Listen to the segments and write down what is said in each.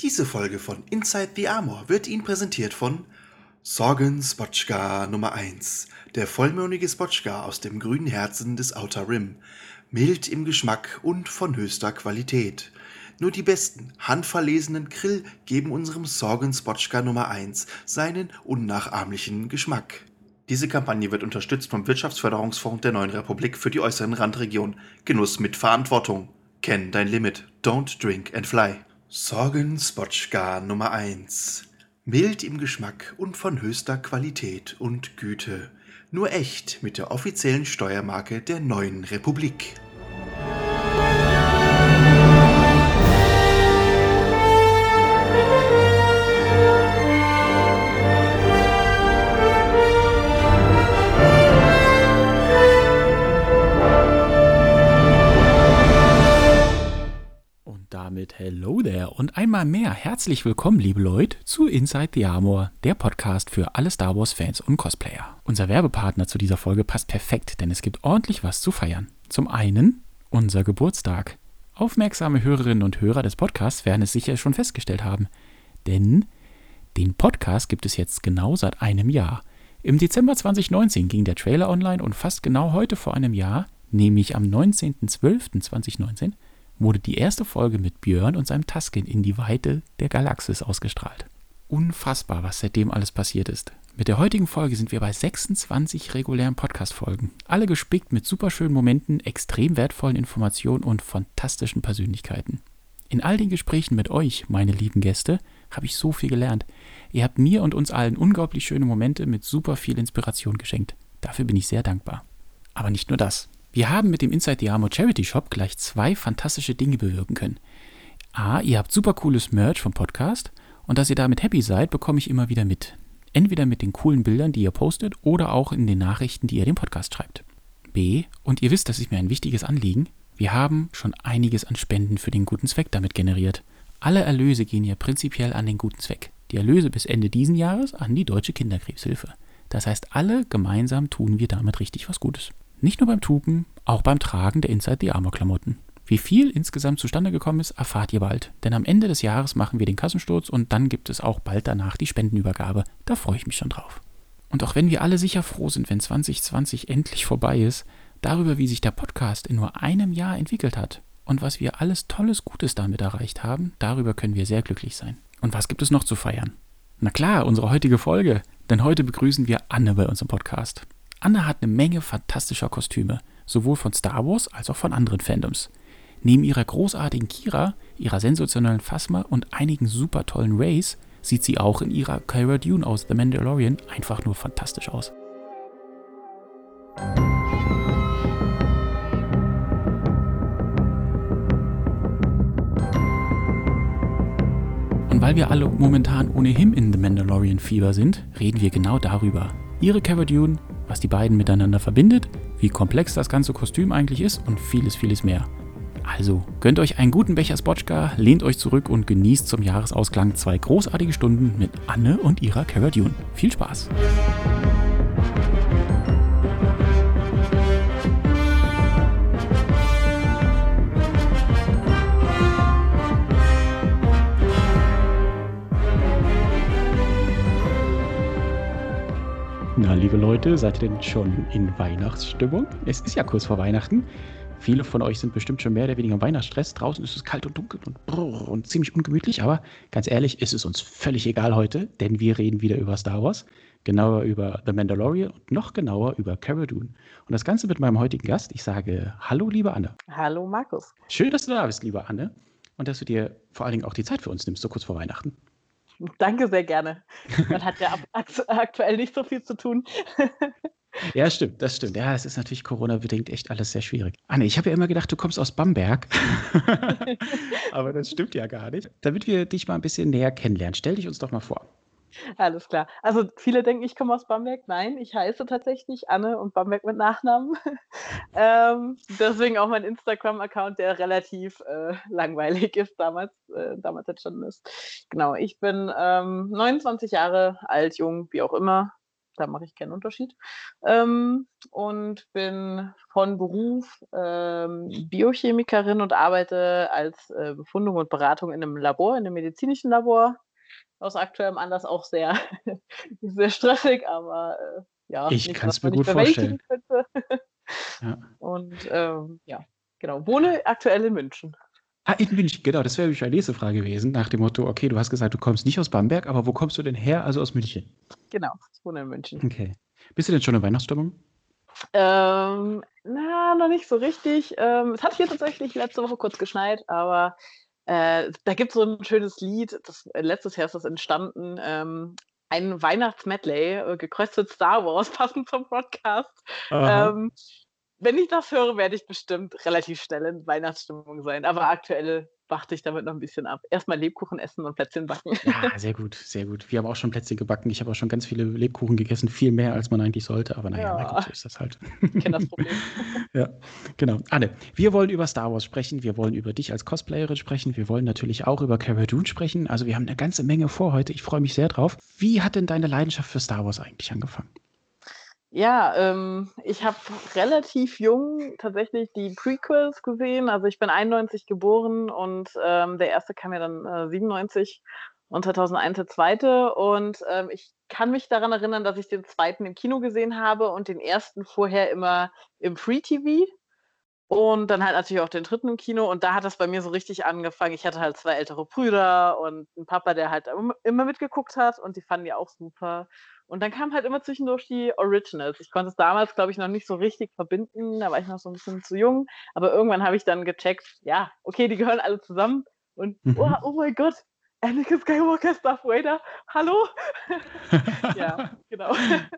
Diese Folge von Inside the Armor wird Ihnen präsentiert von Sorgen Spotchka Nummer 1, der vollmönige Spotchka aus dem grünen Herzen des Outer Rim, mild im Geschmack und von höchster Qualität. Nur die besten, handverlesenen Krill geben unserem Sorgen Spotchka Nummer 1 seinen unnachahmlichen Geschmack. Diese Kampagne wird unterstützt vom Wirtschaftsförderungsfonds der Neuen Republik für die äußeren Randregionen. Genuss mit Verantwortung. Kenn dein Limit. Don't drink and fly. Sorgen Spotchka Nummer 1. Mild im Geschmack und von höchster Qualität und Güte. Nur echt mit der offiziellen Steuermarke der Neuen Republik. Damit hello there und einmal mehr herzlich willkommen, liebe Leute, zu Inside the Armor, der Podcast für alle Star Wars Fans und Cosplayer. Unser Werbepartner zu dieser Folge passt perfekt, denn es gibt ordentlich was zu feiern. Zum einen unser Geburtstag. Aufmerksame Hörerinnen und Hörer des Podcasts werden es sicher schon festgestellt haben, denn den Podcast gibt es jetzt genau seit einem Jahr. Im Dezember 2019 ging der Trailer online und fast genau heute vor einem Jahr, nämlich am 19.12.2019, wurde die erste Folge mit Björn und seinem Tusken in die Weite der Galaxis ausgestrahlt. Unfassbar, was seitdem alles passiert ist. Mit der heutigen Folge sind wir bei 26 regulären Podcast-Folgen. Alle gespickt mit superschönen Momenten, extrem wertvollen Informationen und fantastischen Persönlichkeiten. In all den Gesprächen mit euch, meine lieben Gäste, habe ich so viel gelernt. Ihr habt mir und uns allen unglaublich schöne Momente mit super viel Inspiration geschenkt. Dafür bin ich sehr dankbar. Aber nicht nur das. Wir haben mit dem Inside the Armor Charity Shop gleich zwei fantastische Dinge bewirken können. A, ihr habt super cooles Merch vom Podcast und dass ihr damit happy seid, bekomme ich immer wieder mit. Entweder mit den coolen Bildern, die ihr postet, oder auch in den Nachrichten, die ihr dem Podcast schreibt. B, und ihr wisst, das ist mir ein wichtiges Anliegen, wir haben schon einiges an Spenden für den guten Zweck damit generiert. Alle Erlöse gehen ja prinzipiell an den guten Zweck. Die Erlöse bis Ende diesen Jahres an die Deutsche Kinderkrebshilfe. Das heißt, alle gemeinsam tun wir damit richtig was Gutes. Nicht nur beim Tupen, auch beim Tragen der Inside the Armor Klamotten. Wie viel insgesamt zustande gekommen ist, erfahrt ihr bald. Denn am Ende des Jahres machen wir den Kassensturz und dann gibt es auch bald danach die Spendenübergabe. Da freue ich mich schon drauf. Und auch wenn wir alle sicher froh sind, wenn 2020 endlich vorbei ist, darüber, wie sich der Podcast in nur einem Jahr entwickelt hat und was wir alles Tolles Gutes damit erreicht haben, darüber können wir sehr glücklich sein. Und was gibt es noch zu feiern? Na klar, unsere heutige Folge. Denn heute begrüßen wir Anne bei uns im Podcast. Anne hat eine Menge fantastischer Kostüme, sowohl von Star Wars als auch von anderen Fandoms. Neben ihrer großartigen Kira, ihrer sensationellen Phasma und einigen super tollen Rays sieht sie auch in ihrer Cara Dune aus The Mandalorian einfach nur fantastisch aus. Und weil wir alle momentan ohnehin in The Mandalorian Fieber sind, reden wir genau darüber. Ihre Cara Dune, was die beiden miteinander verbindet, wie komplex das ganze Kostüm eigentlich ist und vieles, vieles mehr. Also, gönnt euch einen guten Becher Spotchka, lehnt euch zurück und genießt zum Jahresausklang zwei großartige Stunden mit Anne und ihrer Cara Dune. Viel Spaß! Na, liebe Leute, seid ihr denn schon in Weihnachtsstimmung? Es ist ja kurz vor Weihnachten. Viele von euch sind bestimmt schon mehr oder weniger im Weihnachtsstress. Draußen ist es kalt und dunkel und, brrr und ziemlich ungemütlich, aber ganz ehrlich, ist es uns völlig egal heute, denn wir reden wieder über Star Wars, genauer über The Mandalorian und noch genauer über Cara Dune. Und das Ganze mit meinem heutigen Gast. Ich sage Hallo, liebe Anne. Hallo, Markus. Schön, dass du da bist, liebe Anne. Und dass du dir vor allen Dingen auch die Zeit für uns nimmst, so kurz vor Weihnachten. Danke sehr gerne. Man hat ja aktuell nicht so viel zu tun. Ja, stimmt, das stimmt. Ja, es ist natürlich Corona-bedingt echt alles sehr schwierig. Anne, ich habe ja immer gedacht, du kommst aus Bamberg. Aber das stimmt ja gar nicht. Damit wir dich mal ein bisschen näher kennenlernen, stell dich uns doch mal vor. Alles klar. Also viele denken, ich komme aus Bamberg. Nein, ich heiße tatsächlich Anne und Bamberg mit Nachnamen. ähm, deswegen auch mein Instagram-Account, der relativ äh, langweilig ist, damals, äh, damals entstanden ist. Genau, ich bin ähm, 29 Jahre alt, jung, wie auch immer. Da mache ich keinen Unterschied. Ähm, und bin von Beruf ähm, Biochemikerin und arbeite als äh, Befundung und Beratung in einem Labor, in einem medizinischen Labor. Aus aktuellem Anlass auch sehr, sehr stressig, aber äh, ja, Ich kann es mir gut vorstellen. Ja. Und ähm, ja, genau. Wohne aktuell in München. Ah, in München, genau, das wäre meine nächste Frage gewesen, nach dem Motto, okay, du hast gesagt, du kommst nicht aus Bamberg, aber wo kommst du denn her? Also aus München. Genau, ich wohne in München. Okay. Bist du denn schon in Weihnachtsstimmung? Ähm, na, noch nicht so richtig. Ähm, es hat hier tatsächlich letzte Woche kurz geschneit, aber äh, da gibt es so ein schönes Lied, das, äh, letztes Jahr ist das entstanden, ähm, ein Weihnachtsmedley, äh, gekreuzt mit Star Wars, passend zum Podcast. Ähm, wenn ich das höre, werde ich bestimmt relativ schnell in Weihnachtsstimmung sein. Aber aktuell warte ich damit noch ein bisschen ab. Erstmal Lebkuchen essen und Plätzchen backen. Ja, sehr gut, sehr gut. Wir haben auch schon Plätzchen gebacken. Ich habe auch schon ganz viele Lebkuchen gegessen, viel mehr, als man eigentlich sollte. Aber naja, mein Ja. Gott, so ist das halt. Ich kenne das Problem. Ja, genau. Anne, wir wollen über Star Wars sprechen. Wir wollen über dich als Cosplayerin sprechen. Wir wollen natürlich auch über Cara Dune sprechen. Also wir haben eine ganze Menge vor heute. Ich freue mich sehr drauf. Wie hat denn deine Leidenschaft für Star Wars eigentlich angefangen? Ja, ähm, ich habe relativ jung tatsächlich die Prequels gesehen. Also ich bin 91 geboren und ähm, der erste kam ja dann äh, 97 und 2001 der zweite. Und ähm, ich kann mich daran erinnern, dass ich den zweiten im Kino gesehen habe und den ersten vorher immer im Free TV. Und dann halt natürlich auch den dritten im Kino. Und da hat das bei mir so richtig angefangen. Ich hatte halt zwei ältere Brüder und einen Papa, der halt im- immer mitgeguckt hat und die fanden die auch super. Und dann kamen halt immer zwischendurch die Originals. Ich konnte es damals, glaube ich, noch nicht so richtig verbinden. Da war ich noch so ein bisschen zu jung. Aber irgendwann habe ich dann gecheckt, ja, okay, die gehören alle zusammen. Und Mhm. oh, oh mein Gott, Anakin Skywalker, Darth Vader, hallo? ja, genau.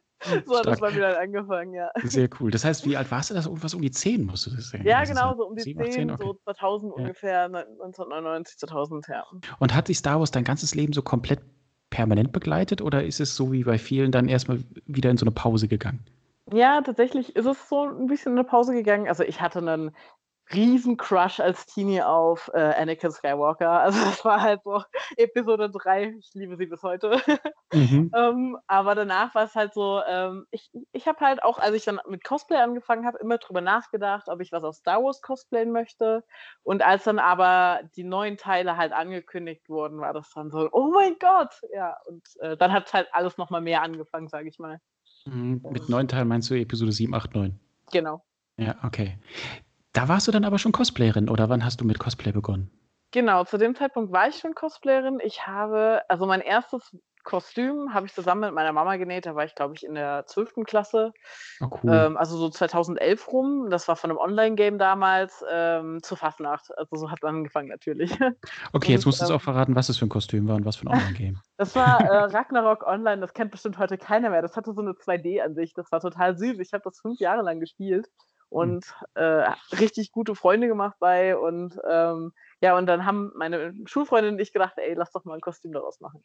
so hat das bei mir dann angefangen, ja. Sehr cool. Das heißt, wie alt warst du das? Irgendwas um die 10 musst du das sein. Ja, gewesen genau, so um die Sieben, acht, 10, okay. so 2000 Ja. ungefähr, ne- 1999, 2000, ja. Und hat sich Star Wars dein ganzes Leben so komplett permanent begleitet oder ist es so wie bei vielen dann erstmal wieder in so eine Pause gegangen? Ja, tatsächlich ist es so ein bisschen in eine Pause gegangen. Also ich hatte einen riesen Crush als Teenie auf äh, Anakin Skywalker. Also das war halt so Episode 3. Ich liebe sie bis heute. Mhm. ähm, aber danach war es halt so, ähm, ich, ich habe halt auch, als ich dann mit Cosplay angefangen habe, immer drüber nachgedacht, ob ich was aus Star Wars cosplayen möchte. Und als dann aber die neuen Teile halt angekündigt wurden, war das dann so, oh mein Gott! Ja, und äh, dann hat halt alles nochmal mehr angefangen, sage ich mal. Mhm. Mit neun Teilen meinst du Episode 7, 8, 9? Genau. Ja, okay. Da warst du dann aber schon Cosplayerin oder wann hast du mit Cosplay begonnen? Genau, zu dem Zeitpunkt war ich schon Cosplayerin. Ich habe, also mein erstes Kostüm habe ich zusammen mit meiner Mama genäht. Da war ich, glaube ich, in der 12. Klasse. Oh, cool. Ähm, also so 2011 rum. Das war von einem Online-Game damals ähm, zur Fastnacht. Also so hat es angefangen natürlich. okay, jetzt und, musst du ähm, auch verraten, was das für ein Kostüm war und was für ein Online-Game. Das war äh, Ragnarok Online. Das kennt bestimmt heute keiner mehr. Das hatte so eine 2D-Ansicht. Das war total süß. Ich habe das fünf Jahre lang gespielt und äh, richtig gute Freunde gemacht bei. Und ähm, ja, und dann haben meine Schulfreundin und ich gedacht, ey, lass doch mal ein Kostüm daraus machen.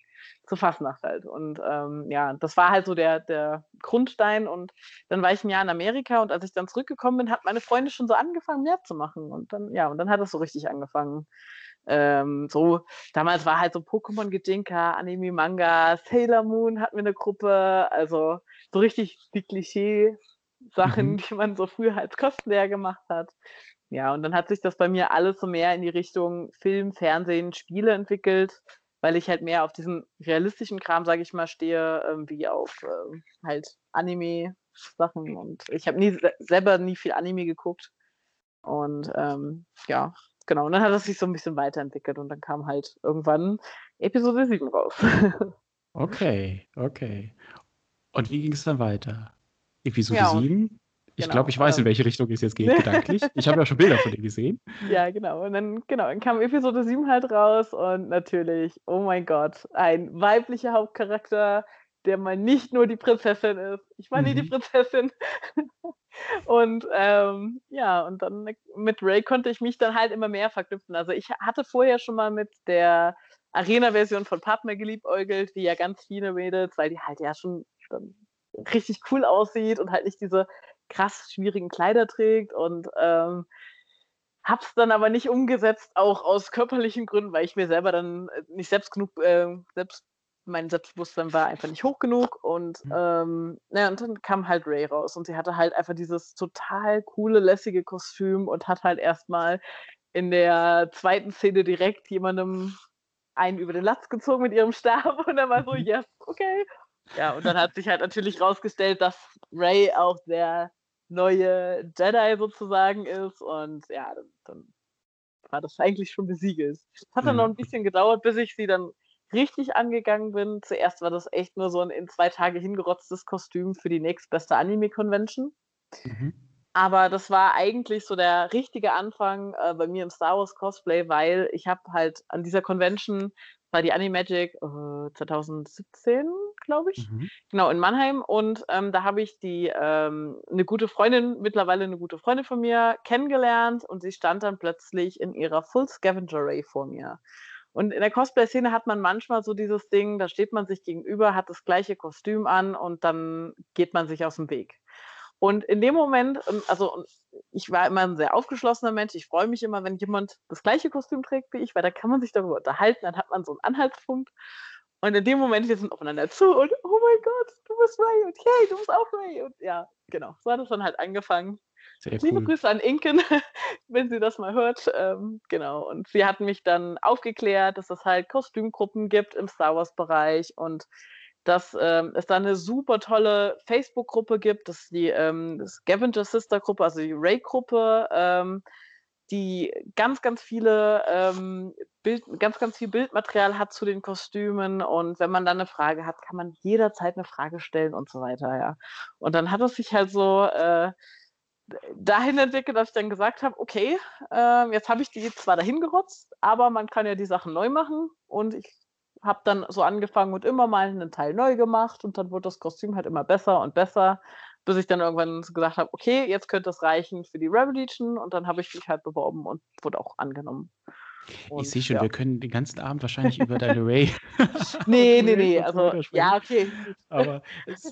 Zur Fastnacht halt. Und ähm, ja, das war halt so der, der Grundstein. Und dann war ich ein Jahr in Amerika und als ich dann zurückgekommen bin, hat meine Freundin schon so angefangen, mehr zu machen. Und dann, ja, und dann hat es so richtig angefangen. Ähm, so, damals war halt so Pokémon-Gedinker, Anime, Manga, Sailor Moon hatten wir eine Gruppe, also so richtig die Klischee-Sachen, Mhm. die man so früher als Cosplayer gemacht hat. Ja, und dann hat sich das bei mir alles so mehr in die Richtung Film, Fernsehen, Spiele entwickelt, weil ich halt mehr auf diesen realistischen Kram, sage ich mal, stehe, ähm, wie auf ähm, halt Anime-Sachen. Und ich habe nie se- selber nie viel Anime geguckt. Und ähm, ja, genau. Und dann hat es sich so ein bisschen weiterentwickelt und dann kam halt irgendwann Episode 7 raus. Okay, okay. Und wie ging es dann weiter? Episode Ja, und- 7? Ich genau, glaube, ich weiß, in ähm, welche Richtung es jetzt geht, gedanklich. Ich habe ja schon Bilder von dir gesehen. Ja, genau. Und dann, genau, dann kam Episode 7 halt raus und natürlich, oh mein Gott, ein weiblicher Hauptcharakter, der mal nicht nur die Prinzessin ist. Ich war nie die Mhm. Prinzessin. und ähm, ja, und dann mit Ray konnte ich mich dann halt immer mehr verknüpfen. Also ich hatte vorher schon mal mit der Arena-Version von Padme geliebäugelt, wie ja ganz viele Mädels, weil die halt ja schon dann richtig cool aussieht und halt nicht diese krass schwierigen Kleider trägt und ähm, hab's dann aber nicht umgesetzt, auch aus körperlichen Gründen, weil ich mir selber dann äh, nicht selbst genug äh, mein Selbstbewusstsein war einfach nicht hoch genug und, Mhm. ähm, na ja, und dann kam halt Rey raus und sie hatte halt einfach dieses total coole, lässige Kostüm und hat halt erst mal in der zweiten Szene direkt jemandem einen über den Latz gezogen mit ihrem Stab und dann war so. „Yes, okay.“ Ja, und dann hat sich halt natürlich rausgestellt, dass Rey auch der neue Jedi sozusagen ist und ja, dann dann war das eigentlich schon besiegelt. Es hat dann noch Mhm. 'n bisschen gedauert, bis ich sie dann richtig angegangen bin. Zuerst war das echt nur so 'n in 2 Tage hingerotztes Kostüm für die nächstbeste Anime-Convention. Mhm. Aber das war eigentlich so der richtige Anfang, äh, bei mir im Star Wars Cosplay, weil ich habe halt an dieser Convention war die Animagic, äh, 2017, glaube ich, Mhm. genau, in Mannheim und, ähm, da habe ich die, ähm 'ne gute Freundin mittlerweile 'ne gute Freundin von mir kennengelernt und sie stand dann plötzlich in ihrer Full Scavenger Rey vor mir. Und in der Cosplay-Szene hat man manchmal so dieses Ding, da steht man sich gegenüber, hat das gleiche Kostüm an und dann geht man sich aus'm Weg. Und in dem Moment, ähm also, ich war immer 'n sehr aufgeschlossener Mensch. Ich freue mich immer, wenn jemand das gleiche Kostüm trägt wie ich, weil da kann man sich darüber unterhalten, dann hat man so 'n Anhaltspunkt. Und in dem Moment, wir sind aufeinander zu und: „Oh mein Gott, du bist Rey und hey, du bist auch Rey.“ Und ja, genau, so hat es dann halt angefangen. Sehr Liebe cool. Grüße an Inken, wenn sie das mal hört. Ähm, genau, und sie hat mich dann aufgeklärt, dass es halt Kostümgruppen gibt im Star-Wars-Bereich und dass, ähm, es da 'ne super tolle Facebook-Gruppe gibt. Das ist die, ähm, Scavenger-Sister-Gruppe, also die Rey-Gruppe, ähm, die ganz, ganz viele, ähm, Bild ganz, ganz viel Bildmaterial hat zu den Kostümen und wenn man da 'ne Frage hat, kann man jederzeit 'ne Frage stellen und so weiter, ja. Und dann hat es sich halt so, äh, dahin entwickelt, dass ich dann gesagt habe: „Okay, ähm, jetzt habe ich die zwar dahin gerotzt, aber man kann ja die Sachen neu machen.“ Und ich habe dann so angefangen und immer mal 'nen Teil neu gemacht und dann wurde das Kostüm halt immer besser und besser, bis ich dann irgendwann gesagt habe: „Okay, jetzt könnte es reichen für die Rebel Legion.“ Und dann habe ich mich halt beworben und wurde auch angenommen. Ich Und sehe schon, ja. wir können den ganzen Abend wahrscheinlich über deine Rey Ne, ne, ne, Rey-Kostüme also ja, okay. Aber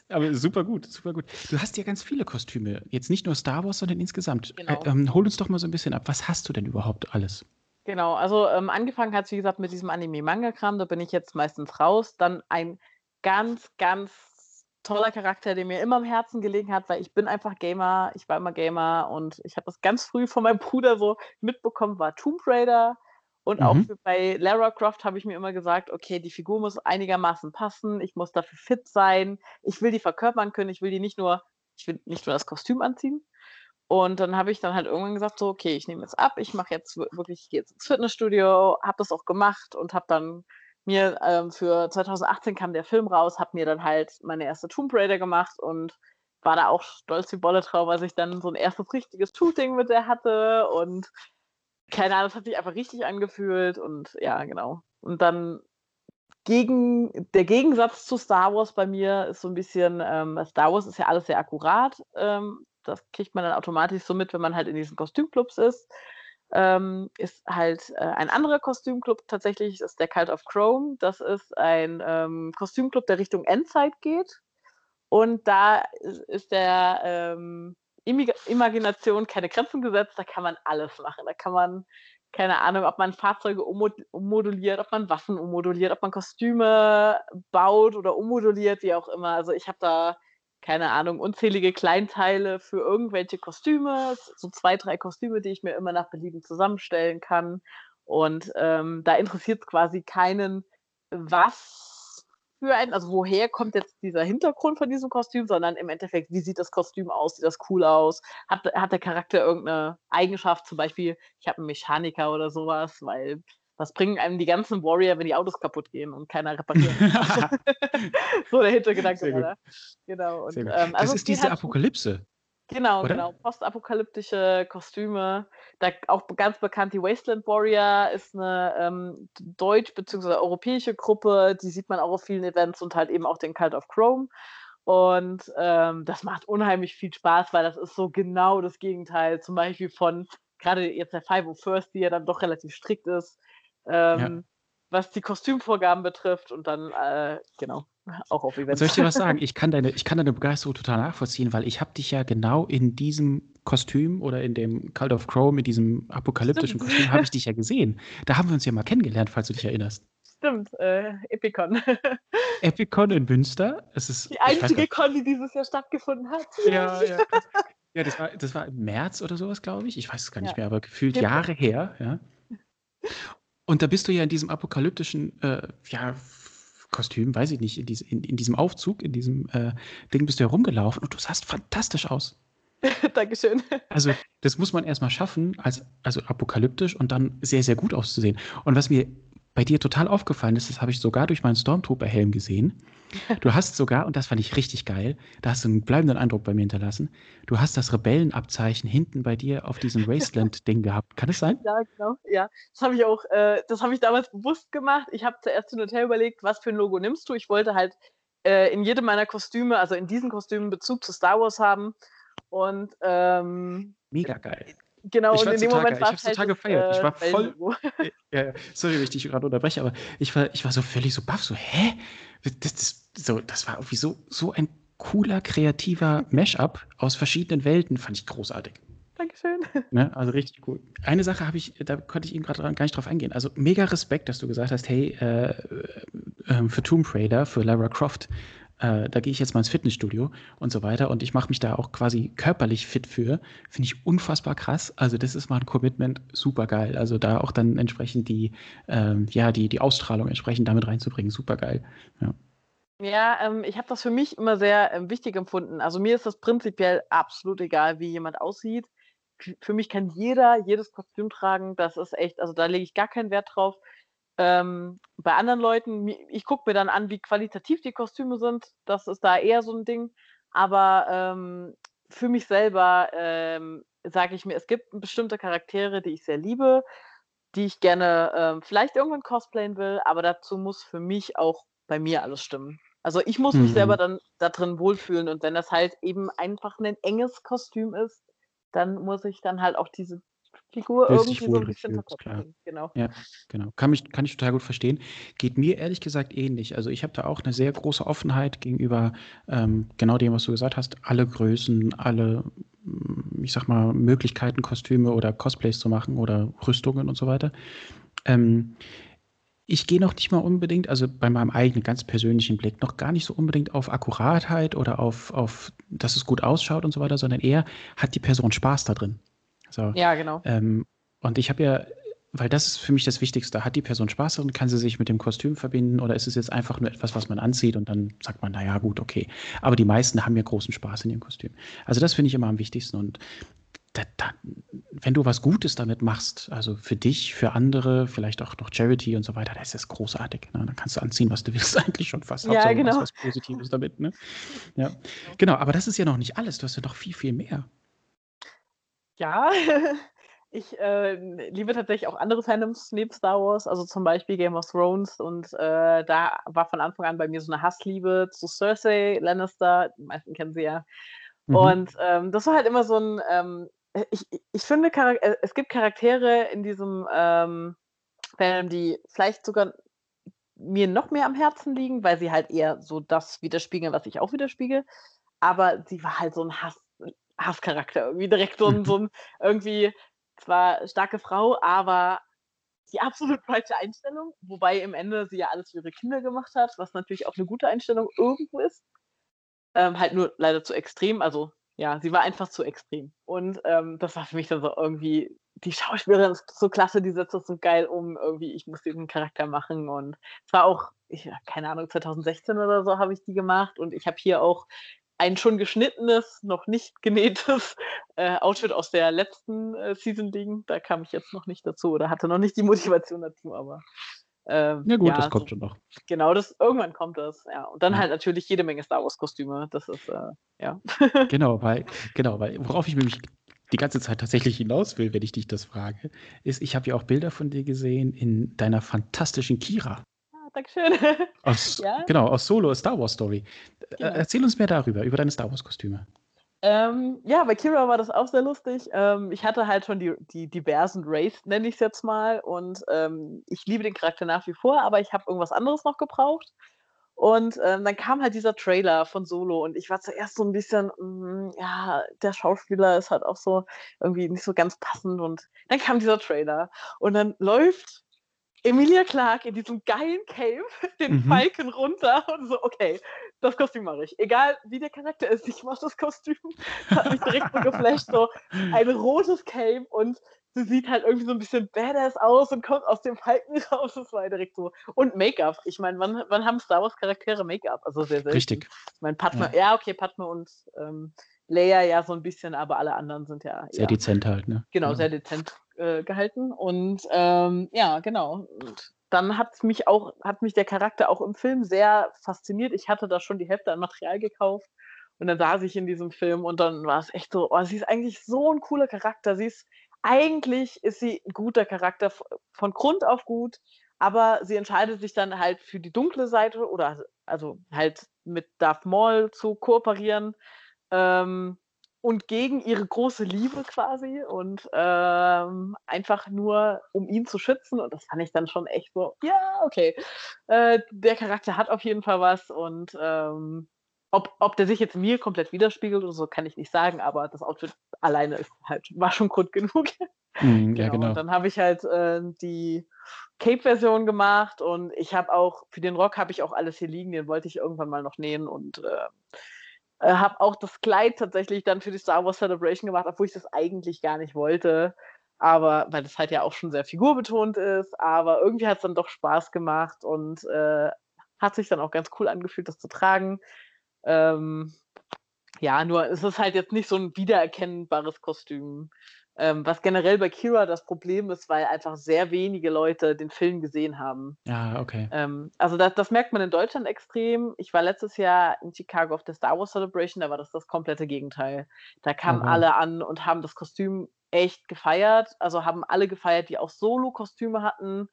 aber super gut, super gut. Du hast ja ganz viele Kostüme, jetzt nicht nur Star Wars, sondern insgesamt. Äh, Genau. ähm, hol uns doch mal so 'n bisschen ab. Was hast du denn überhaupt alles? Genau, also, ähm, angefangen hat's, wie gesagt, mit diesem Anime-Manga-Kram, da bin ich jetzt meistens raus. Dann ein ganz, ganz toller Charakter, der mir immer am Herzen gelegen hat, weil ich bin einfach Gamer, ich war immer Gamer und ich habe das ganz früh von meinem Bruder so mitbekommen, war Tomb Raider. Und auch Mhm. für bei Lara Croft habe ich mir immer gesagt: „Okay, die Figur muss einigermaßen passen, ich muss dafür fit sein. Ich will die verkörpern können, ich will die nicht nur ich will nicht nur das Kostüm anziehen.“ Und dann habe ich dann halt irgendwann gesagt so: „Okay, ich nehme jetzt ab, ich mache jetzt wir wirklich ich gehe jetzt ins Fitnessstudio.“ Habe das auch gemacht und habe dann mir, ähm, für 2018 kam der Film raus, habe mir dann halt meine erste Tomb Raider gemacht und war da auch stolz wie Bolle drauf, als ich dann so 'n erstes richtiges Shooting mit der hatte und keine Ahnung, das hat sich einfach richtig angefühlt und ja, genau. Und dann gegen der Gegensatz zu Star Wars bei mir ist so 'n bisschen, ähm Star Wars ist ja alles sehr akkurat. Ähm, das kriegt man dann automatisch so mit, wenn man halt in diesen Kostümclubs ist. Ähm, ist halt, äh, ein anderer Kostümclub tatsächlich, ist der Cult of Chrome. Das ist ein, ähm, Kostümclub, der Richtung Endzeit geht. Und da is ist der, ähm, Imagination keine Grenzen gesetzt, da kann man alles machen. Da kann man keine Ahnung, ob man Fahrzeuge ummod ummoduliert, ob man Waffen ummoduliert, ob man Kostüme baut oder ummoduliert, wie auch immer. Also, ich habe da, keine Ahnung, unzählige Kleinteile für irgendwelche Kostüme, so 2, 3 Kostüme, die ich mir immer nach Belieben zusammenstellen kann. Und, ähm, da interessiert's quasi keinen, was für ein also, woher kommt jetzt dieser Hintergrund von diesem Kostüm, sondern im Endeffekt, wie sieht das Kostüm aus? Sieht das cool aus? Hat hat der Charakter irgend 'ne Eigenschaft? Zum Beispiel, ich habe 'n Mechaniker oder so was, weil was bringen einem die ganzen Warrior, wenn die Autos kaputtgehen und keiner reparieren kann? So der Hintergedanke da. Genau und, ähm, Das also, ist diese halt Apokalypse, Genau, oder? genau, postapokalyptische Kostüme. Da auch ganz bekannt die Wasteland Warrior ist 'ne, ähm, deutsch beziehungsweise europäische Gruppe, die sieht man auch auf vielen Events und halt eben auch den Cult of Chrome. Und, ähm, das macht unheimlich viel Spaß, weil das ist so genau das Gegenteil zum Beispiel von grade jetzt der 501st, die ja dann doch relativ strikt ist, Ja. ähm, was die Kostümvorgaben betrifft und dann, äh, genau, auch auf Und soll ich Events. dir was sagen? Ich kann deine ich kann deine Begeisterung total nachvollziehen, weil ich habe dich ja genau in diesem Kostüm oder in dem Cult of Chrome, in diesem apokalyptischen Stimmt. Kostüm habe ich dich ja gesehen. Da haben wir uns ja mal kennengelernt, falls du dich erinnerst. stimmt. Äh, Epicon. Epicon in Münster. Es ist, die einzige Con, die dieses Jahr stattgefunden hat. Ja, ja. Ja, das war, das war im März oder sowas, glaube ich. Ich weiß es gar nicht ja. mehr, aber gefühlt Hip Jahre her. Ja. Und da bist du ja in diesem apokalyptischen äh, ja, Kostüm, weiß ich nicht, in, diese, in, in diesem Aufzug, in diesem äh, Ding bist du herumgelaufen und du sahst fantastisch aus. Dankeschön. Also, das muss man erstmal schaffen, als, also apokalyptisch und dann sehr, sehr gut auszusehen. Und was mir bei dir total aufgefallen ist, das habe ich sogar durch meinen Stormtrooper-Helm gesehen. Du hast sogar, und das fand ich richtig geil, da hast du einen bleibenden Eindruck bei mir hinterlassen, du hast das Rebellenabzeichen hinten bei dir auf diesem Wasteland-Ding gehabt. Kann es sein? Ja, genau. Ja, das habe ich auch, äh, das habe ich damals bewusst gemacht. Ich habe zuerst hin und her überlegt, was für ein Logo nimmst du. Ich wollte halt äh, in jedem meiner Kostüme, also in diesen Kostümen, Bezug zu Star Wars haben. Und ähm, mega geil. Genau, ich und in dem Moment war ich es halt total gefeiert. ich war äh, voll. ja, ja, sorry, wenn ich dich gerade unterbreche, aber ich war, ich war so völlig so baff, so, hä? Das, das, so, das war irgendwie so, so ein cooler, kreativer Mashup aus verschiedenen Welten, fand ich großartig. Dankeschön. Ne? Also richtig cool. Eine Sache habe ich, da konnte ich eben gerade gar nicht drauf eingehen. Also mega Respekt, dass du gesagt hast, hey, äh, äh, für Tomb Raider, für Lara Croft, äh, da gehe ich jetzt mal ins Fitnessstudio und so weiter und ich mache mich da auch quasi körperlich fit für, finde ich unfassbar krass. Also das ist mal ein Commitment, super geil. Also da auch dann entsprechend die, ähm, ja, die, die Ausstrahlung entsprechend damit reinzubringen, super geil. Ja. Ja, ähm, ich habe das für mich immer sehr ähm, wichtig empfunden. Also mir ist das prinzipiell absolut egal, wie jemand aussieht. Für mich kann jeder jedes Kostüm tragen. Das ist echt, also da lege ich gar keinen Wert drauf. Ähm, bei anderen Leuten, ich gucke mir dann an, wie qualitativ die Kostüme sind. Das ist da eher so ein Ding. Aber ähm, für mich selber ähm, sage ich mir, es gibt bestimmte Charaktere, die ich sehr liebe, die ich gerne ähm, vielleicht irgendwann cosplayen will, aber dazu muss für mich auch bei mir alles stimmen. Also ich muss mich selber mhm. dann da drin wohlfühlen und wenn das halt eben einfach ein enges Kostüm ist, dann muss ich dann halt auch diese Figur irgendwie so ein bisschen verkopfen. Genau. Ja, genau. Kann, mich, kann ich total gut verstehen. Geht mir ehrlich gesagt ähnlich. Also ich habe da auch eine sehr große Offenheit gegenüber ähm, genau dem, was du gesagt hast. Alle Größen, alle, mm, ich sag mal, Möglichkeiten, Kostüme oder Cosplays zu machen oder Rüstungen und so weiter. Ähm, ich gehe noch nicht mal unbedingt, also bei meinem eigenen ganz persönlichen Blick, noch gar nicht so unbedingt auf Akkuratheit oder auf, auf, dass es gut ausschaut und so weiter, sondern eher, hat die Person Spaß da drin? So. Ja, genau. Ähm, und ich habe ja, weil das ist für mich das Wichtigste, hat die Person Spaß daran, kann sie sich mit dem Kostüm verbinden oder ist es jetzt einfach nur etwas, was man anzieht und dann sagt man, naja, gut, okay. Aber die meisten haben ja großen Spaß in ihrem Kostüm. Also das finde ich immer am wichtigsten und da, da, wenn du was Gutes damit machst, also für dich, für andere, vielleicht auch noch Charity und so weiter, das ist großartig. Ne? Dann kannst du anziehen, was du willst, eigentlich schon fast. Ja, Hauptsache, genau. was Positives damit. Ne? Ja. Genau, aber das ist ja noch nicht alles. Du hast ja noch viel, viel mehr. Ja, ich, äh, liebe tatsächlich auch andere Fandoms neben Star Wars, also zum Beispiel Game of Thrones und, äh, da war von Anfang an bei mir so eine Hassliebe zu Cersei Lannister, die meisten kennen sie ja. Mhm. Und, ähm, das war halt immer so ein. ähm, ich ich finde äh, es gibt Charaktere in diesem, ähm, Fandom, die vielleicht sogar mir noch mehr am Herzen liegen, weil sie halt eher so das widerspiegeln, was ich auch widerspiegel. Aber sie war halt so ein Hass Hasscharakter. Irgendwie direkt so ein, so ein irgendwie zwar starke Frau, aber die absolut falsche Einstellung, wobei im Ende sie ja alles für ihre Kinder gemacht hat, was natürlich auch eine gute Einstellung irgendwo ist. Ähm, halt nur leider zu extrem, also ja, sie war einfach zu extrem. Und ähm, das war für mich dann so irgendwie, die Schauspielerin ist so klasse, die setzt das so geil um, irgendwie, ich muss diesen Charakter machen. Und es war auch, ich, keine Ahnung, 2016 oder so habe ich die gemacht. Und ich habe hier auch ein schon geschnittenes, noch nicht genähtes äh, Outfit aus der letzten äh, Season liegen. Da kam ich jetzt noch nicht dazu oder hatte noch nicht die Motivation dazu, aber. Ähm, ja gut, ja, das kommt so, schon noch. Genau, das irgendwann kommt das, ja. Und dann ja. halt natürlich jede Menge Star Wars Kostüme. Das ist äh, ja. genau, weil genau, weil worauf ich mich die ganze Zeit tatsächlich hinaus will, wenn ich dich das frage, ist, ich habe ja auch Bilder von dir gesehen in deiner fantastischen Kira. Dankeschön. Aus, ja? Genau, aus Solo, A Star Wars Story. Äh, genau. Erzähl uns mehr darüber, über deine Star Wars-Kostüme. Ähm, ja, bei Kira war das auch sehr lustig. Ähm, ich hatte halt schon die, die diversen Race, nenne ich es jetzt mal. Und ähm, ich liebe den Charakter nach wie vor, aber ich habe irgendwas anderes noch gebraucht. Und ähm, dann kam halt dieser Trailer von Solo und ich war zuerst so ein bisschen, mm, ja, der Schauspieler ist halt auch so irgendwie nicht so ganz passend. Und dann kam dieser Trailer und dann läuft Emilia Clarke in diesem geilen Cape, den mhm. Falken runter und so, okay, das Kostüm mache ich. Egal wie der Charakter ist, ich mache das Kostüm. Hat mich direkt so geflasht, so ein rotes Cape und sie sieht halt irgendwie so ein bisschen badass aus und kommt aus dem Falken raus. Das war direkt so. Und Make-up. Ich meine, wann, wann haben Star Wars Charaktere Make-up? Also sehr selten. Richtig. Ich meine, Padme, ja. ja. okay, Padme und ähm, Leia ja so ein bisschen, aber alle anderen sind ja. Sehr ja, dezent halt, ne? Genau, ja. sehr dezent äh, gehalten. Und ähm, ja, genau. Und dann hat mich auch, hat mich der Charakter auch im Film sehr fasziniert. Ich hatte da schon die Hälfte an Material gekauft. Und dann saß ich in diesem Film und dann war es echt so, oh, sie ist eigentlich so ein cooler Charakter. Sie ist eigentlich ist sie ein guter Charakter von Grund auf gut, aber sie entscheidet sich dann halt für die dunkle Seite oder also halt mit Darth Maul zu kooperieren ähm, und gegen ihre große Liebe quasi und ähm, einfach nur um ihn zu schützen und das fand ich dann schon echt so, ja, okay, äh, der Charakter hat auf jeden Fall was und ähm, ob, ob der sich jetzt mir komplett widerspiegelt oder so, kann ich nicht sagen, aber das Outfit alleine ist halt, war schon Grund genug. Mm, ja, genau. genau. Und dann habe ich halt äh, die Cape-Version gemacht und ich habe auch, für den Rock habe ich auch alles hier liegen, den wollte ich irgendwann mal noch nähen und äh, äh, habe auch das Kleid tatsächlich dann für die Star Wars Celebration gemacht, obwohl ich das eigentlich gar nicht wollte. Aber weil das halt ja auch schon sehr figurbetont ist, aber irgendwie hat es dann doch Spaß gemacht und äh, hat sich dann auch ganz cool angefühlt, das zu tragen. Ähm, ja, nur es ist halt jetzt nicht so ein wiedererkennbares Kostüm. Ähm, was generell bei Kira das Problem ist, weil einfach sehr wenige Leute den Film gesehen haben. Ja, okay. Ähm, also das, das, merkt man in Deutschland extrem. Ich war letztes Jahr in Chicago auf der Star Wars Celebration, da war das das komplette Gegenteil. Da kamen okay. alle an und haben das Kostüm echt gefeiert. Also haben alle gefeiert, die auch Solo-Kostüme hatten.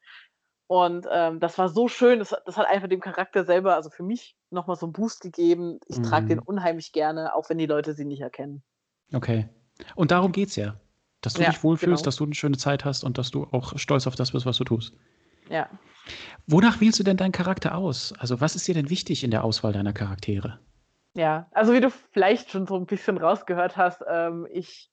Und ähm, das war so schön, das, das, hat einfach dem Charakter selber, also für mich, nochmal so einen Boost gegeben. Ich mhm. trage den unheimlich gerne, auch wenn die Leute sie nicht erkennen. Okay. Und darum geht es ja. Dass du ja, dich wohlfühlst, genau. dass du eine schöne Zeit hast und dass du auch stolz auf das bist, was du tust. Ja. Wonach wählst du denn deinen Charakter aus? Also, was ist dir denn wichtig in der Auswahl deiner Charaktere? Ja, also wie du vielleicht schon so ein bisschen rausgehört hast, ähm, ich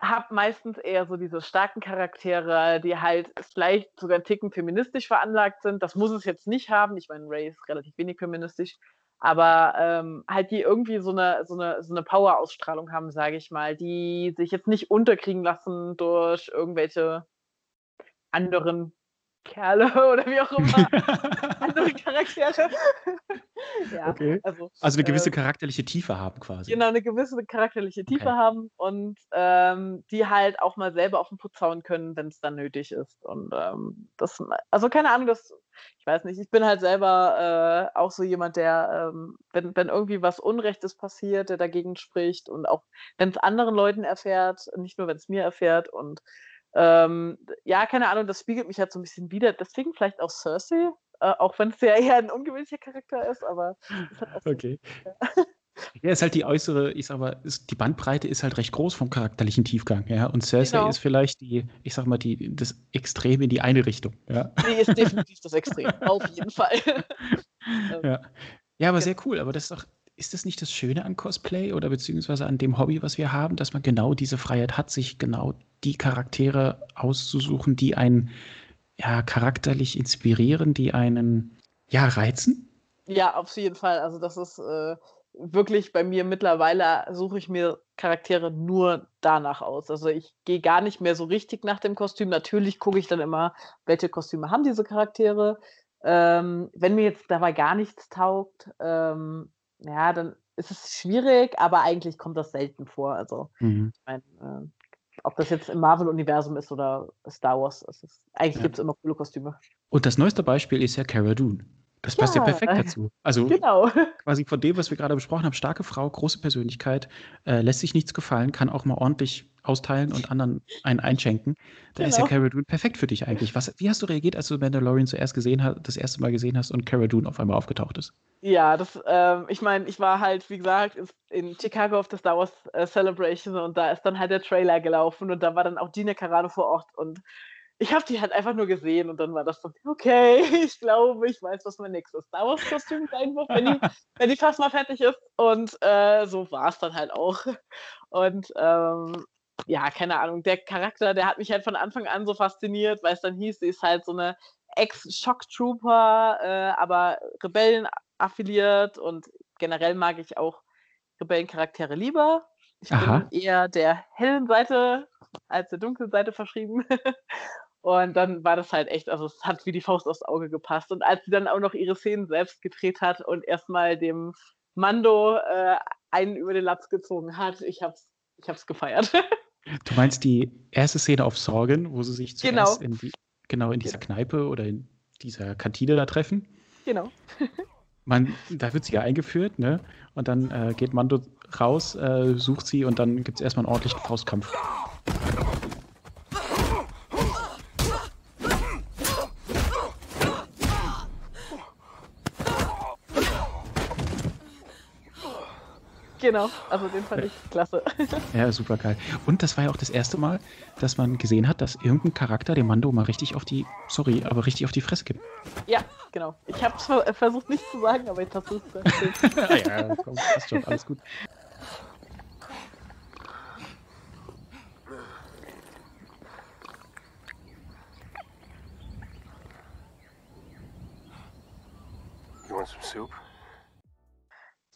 habe meistens eher so diese starken Charaktere, die halt vielleicht sogar einen Ticken feministisch veranlagt sind. Das muss es jetzt nicht haben. Ich meine, Ray ist relativ wenig feministisch, aber ähm, halt die irgendwie so eine, so eine, so eine Power-Ausstrahlung haben, sage ich mal, die sich jetzt nicht unterkriegen lassen durch irgendwelche anderen Kerle oder wie auch immer. andere Charaktere. ja, okay. also, also, eine gewisse äh, charakterliche Tiefe haben quasi. Genau, eine gewisse charakterliche Tiefe okay. haben und ähm, die halt auch mal selber auf den Putz hauen können, wenn es dann nötig ist. Und ähm, das, also keine Ahnung, das, ich weiß nicht, ich bin halt selber äh, auch so jemand, der, ähm, wenn, wenn irgendwie was Unrechtes passiert, der dagegen spricht und auch wenn es anderen Leuten erfährt, nicht nur wenn es mir erfährt und ähm, ja, keine Ahnung, das spiegelt mich halt so ein bisschen wieder. Deswegen vielleicht auch Cersei, äh, auch wenn es ja eher ein ungewöhnlicher Charakter ist, aber. okay. Ja, ist halt die äußere, ich sag mal, ist, die Bandbreite ist halt recht groß vom charakterlichen Tiefgang, ja. Und Cersei genau. ist vielleicht die, ich sag mal, die, das Extrem in die eine Richtung, ja. Die ist definitiv das Extrem, auf jeden Fall. ja. ja, aber sehr cool. Aber das ist doch, ist das nicht das Schöne an Cosplay oder beziehungsweise an dem Hobby, was wir haben, dass man genau diese Freiheit hat, sich genau die Charaktere auszusuchen, die einen ja charakterlich inspirieren, die einen ja reizen? Ja, auf jeden Fall. Also das ist äh, wirklich bei mir mittlerweile suche ich mir Charaktere nur danach aus. Also ich gehe gar nicht mehr so richtig nach dem Kostüm. Natürlich gucke ich dann immer, welche Kostüme haben diese Charaktere. Ähm, wenn mir jetzt dabei gar nichts taugt, ähm, ja, dann ist es schwierig, aber eigentlich kommt das selten vor. Also, mhm. ich meine, äh, ob das jetzt im Marvel-Universum ist oder Star Wars, ist, eigentlich ja. gibt es immer coole Kostüme. Und das neueste Beispiel ist ja Cara Dune. Das passt ja, ja perfekt dazu. Also genau. quasi von dem, was wir gerade besprochen haben, starke Frau, große Persönlichkeit, äh, lässt sich nichts gefallen, kann auch mal ordentlich austeilen und anderen einen einschenken. Da genau. ist ja genau. Cara Dune perfekt für dich eigentlich. Was, wie hast du reagiert, als du Mandalorian zuerst gesehen hast, das erste Mal gesehen hast und Cara Dune auf einmal aufgetaucht ist? Ja, das, ähm, ich meine, ich war halt, wie gesagt, in Chicago auf der Star Wars äh, Celebration und da ist dann halt der Trailer gelaufen und da war dann auch Gina Carano vor Ort und ich habe die halt einfach nur gesehen und dann war das so, okay, ich glaube, ich weiß, was mein nächstes Star Wars-Kostüm sein wird, wenn die, wenn die fast mal fertig ist. Und äh, so war es dann halt auch. Und ähm, ja, keine Ahnung, der Charakter, der hat mich halt von Anfang an so fasziniert, weil es dann hieß, sie ist halt so eine Ex-Shock-Trooper, äh, aber Rebellen affiliiert und generell mag ich auch Rebellencharaktere lieber. Ich Aha. bin eher der hellen Seite als der dunklen Seite verschrieben. Und dann war das halt echt, also es hat wie die Faust aufs Auge gepasst. Und als sie dann auch noch ihre Szenen selbst gedreht hat und erstmal dem Mando äh, einen über den Latz gezogen hat, ich hab's, ich hab's gefeiert. Du meinst die erste Szene auf Sorgen, wo sie sich Genau. zuerst in die, genau in dieser Kneipe oder in dieser Kantine da treffen? genau. Man, da wird sie ja eingeführt, ne? Und dann äh, geht Mando raus, äh, sucht sie und dann gibt es erstmal einen ordentlichen Faustkampf. Genau. Also den fand ich klasse. Ja, super geil. Und das war ja auch das erste Mal, dass man gesehen hat, dass irgendein Charakter dem Mando mal richtig auf die, sorry, aber richtig auf die Fresse gibt. ja, genau. Ich habe es ver versucht nicht zu sagen, aber jetzt hast du es ja, komm, passt schon, alles gut. You want some soup?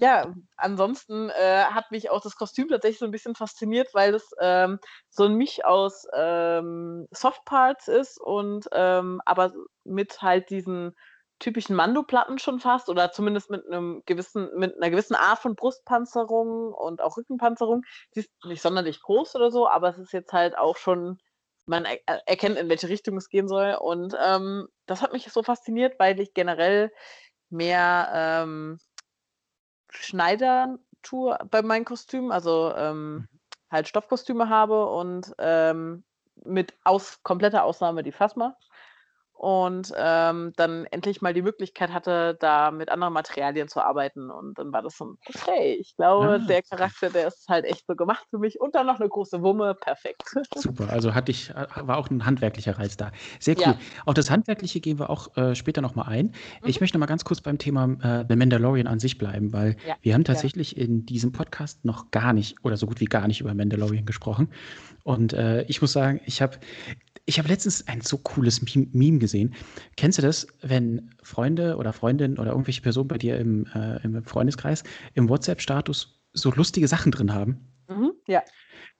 Ja, ansonsten äh, hat mich auch das Kostüm tatsächlich so ein bisschen fasziniert, weil es ähm, so ein Misch aus ähm, Softparts ist und ähm, aber mit halt diesen typischen Mando-Platten schon fast oder zumindest mit einem gewissen, mit einer gewissen Art von Brustpanzerung und auch Rückenpanzerung. Sie ist nicht sonderlich groß oder so, aber es ist jetzt halt auch schon, man er erkennt, in welche Richtung es gehen soll. Und ähm, das hat mich so fasziniert, weil ich generell mehr ähm, Schneider tue bei meinen Kostümen, also ähm, halt Stoffkostüme habe und ähm, mit aus, kompletter Ausnahme die Phasma. Und ähm, dann endlich mal die Möglichkeit hatte, da mit anderen Materialien zu arbeiten. Und dann war das so, okay, ich glaube, Ah. der Charakter, der ist halt echt so gemacht für mich. Und dann noch eine große Wumme, perfekt. Super, also hatte ich, war auch ein handwerklicher Reiz da. Sehr cool. Ja. Auf das Handwerkliche gehen wir auch äh, später nochmal ein. Ich Mhm. möchte noch mal ganz kurz beim Thema äh, The Mandalorian an sich bleiben, weil Ja, wir haben tatsächlich in diesem Podcast noch gar nicht oder so gut wie gar nicht über Mandalorian gesprochen. Und äh, ich muss sagen, ich habe ich hab letztens ein so cooles Meme, Meme gesehen. Kennst du das, wenn Freunde oder Freundinnen oder irgendwelche Personen bei dir im, äh, im Freundeskreis im WhatsApp-Status so lustige Sachen drin haben? Mhm, ja.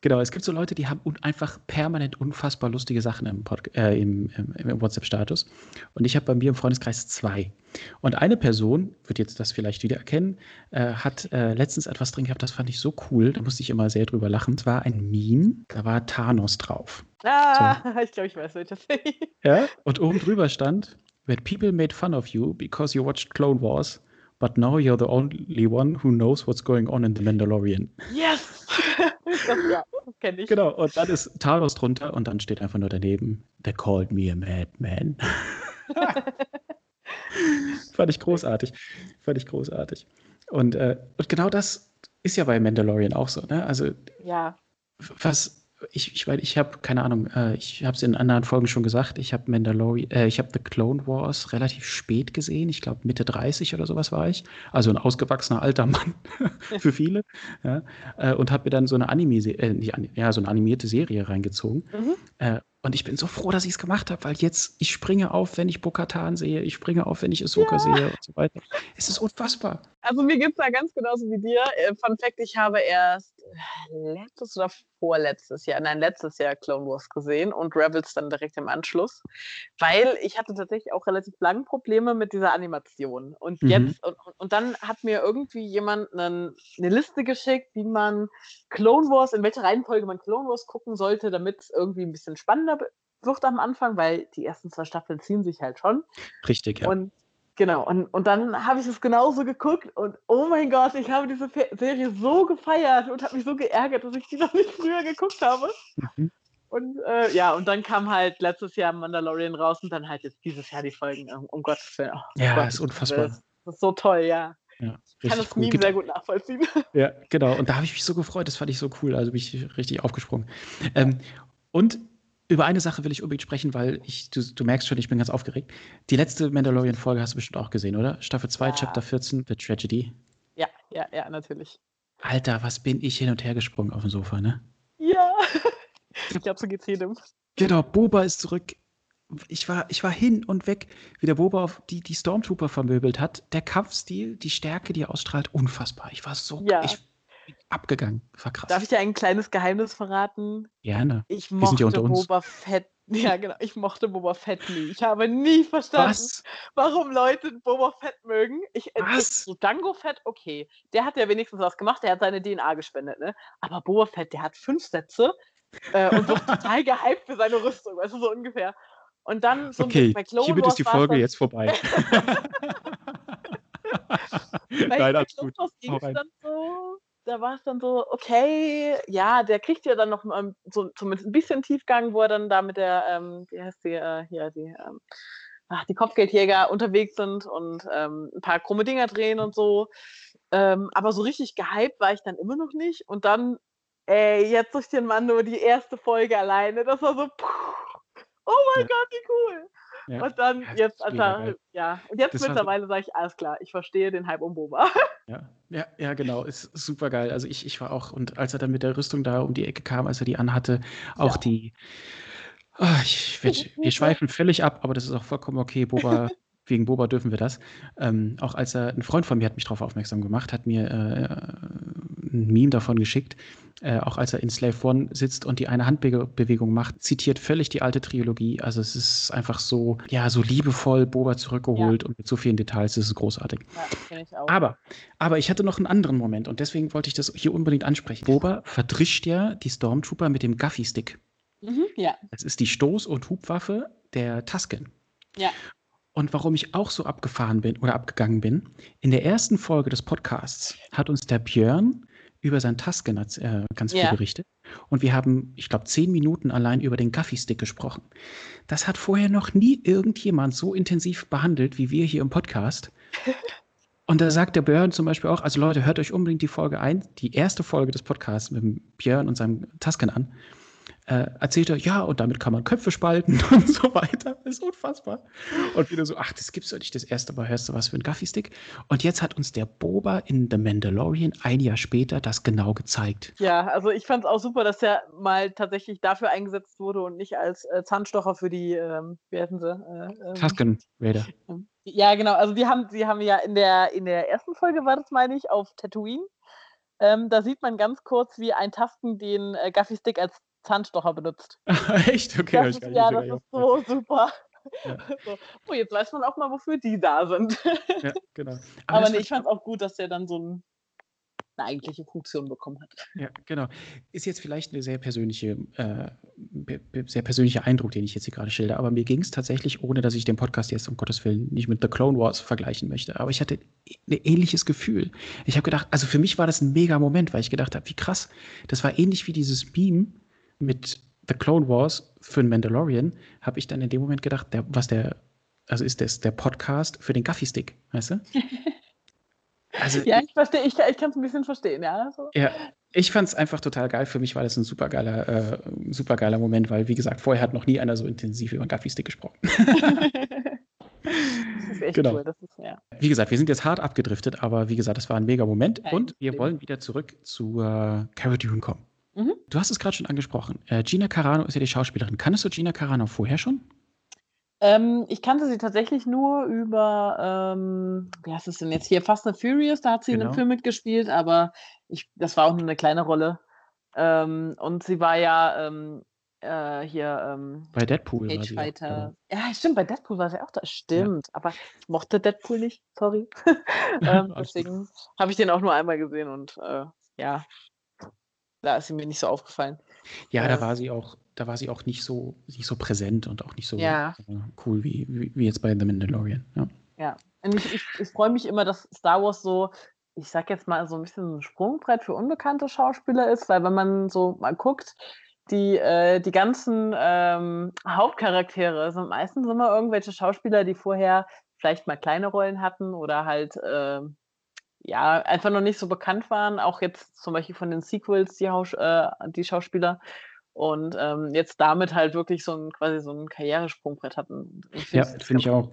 Genau, es gibt so Leute, die haben einfach permanent unfassbar lustige Sachen im, äh, im, im, im WhatsApp-Status. Und ich habe bei mir im Freundeskreis zwei. Und eine Person, wird jetzt das vielleicht wieder erkennen, äh, hat äh, letztens etwas drin gehabt, das fand ich so cool, da musste ich immer sehr drüber lachen. Es war ein Meme, da war Thanos drauf. Ah, ich glaube, ich weiß welches. Ja? Und oben drüber stand, That people made fun of you because you watched Clone Wars, but now you're the only one who knows what's going on in The Mandalorian. yes! das, ja, kenne ich. Genau, und dann ist Talos drunter und dann steht einfach nur daneben, they called me a madman. Fand ich großartig. Fand ich großartig. Und, äh, und genau das ist ja bei Mandalorian auch so, ne? Also, Ja. was, ich, ich, weil ich habe, keine Ahnung, äh, ich habe es in anderen Folgen schon gesagt, ich habe Mandalorian, äh, ich habe The Clone Wars relativ spät gesehen, ich glaube Mitte 30 oder sowas war ich. Also ein ausgewachsener alter Mann für viele. Ja? Äh, und habe mir dann so eine Anime, äh, nicht, ja, so eine animierte Serie reingezogen. Mhm. Und ich bin so froh, dass ich es gemacht habe, weil jetzt, ich springe auf, wenn ich Bokatan sehe, ich springe auf, wenn ich Ahsoka Ja. sehe und so weiter. Es ist unfassbar. Also mir geht's da ganz genauso wie dir. Äh, Fun Fact, ich habe erst äh, letztes oder vorletztes Jahr, nein, letztes Jahr Clone Wars gesehen und Rebels dann direkt im Anschluss, weil ich hatte tatsächlich auch relativ lange Probleme mit dieser Animation. Und Mhm. jetzt, und, und- und dann hat mir irgendwie jemand einen, eine Liste geschickt, wie man Clone Wars, in welcher Reihenfolge man Clone Wars gucken sollte, damit es irgendwie ein bisschen spannender wird am Anfang, weil die ersten zwei Staffeln ziehen sich halt schon. Richtig, ja. Und genau, und, und dann habe ich es genauso geguckt und oh mein Gott, ich habe diese Fe Serie so gefeiert und habe mich so geärgert, dass ich die noch nicht früher geguckt habe. Mhm. Und äh, ja, und dann kam halt letztes Jahr Mandalorian raus und dann halt jetzt dieses Jahr die Folgen, um, um Gottes Willen. Oh, Ja, Gott, ist unfassbar. Das, das ist so toll, ja. ja, Ich kann das cool. Meme sehr gut nachvollziehen. Ja, genau. Und da habe ich mich so gefreut. Das fand ich so cool. Also bin ich richtig aufgesprungen. Ähm, und über eine Sache will ich unbedingt sprechen, weil ich, du, du merkst schon, ich bin ganz aufgeregt. Die letzte Mandalorian-Folge hast du bestimmt auch gesehen, oder? Staffel 2, Ja. Chapter 14, The Tragedy. Ja, ja, ja, natürlich. Alter, was bin ich hin und her gesprungen auf dem Sofa, ne? Ja. Ich glaube, so geht's jedem. Genau, Boba ist zurück. Ich war, ich war hin und weg, wie der Boba auf die, die Stormtrooper vermöbelt hat. Der Kampfstil, die Stärke, die er ausstrahlt, unfassbar. Ich war so Ja. ich abgegangen. War krass. Darf ich dir ein kleines Geheimnis verraten? Gerne. Ich Wir sind ja mochte unter uns. Boba Fett. Ja, genau. Ich mochte Boba Fett nie. Ich habe nie verstanden, Was? warum Leute Boba Fett mögen. Ich, äh, Was? So Dango Fett, okay. Der hat ja wenigstens was gemacht. Der hat seine DNA gespendet, ne? Aber Boba Fett, der hat fünf Sätze äh, und wird total gehypt für seine Rüstung, weißt du, so ungefähr. Und dann so Okay, bei Clone hiermit ist die Folge dann, jetzt vorbei. Bei, Nein, alles gut. Dann so, da war es dann so, okay, ja, der kriegt ja dann noch mal so zumindest ein bisschen Tiefgang, wo er dann da mit der, ähm, wie heißt die, äh, hier, die, ähm, ach, die Kopfgeldjäger unterwegs sind und ähm, ein paar krumme Dinger drehen und so. Ähm, aber so richtig gehypt war ich dann immer noch nicht. Und dann, ey, jetzt durch den Mann nur die erste Folge alleine, das war so, puh, oh mein Ja. Gott, wie cool. Ja. Und dann jetzt, das Alter, geil. ja. Und jetzt Das mittlerweile sage ich, alles klar, ich verstehe den Hype um Boba. Ja, ja, ja, genau. Ist super geil. Also ich, ich war auch, und als er dann mit der Rüstung da um die Ecke kam, als er die anhatte, auch Ja. die. Ah, ich, werd- wir schweifen völlig ab, aber das ist auch vollkommen okay. Boba, wegen Boba dürfen wir das. Ähm, auch als er, ein Freund von mir hat mich darauf aufmerksam gemacht, hat mir äh, ein Meme davon geschickt. Äh, auch als er in Slave One sitzt und die eine Handbewegung macht, zitiert völlig die alte Trilogie. Also es ist einfach so, ja, so liebevoll Boba zurückgeholt und mit so vielen Details, das ist großartig. Ja, ich. Aber, aber ich hatte noch einen anderen Moment und deswegen wollte ich das hier unbedingt ansprechen. Boba verdrischt ja die Stormtrooper mit dem Guffy-Stick. Mhm, ja, Das ist die Stoß- und Hubwaffe der Tusken. ja. Und warum ich auch so abgefahren bin oder abgegangen bin, in der ersten Folge des Podcasts hat uns der Björn über sein Tusken äh, ganz viel Ja. berichtet. Und wir haben, ich glaube, zehn Minuten allein über den Guffy-Stick gesprochen. Das hat vorher noch nie irgendjemand so intensiv behandelt wie wir hier im Podcast. Und da sagt der Björn zum Beispiel auch, also Leute, hört euch unbedingt die Folge ein, die erste Folge des Podcasts mit Björn und seinem Tusken an. Äh, erzählt er, ja, und damit kann man Köpfe spalten und so weiter. Das ist unfassbar. Und wieder so, ach, das gibt's doch nicht das erste Mal, hörst du was für ein Guffy-Stick? Und jetzt hat uns der Boba in The Mandalorian ein Jahr später das genau gezeigt. Ja, also ich fand es auch super, dass er mal tatsächlich dafür eingesetzt wurde und nicht als äh, Zahnstocher für die, ähm, wie heißen sie? Äh, ähm, Tusken Raider. Ja, genau. Also die haben, die haben ja in der, in der ersten Folge war das, meine ich, auf Tatooine. Ähm, da sieht man ganz kurz, wie ein Tasken den äh, Guffy-Stick als Zahnstocher benutzt. Echt? Okay, Das ich ist, ja, das ist so super. Ja. so. Oh, jetzt weiß man auch mal, wofür die da sind. Ja, genau. Aber, das nee, ich fand es auch gut, dass der dann so ein, eine eigentliche Funktion bekommen hat. Ja, genau. Ist jetzt vielleicht eine sehr persönliche, äh, sehr persönlicher Eindruck, den ich jetzt hier gerade schilder, aber mir ging es tatsächlich, ohne dass ich den Podcast jetzt um Gottes Willen nicht mit The Clone Wars vergleichen möchte, aber ich hatte ein ähnliches Gefühl. Ich habe gedacht, also für mich war das ein mega Moment, weil ich gedacht habe, wie krass. Das war ähnlich wie dieses Meme mit The Clone Wars für den Mandalorian, habe ich dann in dem Moment gedacht, der, was der, also ist das der Podcast für den Guffy-Stick, weißt du? Also Ja, ich verstehe, ich, ich kann es ein bisschen verstehen, ja. Also, ja, ich fand es einfach total geil. Für mich war das ein supergeiler, äh, supergeiler Moment, weil, wie gesagt, vorher hat noch nie einer so intensiv über einen Guffy-Stick gesprochen. das ist echt Genau. cool. Das ist, ja. Wie gesagt, wir sind jetzt hart abgedriftet, aber wie gesagt, das war ein mega Moment. Kein und wir wollen wieder zurück zu äh, Cara Dune kommen. Mhm. Du hast es gerade schon angesprochen. Äh, Gina Carano ist ja die Schauspielerin. Kannst du Gina Carano vorher schon? Ähm, ich kannte sie tatsächlich nur über, ähm, wie heißt es denn jetzt hier, Fast and Furious, da hat sie in Genau. einem Film mitgespielt, aber ich, das war auch nur eine kleine Rolle. Ähm, und sie war ja ähm, äh, hier ähm, Bei Deadpool war sie auch Fighter. dabei. Ja, stimmt, bei Deadpool war sie auch da. Stimmt, aber ich mochte Deadpool nicht, sorry. ähm, deswegen habe ich den auch nur einmal gesehen und äh, ja, da ist sie mir nicht so aufgefallen. Ja, Äh, da war sie auch, da war sie auch nicht so, nicht so präsent und auch nicht so Ja. äh, cool wie, wie, wie jetzt bei The Mandalorian. Ja. Ja, und ich, ich, ich freue mich immer, dass Star Wars so, ich sag jetzt mal, so ein bisschen ein Sprungbrett für unbekannte Schauspieler ist, weil wenn man so mal guckt, die, äh, die ganzen ähm, Hauptcharaktere sind meistens immer irgendwelche Schauspieler, die vorher vielleicht mal kleine Rollen hatten oder halt ähm, ja einfach noch nicht so bekannt waren. Auch jetzt zum Beispiel von den Sequels, die, Haus äh, die Schauspieler. Und ähm, jetzt damit halt wirklich so ein quasi so ein Karrieresprungbrett hatten. Ja, finde ich auch.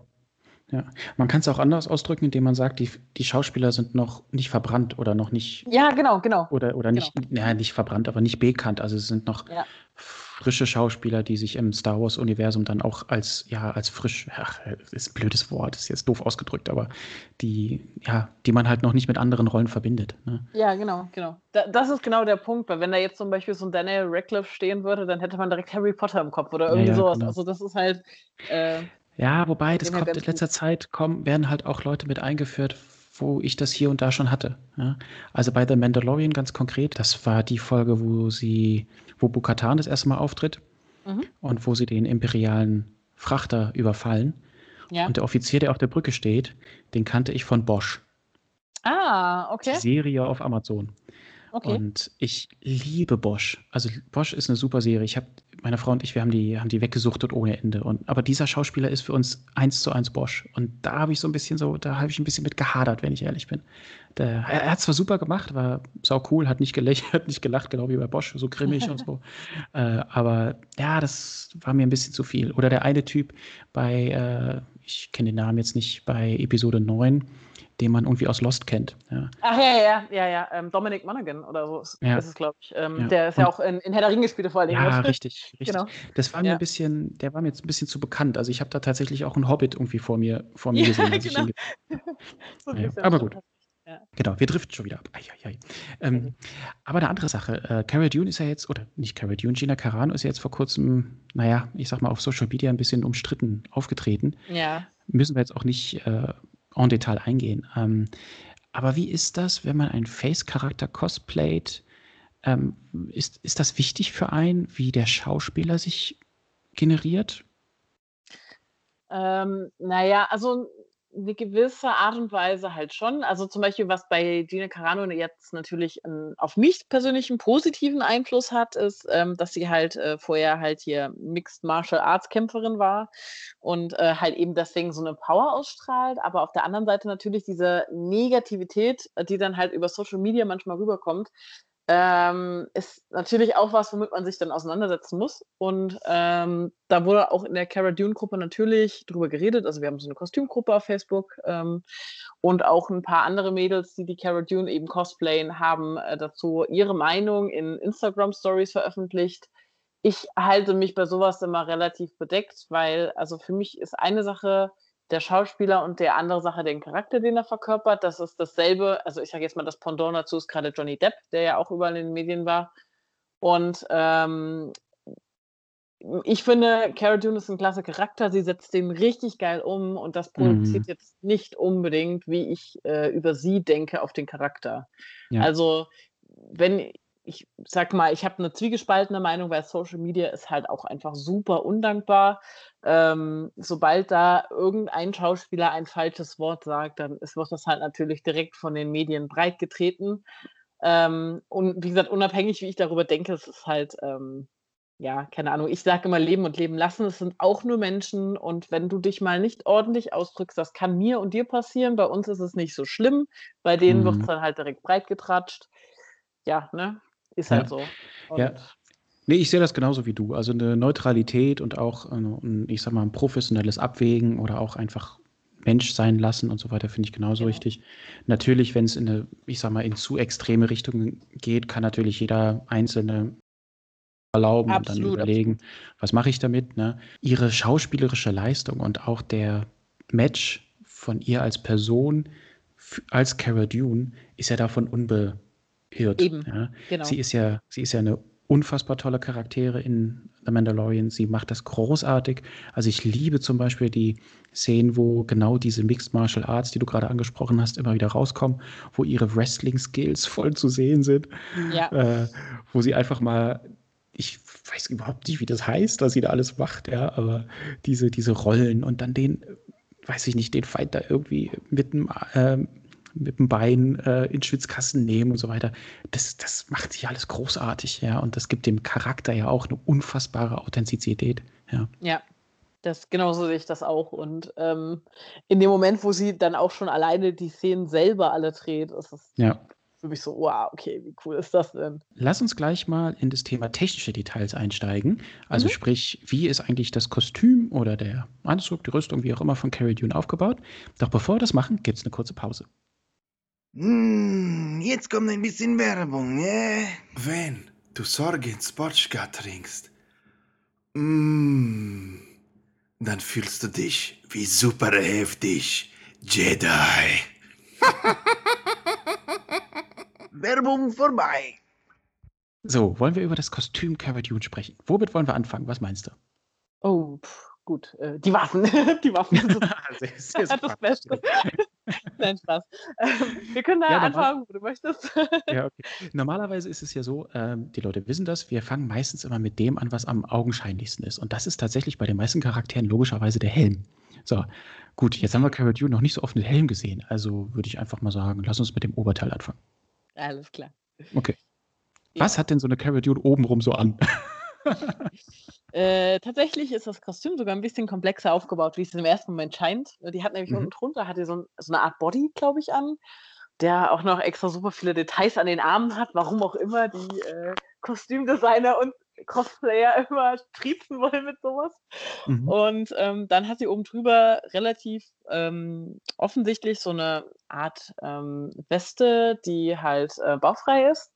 Ja. Man kann es auch anders ausdrücken, indem man sagt, die, die Schauspieler sind noch nicht verbrannt oder noch nicht Ja, genau, genau. oder, oder nicht, ja, nicht verbrannt, aber nicht bekannt. Also sie sind noch Ja. Frische Schauspieler, die sich im Star Wars-Universum dann auch als, ja, als frisch, ach, ist ein blödes Wort, ist jetzt doof ausgedrückt, aber die, ja, die man halt noch nicht mit anderen Rollen verbindet. Ne? Ja, genau, genau. Da, das ist genau der Punkt, weil wenn da jetzt zum Beispiel so ein Daniel Radcliffe stehen würde, dann hätte man direkt Harry Potter im Kopf oder irgendwie ja, ja, sowas. Genau. Also das ist halt. Äh, ja, wobei, das kommt in letzter Zeit kommen, werden halt auch Leute mit eingeführt, wo ich das hier und da schon hatte. Ja? Also bei The Mandalorian ganz konkret, das war die Folge, wo sie, wo Bukatan das erste Mal auftritt mhm. und wo sie den imperialen Frachter überfallen. Ja. Und der Offizier, der auf der Brücke steht, den kannte ich von Bosch. Ah, okay. Die Serie auf Amazon. Okay. Und ich liebe Bosch. Also Bosch ist eine super Serie. Ich habe meine Frau und ich, wir haben die, haben die weggesuchtet ohne Ende. Und, aber dieser Schauspieler ist für uns eins zu eins Bosch. Und da habe ich so ein bisschen so, da habe ich ein bisschen mit gehadert, wenn ich ehrlich bin. Der, er, er hat zwar super gemacht, war sau cool, hat nicht gelächelt, hat nicht gelacht, genau wie bei Bosch, so grimmig und so. Äh, aber ja, das war mir ein bisschen zu viel. Oder der eine Typ bei, äh, ich kenne den Namen jetzt nicht, bei Episode 9 den man irgendwie aus Lost kennt. Ja. Ach ja, ja, ja, ja. Ähm, Dominic Monaghan oder so ist, ja. ist es, glaube ich. Ähm, ja. Der ist ja auch in, in Herr der Ringe gespielt vor allen Dingen. Ja, richtig, richtig. Genau. Das war mir ein bisschen, der war mir jetzt ein bisschen zu bekannt. Also ich habe da tatsächlich auch einen Hobbit irgendwie vor mir, vor mir gesehen. genau. so aber gut. Ja. Genau, wir driften schon wieder ab. Ai, ai, ai. Ähm, mhm. Aber eine andere Sache. Äh, Cara Dune ist ja jetzt, oder nicht Cara Dune, Gina Carano ist ja jetzt vor kurzem, naja, ich sag mal, auf Social Media ein bisschen umstritten aufgetreten. Ja. Müssen wir jetzt auch nicht äh, en Detail eingehen. Ähm, aber wie ist das, wenn man einen Face-Charakter cosplayt? Ähm, ist, ist das wichtig für einen, wie der Schauspieler sich generiert? Ähm, naja, also eine gewisse Art und Weise halt schon. Also zum Beispiel, was bei Gina Carano jetzt natürlich ähm, auf mich persönlich einen positiven Einfluss hat, ist, ähm, dass sie halt äh, vorher halt hier Mixed Martial Arts Kämpferin war und äh, halt eben deswegen so eine Power ausstrahlt. Aber auf der anderen Seite natürlich diese Negativität, die dann halt über Social Media manchmal rüberkommt, ähm, ist natürlich auch was, womit man sich dann auseinandersetzen muss. Und ähm, da wurde auch in der Cara Dune-Gruppe natürlich drüber geredet. Also wir haben so eine Kostümgruppe auf Facebook ähm, und auch ein paar andere Mädels, die die Cara Dune eben cosplayen, haben äh, dazu ihre Meinung in Instagram-Stories veröffentlicht. Ich halte mich bei sowas immer relativ bedeckt, weil also für mich ist eine Sache, der Schauspieler und der andere Sache den Charakter, den er verkörpert. Das ist dasselbe, also ich sage jetzt mal, das Pendant dazu ist gerade Johnny Depp, der ja auch überall in den Medien war. Und ähm, ich finde, Cara Dune ist ein klasse Charakter. Sie setzt den richtig geil um und das produziert mhm. jetzt nicht unbedingt, wie ich äh, über sie denke, auf den Charakter. Ja. Also, wenn ich sag mal, ich habe eine zwiegespaltene Meinung, weil Social Media ist halt auch einfach super undankbar. Ähm, sobald da irgendein Schauspieler ein falsches Wort sagt, dann ist, wird das halt natürlich direkt von den Medien breitgetreten. Ähm, und wie gesagt, unabhängig, wie ich darüber denke, es ist halt, ähm, ja, keine Ahnung, ich sage immer leben und leben lassen. Es sind auch nur Menschen und wenn du dich mal nicht ordentlich ausdrückst, das kann mir und dir passieren. Bei uns ist es nicht so schlimm. Bei denen mhm. wird es dann halt direkt breitgetratscht. Ja, ne? Ist halt ja. so. Und ja. Nee, ich sehe das genauso wie du. Also eine Neutralität und auch, ein, ich sag mal, ein professionelles Abwägen oder auch einfach Mensch sein lassen und so weiter, finde ich genauso genau. richtig. Natürlich, wenn es in eine, ich sag mal, in zu extreme Richtungen geht, kann natürlich jeder Einzelne erlauben absolut, und dann überlegen, absolut. was mache ich damit. Ne? Ihre schauspielerische Leistung und auch der Match von ihr als Person, als Cara Dune, ist ja davon unbe irrt. Eben, ja. genau. Sie ist ja, sie ist ja eine unfassbar tolle Charaktere in The Mandalorian. Sie macht das großartig. Also ich liebe zum Beispiel die Szenen, wo genau diese Mixed Martial Arts, die du gerade angesprochen hast, immer wieder rauskommen, wo ihre Wrestling-Skills voll zu sehen sind. Ja. Äh, wo sie einfach mal, ich weiß überhaupt nicht, wie das heißt, was sie da alles macht, ja, aber diese, diese Rollen und dann den, weiß ich nicht, den Fight da irgendwie mit äh, mit dem Bein äh, in Schwitzkasten nehmen und so weiter. Das, das macht sich alles großartig, ja. Und das gibt dem Charakter ja auch eine unfassbare Authentizität. Ja. Ja. Das, genauso sehe ich das auch. Und ähm, in dem Moment, wo sie dann auch schon alleine die Szenen selber alle dreht, ist es ja. für mich so, wow, okay, wie cool ist das denn? Lass uns gleich mal in das Thema technische Details einsteigen. Also mhm. sprich, wie ist eigentlich das Kostüm oder der Anzug, die Rüstung, wie auch immer von Carrie Dune aufgebaut? Doch bevor wir das machen, gibt es eine kurze Pause. Hm, jetzt kommt ein bisschen Werbung, ne? Wenn du Sorgen Spotschka trinkst, Mm, dann fühlst du dich wie super heftig, Jedi. Werbung vorbei. So, wollen wir über das Kostüm Cara Dune sprechen? Womit wollen wir anfangen? Was meinst du? Oh, pff, gut. Äh, die Waffen. die Waffen sind sehr, sehr das Beste. Nein, Spaß. Ähm, wir können da Ja, anfangen, wo du möchtest. Ja, okay. Normalerweise ist es ja so, ähm, die Leute wissen das, wir fangen meistens immer mit dem an, was am augenscheinlichsten ist. Und das ist tatsächlich bei den meisten Charakteren logischerweise der Helm. So, gut, jetzt haben wir Dune noch nicht so oft mit Helm gesehen. Also würde ich einfach mal sagen, lass uns mit dem Oberteil anfangen. Alles klar. Okay. Ja. Was hat denn so eine Dune obenrum so an? Äh, tatsächlich ist das Kostüm sogar ein bisschen komplexer aufgebaut, wie es im ersten Moment scheint. Die hat nämlich Mhm. unten drunter hat die so, so eine Art Body, glaube ich, an, der auch noch extra super viele Details an den Armen hat, warum auch immer die äh, Kostümdesigner und Cosplayer immer triezen wollen mit sowas. Mhm. Und ähm, dann hat sie oben drüber relativ ähm, offensichtlich so eine Art ähm, Weste, die halt äh, bauchfrei ist.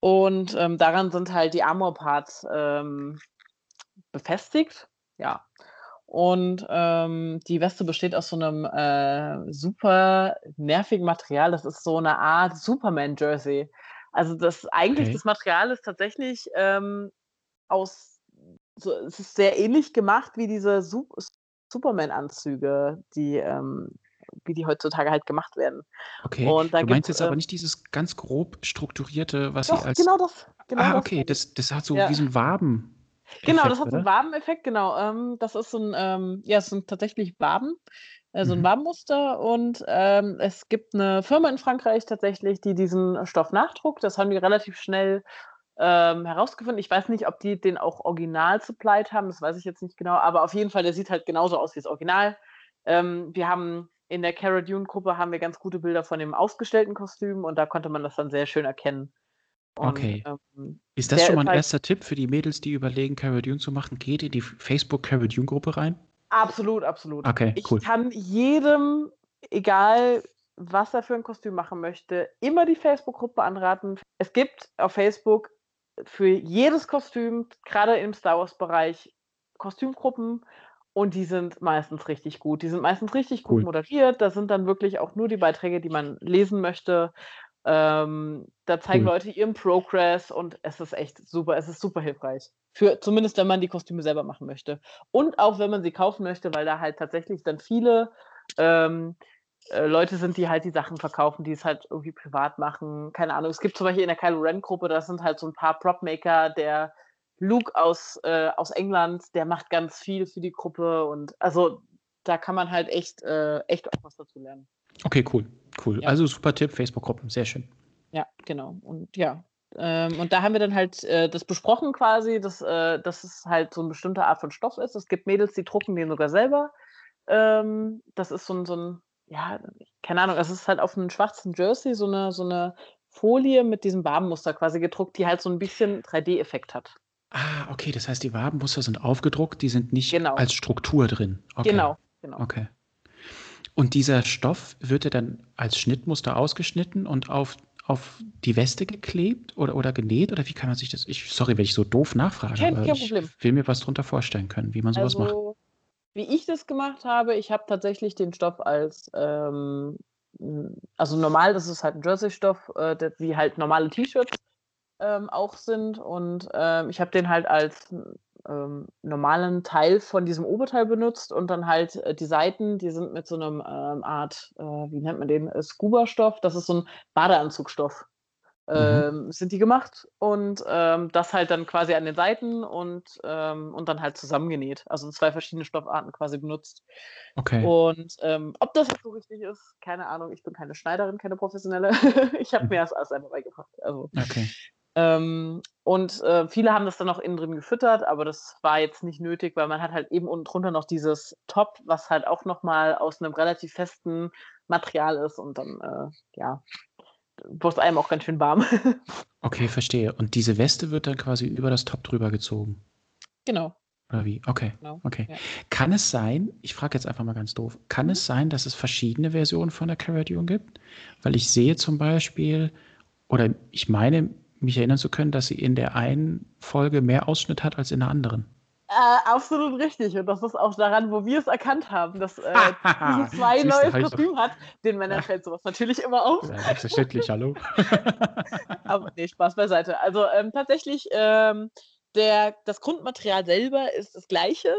Und ähm, daran sind halt die Armor-Parts ähm, befestigt. Ja. Und ähm, die Weste besteht aus so einem äh, super nervigen Material. Das ist so eine Art Superman-Jersey. Also das eigentlich Okay. das Material ist tatsächlich ähm, aus so, es ist sehr ähnlich gemacht wie diese Su Superman-Anzüge, die ähm, wie die heutzutage halt gemacht werden. Okay. Und du meinst jetzt aber ähm, nicht dieses ganz grob strukturierte, was Doch, als. genau das. Genau ah, okay, ich. das, das hat so Ja. wie so ein Waben. Genau, das hat so einen oder? Wabeneffekt, genau. Ähm, das ist so ein, ähm, ja, es sind tatsächlich Waben, äh, so ein Mhm. Wabenmuster und ähm, es gibt eine Firma in Frankreich tatsächlich, die diesen Stoff nachdruckt. Das haben die relativ schnell ähm, herausgefunden. Ich weiß nicht, ob die den auch original supplied haben, das weiß ich jetzt nicht genau, aber auf jeden Fall, der sieht halt genauso aus wie das Original. Ähm, wir haben in der Cara Dune Gruppe haben wir ganz gute Bilder von dem ausgestellten Kostüm und da konnte man das dann sehr schön erkennen. Und, Okay. ähm, Ist das schon mal ein halt- erster Tipp für die Mädels, die überlegen, Cara Dune zu machen? Geht in die Facebook Cara Dune Gruppe rein? Absolut, absolut. Okay, Ich cool. kann jedem, egal was er für ein Kostüm machen möchte, immer die Facebook-Gruppe anraten. Es gibt auf Facebook für jedes Kostüm, gerade im Star Wars-Bereich, Kostümgruppen und die sind meistens richtig gut. Die sind meistens richtig gut Cool. moderiert. Da sind dann wirklich auch nur die Beiträge, die man lesen möchte. Ähm, da zeigen Cool. Leute ihren Progress und es ist echt super. Es ist super hilfreich. Für, zumindest wenn man die Kostüme selber machen möchte. Und auch wenn man sie kaufen möchte, weil da halt tatsächlich dann viele ähm, äh, Leute sind, die halt die Sachen verkaufen, die es halt irgendwie privat machen. Keine Ahnung. Es gibt zum Beispiel in der Kylo Ren-Gruppe, da sind halt so ein paar Prop-Maker, der Luke aus, äh, aus England, der macht ganz viel für die Gruppe und also da kann man halt echt, äh, echt auch was dazu lernen. Okay, cool. Cool. Ja. Also super Tipp, Facebook-Gruppen. Sehr schön. Ja, genau. Und ja. Ähm, und da haben wir dann halt äh, das besprochen quasi, dass, äh, dass es halt so eine bestimmte Art von Stoff ist. Es gibt Mädels, die drucken den sogar selber. Ähm, das ist so ein, so ein, ja, keine Ahnung, es ist halt auf einem schwarzen Jersey so eine, so eine Folie mit diesem Wabenmuster quasi gedruckt, die halt so ein bisschen 3D-Effekt hat. Ah, okay. Das heißt, die Wabenmuster sind aufgedruckt, die sind nicht Genau. als Struktur drin. Okay. Genau, genau. Okay. Und dieser Stoff wird er dann als Schnittmuster ausgeschnitten und auf, auf die Weste geklebt oder, oder genäht? Oder wie kann man sich das? Ich, sorry, wenn ich so doof nachfrage, Kein- aber kein ich Problem. will mir was drunter vorstellen können, wie man sowas macht. Also, wie ich das gemacht habe, ich habe tatsächlich den Stoff als, ähm, also normal, das ist halt ein Jersey-Stoff, äh, wie halt normale T-Shirts ähm, auch sind. Und ähm, ich habe den halt als ähm, normalen Teil von diesem Oberteil benutzt und dann halt äh, die Seiten, die sind mit so einem ähm, Art, äh, wie nennt man den, äh, Scuba-Stoff, das ist so ein Badeanzugstoff. Mhm. Ähm, sind die gemacht und ähm, das halt dann quasi an den Seiten und, und dann halt zusammengenäht. Also zwei verschiedene Stoffarten quasi benutzt. Okay. Und ob das so richtig ist, keine Ahnung. Ich bin keine Schneiderin, keine professionelle. ich habe Mhm. mir das alles einfach beigebracht. Also, Okay. Ähm, und äh, viele haben das dann auch innen drin gefüttert, aber das war jetzt nicht nötig, weil man hat halt eben unten drunter noch dieses Top, was halt auch nochmal aus einem relativ festen Material ist und dann, äh, ja, wird einem auch ganz schön warm. Okay, verstehe. Und diese Weste wird dann quasi über das Top drüber gezogen. genau, Oder wie? Okay. genau. Okay. Ja. Kann es sein, ich frage jetzt einfach mal ganz doof, kann Mhm. es sein, dass es verschiedene Versionen von der Cara Dune gibt? Weil ich sehe zum Beispiel, oder ich meine, mich erinnern zu können, dass sie in der einen Folge mehr Ausschnitt hat als in der anderen. Äh, absolut richtig. Und das ist auch daran, wo wir es erkannt haben, dass äh, Season 2 Siehste, neues hab ich doch- Kostüm hat. Den Männern fällt sowas natürlich immer auf. Ja, selbstverständlich, hallo. Aber nee, Spaß beiseite. Also ähm, tatsächlich, ähm, der, das Grundmaterial selber ist das gleiche.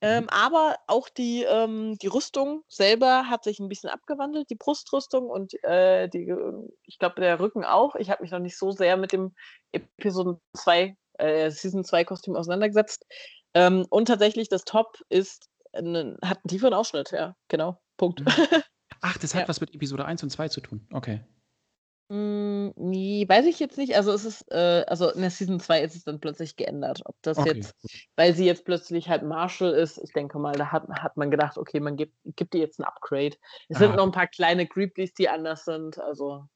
Ähm, aber auch die, ähm, die Rüstung selber hat sich ein bisschen abgewandelt, die Brustrüstung und äh, die, äh, ich glaube, der Rücken auch. Ich habe mich noch nicht so sehr mit dem Episoden 2, äh, Season 2 Kostüm auseinandergesetzt. Ähm, und tatsächlich, das Top ist, ein- hat einen tieferen Ausschnitt, ja, genau. Punkt. Ach, das hat Ja. was mit Episode 1 und 2 zu tun. Okay. Hm, nee, weiß ich jetzt nicht. Also es ist, äh, also in der Season 2 ist es dann plötzlich geändert. Ob das Okay, jetzt, weil sie jetzt plötzlich halt Marshall ist, ich denke mal, da hat, hat man gedacht, okay, man gibt, gibt ihr jetzt ein Upgrade. Es Ah, sind noch ein paar kleine Creeplies, die anders sind, also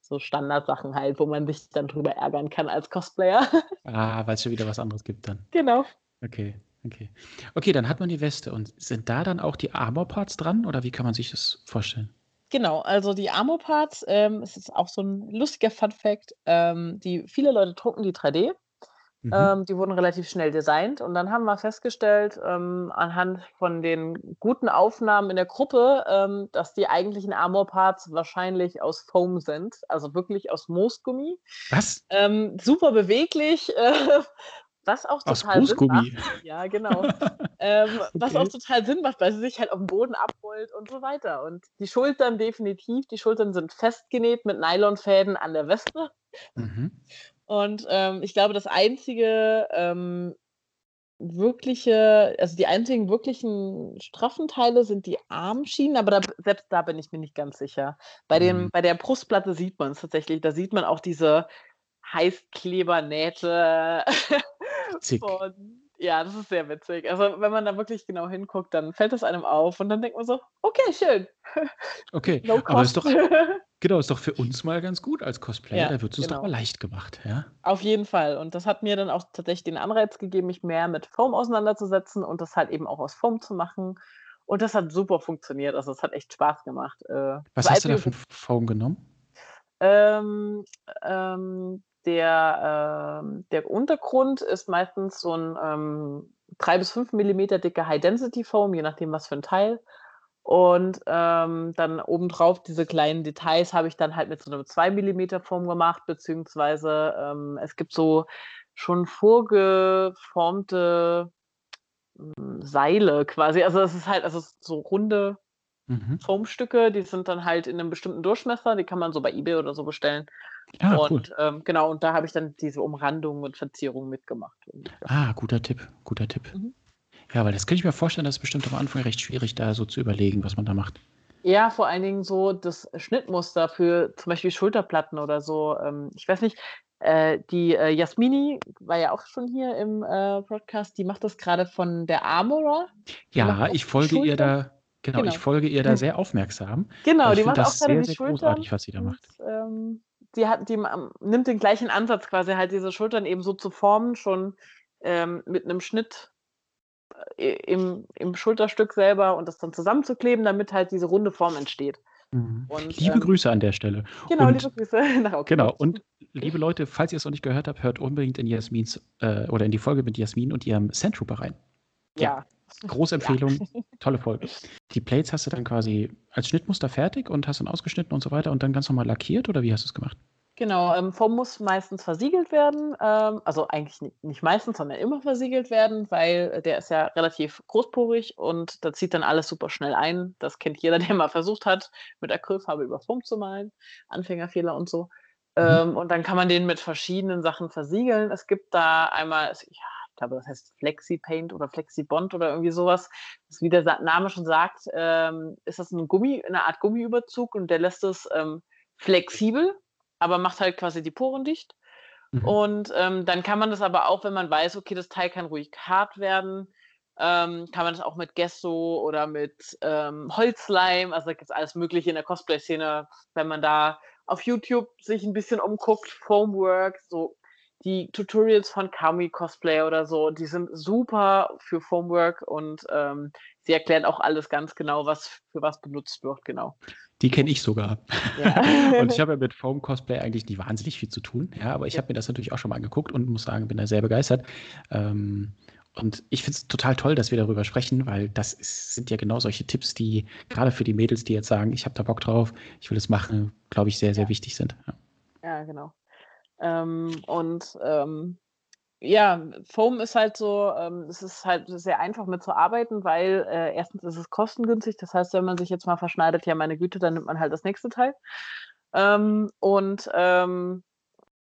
so Standardsachen halt, wo man sich dann drüber ärgern kann als Cosplayer. Ah, weil es schon wieder was anderes gibt dann. genau. Okay, okay. Okay, dann hat man die Weste. Und sind da dann auch die Armor-Parts dran? Oder wie kann man sich das vorstellen? Genau, also die Armor-Parts, ähm, es ist auch so ein lustiger Fun-Fact, ähm, die viele Leute drucken die 3D. Mhm. Ähm, die wurden relativ schnell designt und dann haben wir festgestellt, ähm, anhand von den guten Aufnahmen in der Gruppe, ähm, dass die eigentlichen Armor-Parts wahrscheinlich aus Foam sind, also wirklich aus Moosgummi. was? Ähm, super beweglich, äh, was auch Aus total Sinn macht. Ja, genau. ähm, Was auch Okay. total Sinn macht, weil sie sich halt auf dem Boden abrollt und so weiter. Und die Schultern definitiv, die Schultern sind festgenäht mit Nylonfäden an der Weste. Mhm. Und ähm, ich glaube, das einzige ähm, wirkliche, also die einzigen wirklichen straffen Teile sind die Armschienen, aber da, selbst da bin ich mir nicht ganz sicher. Bei, dem, Mhm. bei der Brustplatte sieht man es tatsächlich. Da sieht man auch diese Heißklebernähte. Von, ja, das ist sehr witzig. Also wenn man da wirklich genau hinguckt, dann fällt es einem auf und dann denkt man so, okay, schön. Okay, No aber ist doch, genau, ist doch für uns mal ganz gut als Cosplayer. Ja, da wird es uns doch genau. mal leicht gemacht, ja? Auf jeden Fall. Und das hat mir dann auch tatsächlich den Anreiz gegeben, mich mehr mit Foam auseinanderzusetzen und das halt eben auch aus Foam zu machen. Und das hat super funktioniert. Also es hat echt Spaß gemacht. Äh, Was das hast du da für Foam genommen? Ähm, ähm, der, ähm, der Untergrund ist meistens so ein ähm, 3 bis 5 Millimeter dicker High-Density-Foam, je nachdem, was für ein Teil. Und ähm, dann obendrauf diese kleinen Details habe ich dann halt mit so einem 2 Millimeter Foam gemacht, beziehungsweise ähm, es gibt so schon vorgeformte ähm, Seile quasi. Also es ist halt also so runde Mhm. Foamstücke, die sind dann halt in einem bestimmten Durchmesser, die kann man so bei eBay oder so bestellen. Ah, cool. und ähm, genau, und da habe ich dann diese Umrandungen und Verzierungen mitgemacht. Und, ja. Ah, guter Tipp, guter Tipp. Mhm. Ja, weil das kann ich mir vorstellen, das ist bestimmt am Anfang recht schwierig, da so zu überlegen, was man da macht. ja, vor allen Dingen so das Schnittmuster für zum Beispiel Schulterplatten oder so. Ähm, ich weiß nicht, äh, die äh, Jasmini war ja auch schon hier im äh, Podcast, die macht das gerade von der Armorer. Ja, ich folge ihr Schultern. da, genau, Genau. ich folge ihr da sehr aufmerksam. Genau, ich die macht auch das gerade sehr, die sehr Schultern. großartig, was sie da macht. Und, ähm, die hat, die ähm, nimmt den gleichen Ansatz quasi halt diese Schultern eben so zu formen, schon ähm, mit einem Schnitt äh, im, im Schulterstück selber und das dann zusammenzukleben, damit halt diese runde Form entsteht. Mhm. Und, Liebe ähm, Grüße an der Stelle. Genau, und, liebe Grüße nach Augsburg. Genau, und liebe Leute, falls ihr es noch nicht gehört habt, hört unbedingt in Jasmins äh, oder in die Folge mit Jasmin und ihrem Sandtrooper rein. ja. Große Empfehlung, tolle Folge. Die Plates hast du dann quasi als Schnittmuster fertig und hast dann ausgeschnitten und so weiter und dann ganz normal lackiert oder wie hast du es gemacht? Genau, ähm, Foam muss meistens versiegelt werden. Ähm, also eigentlich nicht, nicht meistens, sondern immer versiegelt werden, weil der ist ja relativ großporig und da zieht dann alles super schnell ein. Das kennt jeder, der mal versucht hat, mit Acrylfarbe über Foam zu malen. Anfängerfehler und so. Mhm. Ähm, und dann kann man den mit verschiedenen Sachen versiegeln. Es gibt da einmal, es- ja, glaube, das heißt Flexi Paint oder Flexi Bond oder irgendwie sowas. Das, wie der Name schon sagt, ähm, ist das ein Gummi, eine Art Gummiüberzug und der lässt es ähm, flexibel, aber macht halt quasi die Poren dicht. Mhm. Und ähm, dann kann man das aber auch, wenn man weiß, okay, das Teil kann ruhig hart werden, ähm, kann man das auch mit Gesso oder mit ähm, Holzleim, also da gibt es alles Mögliche in der Cosplay-Szene, wenn man da auf YouTube sich ein bisschen umguckt, Foamwork, so die Tutorials von Kami Cosplay oder so, die sind super für Foamwork und ähm, sie erklärt auch alles ganz genau, was für was benutzt wird, genau. Die kenne ich sogar. Ja. und ich habe ja mit Foam Cosplay eigentlich nicht wahnsinnig viel zu tun, ja, aber ich Ja. habe mir das natürlich auch schon mal angeguckt und muss sagen, bin da sehr begeistert. Ähm, Und ich finde es total toll, dass wir darüber sprechen, weil das ist, sind ja genau solche Tipps, die gerade für die Mädels, die jetzt sagen, ich habe da Bock drauf, ich will es machen, glaube ich, sehr, sehr wichtig sind. Ja, Ja, genau. Ähm, und ähm, ja, Foam ist halt so, ähm, es ist halt sehr einfach mit zu arbeiten, weil äh, erstens ist es kostengünstig. Das heißt, wenn man sich jetzt mal verschneidet, ja, meine Güte, dann nimmt man halt das nächste Teil. Ähm, und ähm,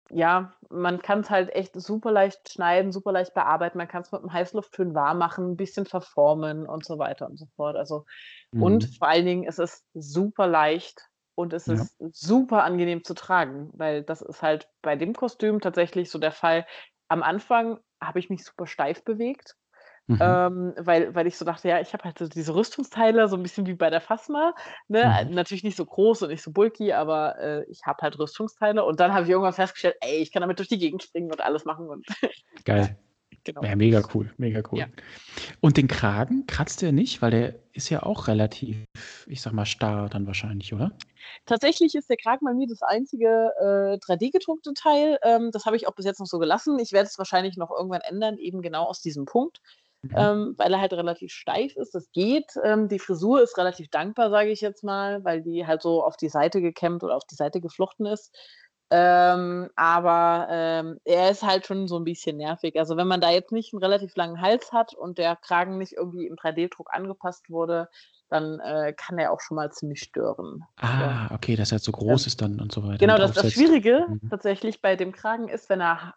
ja, man kann es halt echt super leicht schneiden, super leicht bearbeiten. Man kann es mit einem Heißluftföhn warm machen, ein bisschen verformen und so weiter und so fort. Also, und mhm. vor allen Dingen ist es super leicht und es ja. ist super angenehm zu tragen, weil das ist halt bei dem Kostüm tatsächlich so der Fall. Am Anfang habe ich mich super steif bewegt, Mhm. ähm, weil, weil ich so dachte, ja, ich habe halt so diese Rüstungsteile, so ein bisschen wie bei der Phasma. Ne? Mhm. Natürlich nicht so groß und nicht so bulky, aber äh, ich habe halt Rüstungsteile. Und dann habe ich irgendwann festgestellt, ey, ich kann damit durch die Gegend springen und alles machen. Und Geil. Genau. Ja, mega cool, mega cool. Ja. Und den Kragen kratzt der nicht, weil der ist ja auch relativ, ich sag mal, starr dann wahrscheinlich, oder? Tatsächlich ist der Kragen bei mir das einzige äh, 3D-gedruckte Teil. Ähm, das habe ich auch bis jetzt noch so gelassen. Ich werde es wahrscheinlich noch irgendwann ändern, eben genau aus diesem Punkt. Mhm. ähm, weil er halt relativ steif ist. Das geht. Ähm, die Frisur ist relativ dankbar, sage ich jetzt mal, weil die halt so auf die Seite gekämmt oder auf die Seite geflochten ist. Ähm, aber ähm, er ist halt schon so ein bisschen nervig. Also wenn man da jetzt nicht einen relativ langen Hals hat und der Kragen nicht irgendwie im 3D-Druck angepasst wurde, dann äh, kann er auch schon mal ziemlich stören. Ja. Ah, okay, dass er so groß ist dann und so weiter. Genau, das, das. Schwierige Mhm. tatsächlich bei dem Kragen ist, wenn er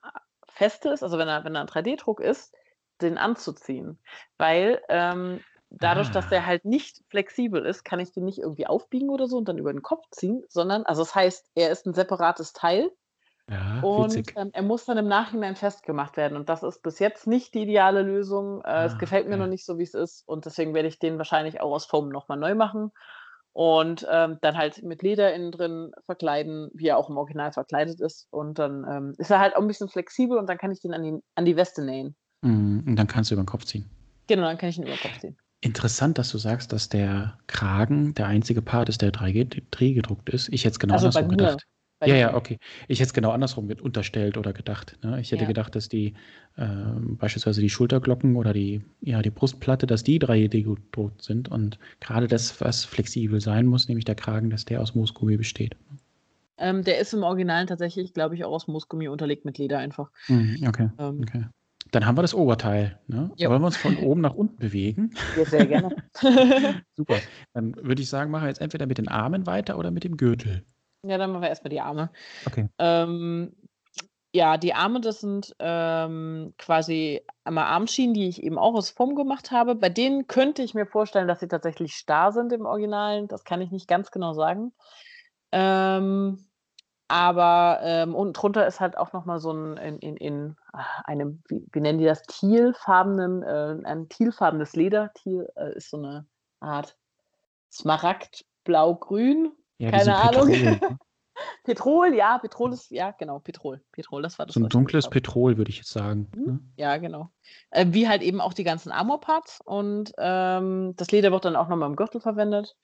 fest ist, also wenn er, wenn er ein 3D-Druck ist, den anzuziehen. Weil ähm, dadurch, dass der Ah. halt nicht flexibel ist, kann ich den nicht irgendwie aufbiegen oder so und dann über den Kopf ziehen, sondern, also das heißt, er ist ein separates Teil Ja, und ähm, er muss dann im Nachhinein festgemacht werden. Und das ist bis jetzt nicht die ideale Lösung. Äh, es Ah, gefällt mir noch okay. nicht so, wie es ist. Und deswegen werde ich den wahrscheinlich auch aus Foam nochmal neu machen. Und ähm, dann halt mit Leder innen drin verkleiden, wie er auch im Original verkleidet ist. Und dann ähm, ist er halt auch ein bisschen flexibel und dann kann ich den an die, an die Weste nähen. Mhm. Und dann kannst du über den Kopf ziehen. Genau, dann kann ich ihn über den Kopf ziehen. Interessant, dass du sagst, dass der Kragen der einzige Part ist, der 3D gedruckt ist. Ich hätte es genau Also andersrum gedacht. Ja, ja, okay. Ich hätte es genau andersrum unterstellt oder gedacht. Ne? Ich hätte Ja. gedacht, dass die ähm, beispielsweise die Schulterglocken oder die, ja, die Brustplatte, dass die 3D gedruckt sind und gerade das, was flexibel sein muss, nämlich der Kragen, dass der aus Moosgummi besteht. Ähm, der ist im Original tatsächlich, glaube ich, auch aus Moosgummi unterlegt mit Leder einfach. Mhm, okay, Ähm, okay. Dann haben wir das Oberteil. Ne? Jo. Wollen wir uns von oben nach unten bewegen? Ja, sehr gerne. Super. Dann würde ich sagen, machen wir jetzt entweder mit den Armen weiter oder mit dem Gürtel. ja, dann machen wir erstmal die Arme. Okay. Ähm, ja, die Arme, das sind ähm, quasi einmal Armschienen, die ich eben auch aus Foam gemacht habe. Bei denen könnte ich mir vorstellen, dass sie tatsächlich starr sind im Original. Das kann ich nicht ganz genau sagen. Ähm, aber ähm, unten drunter ist halt auch nochmal so ein in, in, in einem, wie, wie nennen die das, tealfarbenen, äh, ein tealfarbenes Leder. Teal äh, ist so eine Art Smaragd, Blau-Grün. Ja, wie Keine Ahnung. Petrol. ne? Petrol, ja, Petrol ist, ja, genau, Petrol. Petrol, das war das. So ein dunkles. Petrol, würde ich jetzt sagen. Mhm. Ne? Ja, genau. Äh, wie halt eben auch die ganzen Armor-Parts. Und ähm, das Leder wird dann auch nochmal im Gürtel verwendet.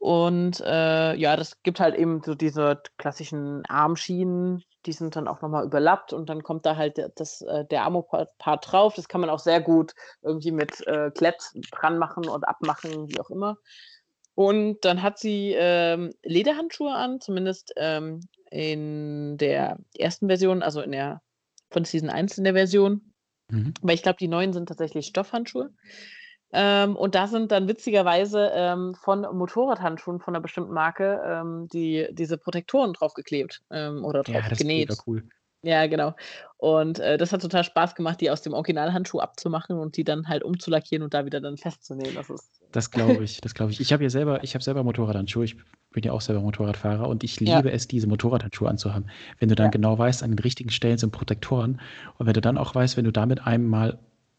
Und äh, ja, das gibt halt eben so diese klassischen Armschienen, die sind dann auch nochmal überlappt und dann kommt da halt der, das, äh, der Armor-Part drauf. Das kann man auch sehr gut irgendwie mit äh, Klett dran machen und abmachen, wie auch immer. Und dann hat sie ähm, Lederhandschuhe an, zumindest ähm, in der ersten Version, also in der von Season 1 in der Version. Mhm. Weil ich glaube, die neuen sind tatsächlich Stoffhandschuhe. Ähm, und da sind dann witzigerweise ähm, von Motorradhandschuhen von einer bestimmten Marke ähm, die, diese Protektoren draufgeklebt ähm, oder drauf Ja, das ist genäht. mega cool. Ja, genau. Und äh, das hat total Spaß gemacht, die aus dem Originalhandschuh abzumachen und die dann halt umzulackieren und da wieder dann festzunehmen. Das ist Das glaube ich, das glaube ich. Ich habe ja selber, ich habe selber Motorradhandschuhe. Ich bin ja auch selber Motorradfahrer und ich Ja. liebe es, diese Motorradhandschuhe anzuhaben. Wenn du dann Ja. genau weißt, an den richtigen Stellen sind Protektoren und wenn du dann auch weißt, wenn du damit einem mal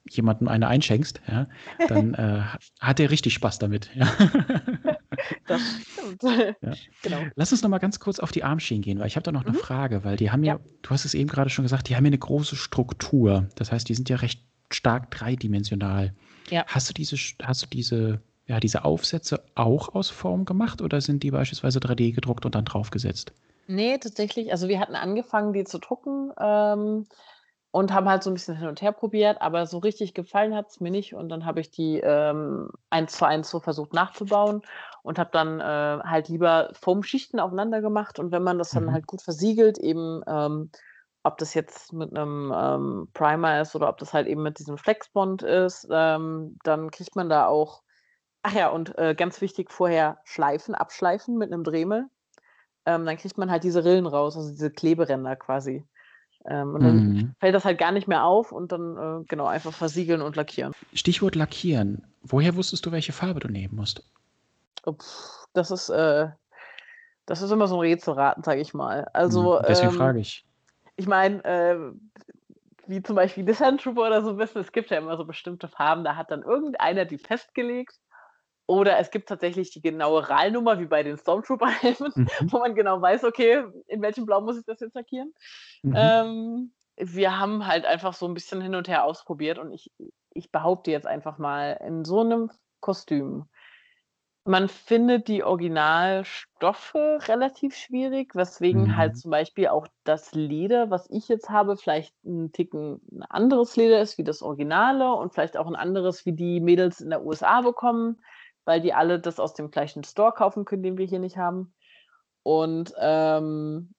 jemandem eine einschenkst, ja, dann äh, hat er richtig Spaß damit. Ja. das stimmt. Ja. Genau. Lass uns noch mal ganz kurz auf die Armschienen gehen, weil ich habe da noch eine Mhm. Frage, weil die haben ja, Ja. du hast es eben gerade schon gesagt, die haben ja eine große Struktur. Das heißt, die sind ja recht stark dreidimensional. Ja. Hast du diese, hast du diese, ja, diese Aufsätze auch aus Form gemacht oder sind die beispielsweise 3D gedruckt und dann draufgesetzt? Nee, tatsächlich. Also wir hatten angefangen, die zu drucken. Ähm, und habe halt so ein bisschen hin und her probiert, aber so richtig gefallen hat es mir nicht. Und dann habe ich die ähm, eins zu eins so versucht nachzubauen und habe dann äh, halt lieber Foamschichten aufeinander gemacht. Und wenn man das dann Mhm. halt gut versiegelt, eben ähm, ob das jetzt mit einem ähm, Primer ist oder ob das halt eben mit diesem Flexbond ist, ähm, dann kriegt man da auch, ach ja, und äh, ganz wichtig, vorher schleifen, abschleifen mit einem Dremel. Ähm, dann kriegt man halt diese Rillen raus, also diese Kleberänder quasi. Ähm, und dann Mhm. fällt das halt gar nicht mehr auf und dann äh, genau einfach versiegeln und lackieren. Stichwort lackieren. Woher wusstest du, welche Farbe du nehmen musst? Oh, pff, das ist, äh, das ist immer so ein Rätselraten, sage ich mal. Also, Mhm. Deswegen ähm, frage ich. ich meine, äh, wie zum Beispiel Sand Trooper oder so wissen, es gibt ja immer so bestimmte Farben, da hat dann irgendeiner die festgelegt. Oder es gibt tatsächlich die genaue RAL-Nummer, wie bei den Stormtrooper-Helmen, Mhm. wo man genau weiß, okay, in welchem Blau muss ich das jetzt lackieren. Mhm. Ähm, wir haben halt einfach so ein bisschen hin und her ausprobiert und ich, ich behaupte jetzt einfach mal, in so einem Kostüm, man findet die Originalstoffe relativ schwierig, weswegen halt Mhm. zum Beispiel auch das Leder, was ich jetzt habe, vielleicht ein Ticken ein anderes Leder ist wie das Originale und vielleicht auch ein anderes, wie die Mädels in der USA bekommen, weil die alle das aus dem gleichen Store kaufen können, den wir hier nicht haben. Und ähm,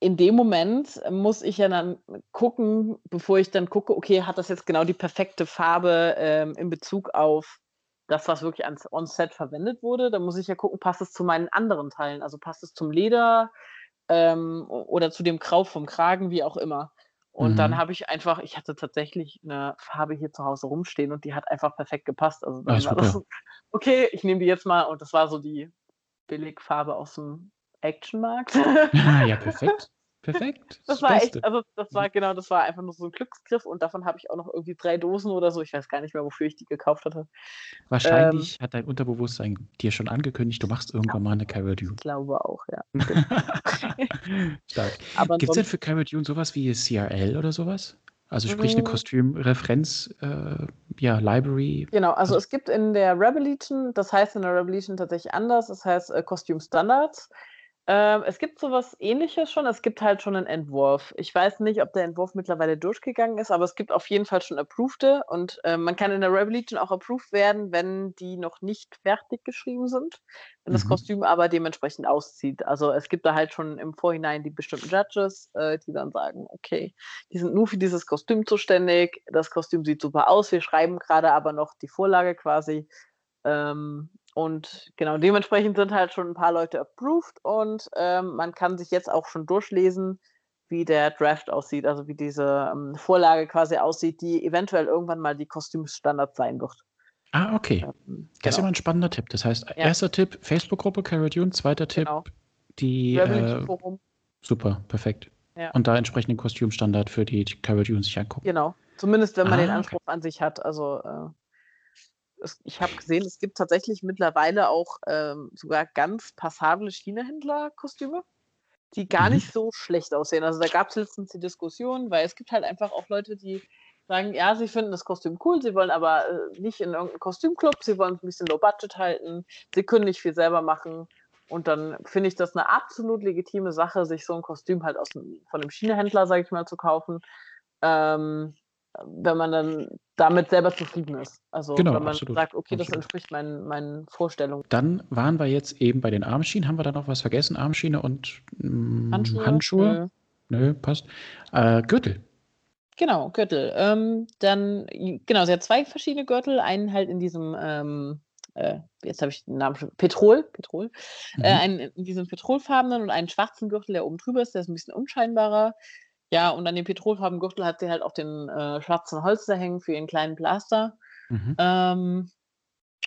in dem Moment muss ich ja dann gucken, bevor ich dann gucke, okay, hat das jetzt genau die perfekte Farbe ähm, in Bezug auf das, was wirklich ans On-Set verwendet wurde. Da muss ich ja gucken, passt es zu meinen anderen Teilen? Also passt es zum Leder ähm, oder zu dem Grau vom Kragen, wie auch immer. Und dann Mhm. habe ich einfach, ich hatte tatsächlich eine Farbe hier zu Hause rumstehen und die hat einfach perfekt gepasst. Also Ah, dann war das so, okay, ich nehme die jetzt mal und das war so die Billigfarbe aus dem Actionmarkt. Ah, ja, perfekt. Perfekt. Das war Beste. echt, also das war genau, das war einfach nur so ein Glücksgriff und davon habe ich auch noch irgendwie drei Dosen oder so. Ich weiß gar nicht mehr, wofür ich die gekauft hatte. Wahrscheinlich hat dein Unterbewusstsein dir schon angekündigt, du machst irgendwann mal eine Cara Dune. Ich glaube auch, ja. Stark. Gibt es denn für Cara Dune sowas wie CRL oder sowas? Also sprich eine Mm. Kostümreferenz, äh, ja, Library. genau, also Also- es gibt in der Revolution, das heißt in der Revolution tatsächlich anders, das heißt äh, Costume Standards. Ähm, es gibt sowas ähnliches schon, es gibt halt schon einen Entwurf. Ich weiß nicht, ob der Entwurf mittlerweile durchgegangen ist, aber es gibt auf jeden Fall schon approvede und äh, man kann in der Revolution auch approved werden, wenn die noch nicht fertig geschrieben sind, wenn das Mhm. Kostüm aber dementsprechend auszieht. Also es gibt da halt schon im Vorhinein die bestimmten Judges, äh, die dann sagen, okay, die sind nur für dieses Kostüm zuständig, das Kostüm sieht super aus, wir schreiben gerade aber noch die Vorlage quasi. Ähm, und genau, dementsprechend sind halt schon ein paar Leute approved und ähm, man kann sich jetzt auch schon durchlesen, wie der Draft aussieht, also wie diese ähm, Vorlage quasi aussieht, die eventuell irgendwann mal die Kostümstandard sein wird. Ah, okay. Ähm, Das ist genau. immer ein spannender Tipp. Das heißt, erster Tipp, Facebook-Gruppe Cara Dune, zweiter Tipp, Genau. die äh, Forum, super, perfekt. Ja. Und da entsprechend den Kostümstandard für die Cara Dune sich angucken. genau. Zumindest wenn man den Ah, okay. Anspruch an sich hat. Also äh, ich habe gesehen, es gibt tatsächlich mittlerweile auch ähm, sogar ganz passable China-Händler-Kostüme, die gar Mhm. nicht so schlecht aussehen. Also da gab es letztens die Diskussion, weil es gibt halt einfach auch Leute, die sagen, ja, sie finden das Kostüm cool, sie wollen aber äh, nicht in irgendeinen Kostümclub, sie wollen es ein bisschen low budget halten, sie können nicht viel selber machen. Und dann finde ich das eine absolut legitime Sache, sich so ein Kostüm halt aus dem, von einem China-Händler, sage ich mal, zu kaufen. Ähm, wenn man dann damit selber zufrieden ist. Also Genau, wenn man absolut, sagt, okay, das absolut. entspricht meinen, meinen Vorstellungen. Dann waren wir jetzt eben bei den Armschienen. Haben wir da noch was vergessen? Armschiene und mm, Handschuhe? Handschuhe? Nö, passt. Äh, Gürtel. Genau, Gürtel. Ähm, dann, genau, sie hat zwei verschiedene Gürtel. Einen halt in diesem, ähm, äh, jetzt habe ich den Namen schon, Petrol, Petrol. Mhm. Äh, einen in diesem petrolfarbenen und einen schwarzen Gürtel, der oben drüber ist, der ist ein bisschen unscheinbarer. Ja, und an dem petrolfarbenen Gürtel hat sie halt auch den äh, schwarzen Holster hängen für ihren kleinen Blaster. Mhm. Ähm,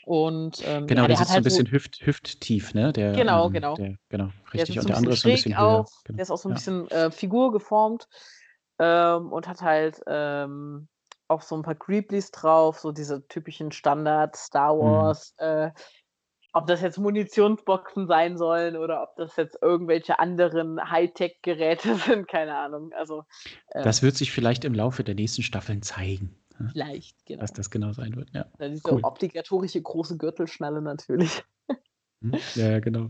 und ähm, Genau, ja, der der sitzt so ein halt bisschen so, hüft, hüfttief, ne? Der, Genau, ähm, genau. Der, genau, der richtig. sitzt Und der andere ist so ein bisschen höher. auch, Genau. der ist auch so ein Ja. bisschen äh, Figur geformt ähm, und hat halt ähm, auch so ein paar Creeblies drauf, so diese typischen Standard Star Mhm. Wars, äh, ob das jetzt Munitionsboxen sein sollen oder ob das jetzt irgendwelche anderen Hightech-Geräte sind, keine Ahnung. Also ähm, Das wird sich vielleicht im Laufe der nächsten Staffeln zeigen, ne? vielleicht, genau. was das genau sein wird. Ja, Dann diese cool. obligatorische große Gürtelschnalle natürlich. Mhm. Ja, genau.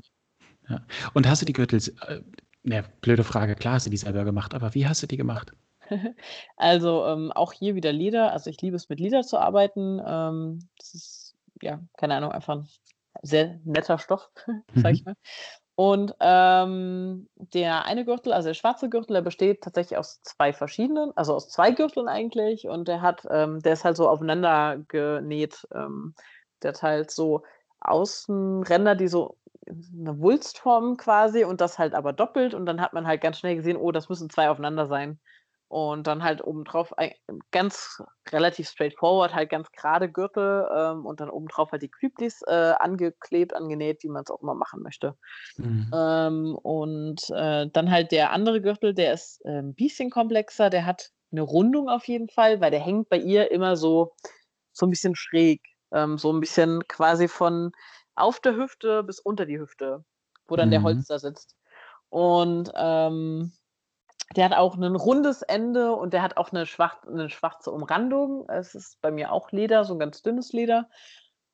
Ja. Und hast du die Gürtel, äh, ne, blöde Frage, klar hast du die selber gemacht, aber wie hast du die gemacht? Also, ähm, auch hier wieder Leder. Also, ich liebe es, mit Leder zu arbeiten. Ähm, das ist, ja, keine Ahnung, einfach sehr netter Stoff, sage ich Mhm. mal. Und, ähm, der eine Gürtel, also der schwarze Gürtel, der besteht tatsächlich aus 2 verschiedenen also aus 2 Gürteln eigentlich und der hat ähm, der ist halt so aufeinander genäht. Ähm, der hat halt so Außenränder, die so 'ne Wulst formen quasi und das halt aber doppelt und dann hat man halt ganz schnell gesehen: „Oh, das müssen 2 aufeinander sein.“ Und dann halt obendrauf ganz relativ straightforward, halt ganz gerade Gürtel, ähm, und dann obendrauf halt die Creeplies, äh, angeklebt, angenäht, wie man's auch immer machen möchte. Mhm. Ähm, und, äh, dann halt der andere Gürtel, der ist, äh, 'n bisschen komplexer. Der hat 'ne Rundung auf jeden Fall, weil der hängt bei ihr immer so so 'n bisschen schräg, ähm, so 'n bisschen quasi von auf der Hüfte bis unter die Hüfte, wo dann der Mhm. Holster sitzt. Und, ähm, der hat auch 'nen rundes Ende und der hat auch 'ne schwach 'ne schwarze Umrandung. Es ist bei mir auch Leder, so 'n ganz dünnes Leder.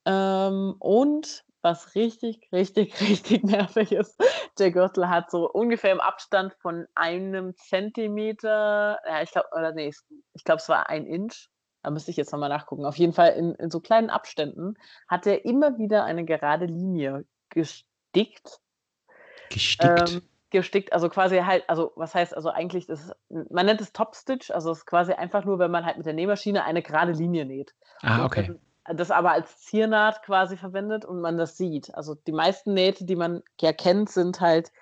Ähm, und was richtig, richtig, richtig nervig ist, der Gürtel hat so ungefähr im Abstand von einem Zentimeter ja, ich glaube oder ne, es ich glaube, es war 1 Inch. Da müsste ich jetzt noch mal nachgucken. Auf jeden Fall in in so kleinen Abständen hat der immer wieder eine gerade Linie gestickt. Gestickt? Ähm, gestickt, also quasi halt also, was heißt also eigentlich das man nennt es Topstitch, also ist quasi einfach nur, wenn man halt mit der Nähmaschine eine gerade Linie näht. Ah, okay. das aber als Ziernaht quasi verwendet und man das sieht. Also, die meisten Nähte, die man ja kennt, sind halt,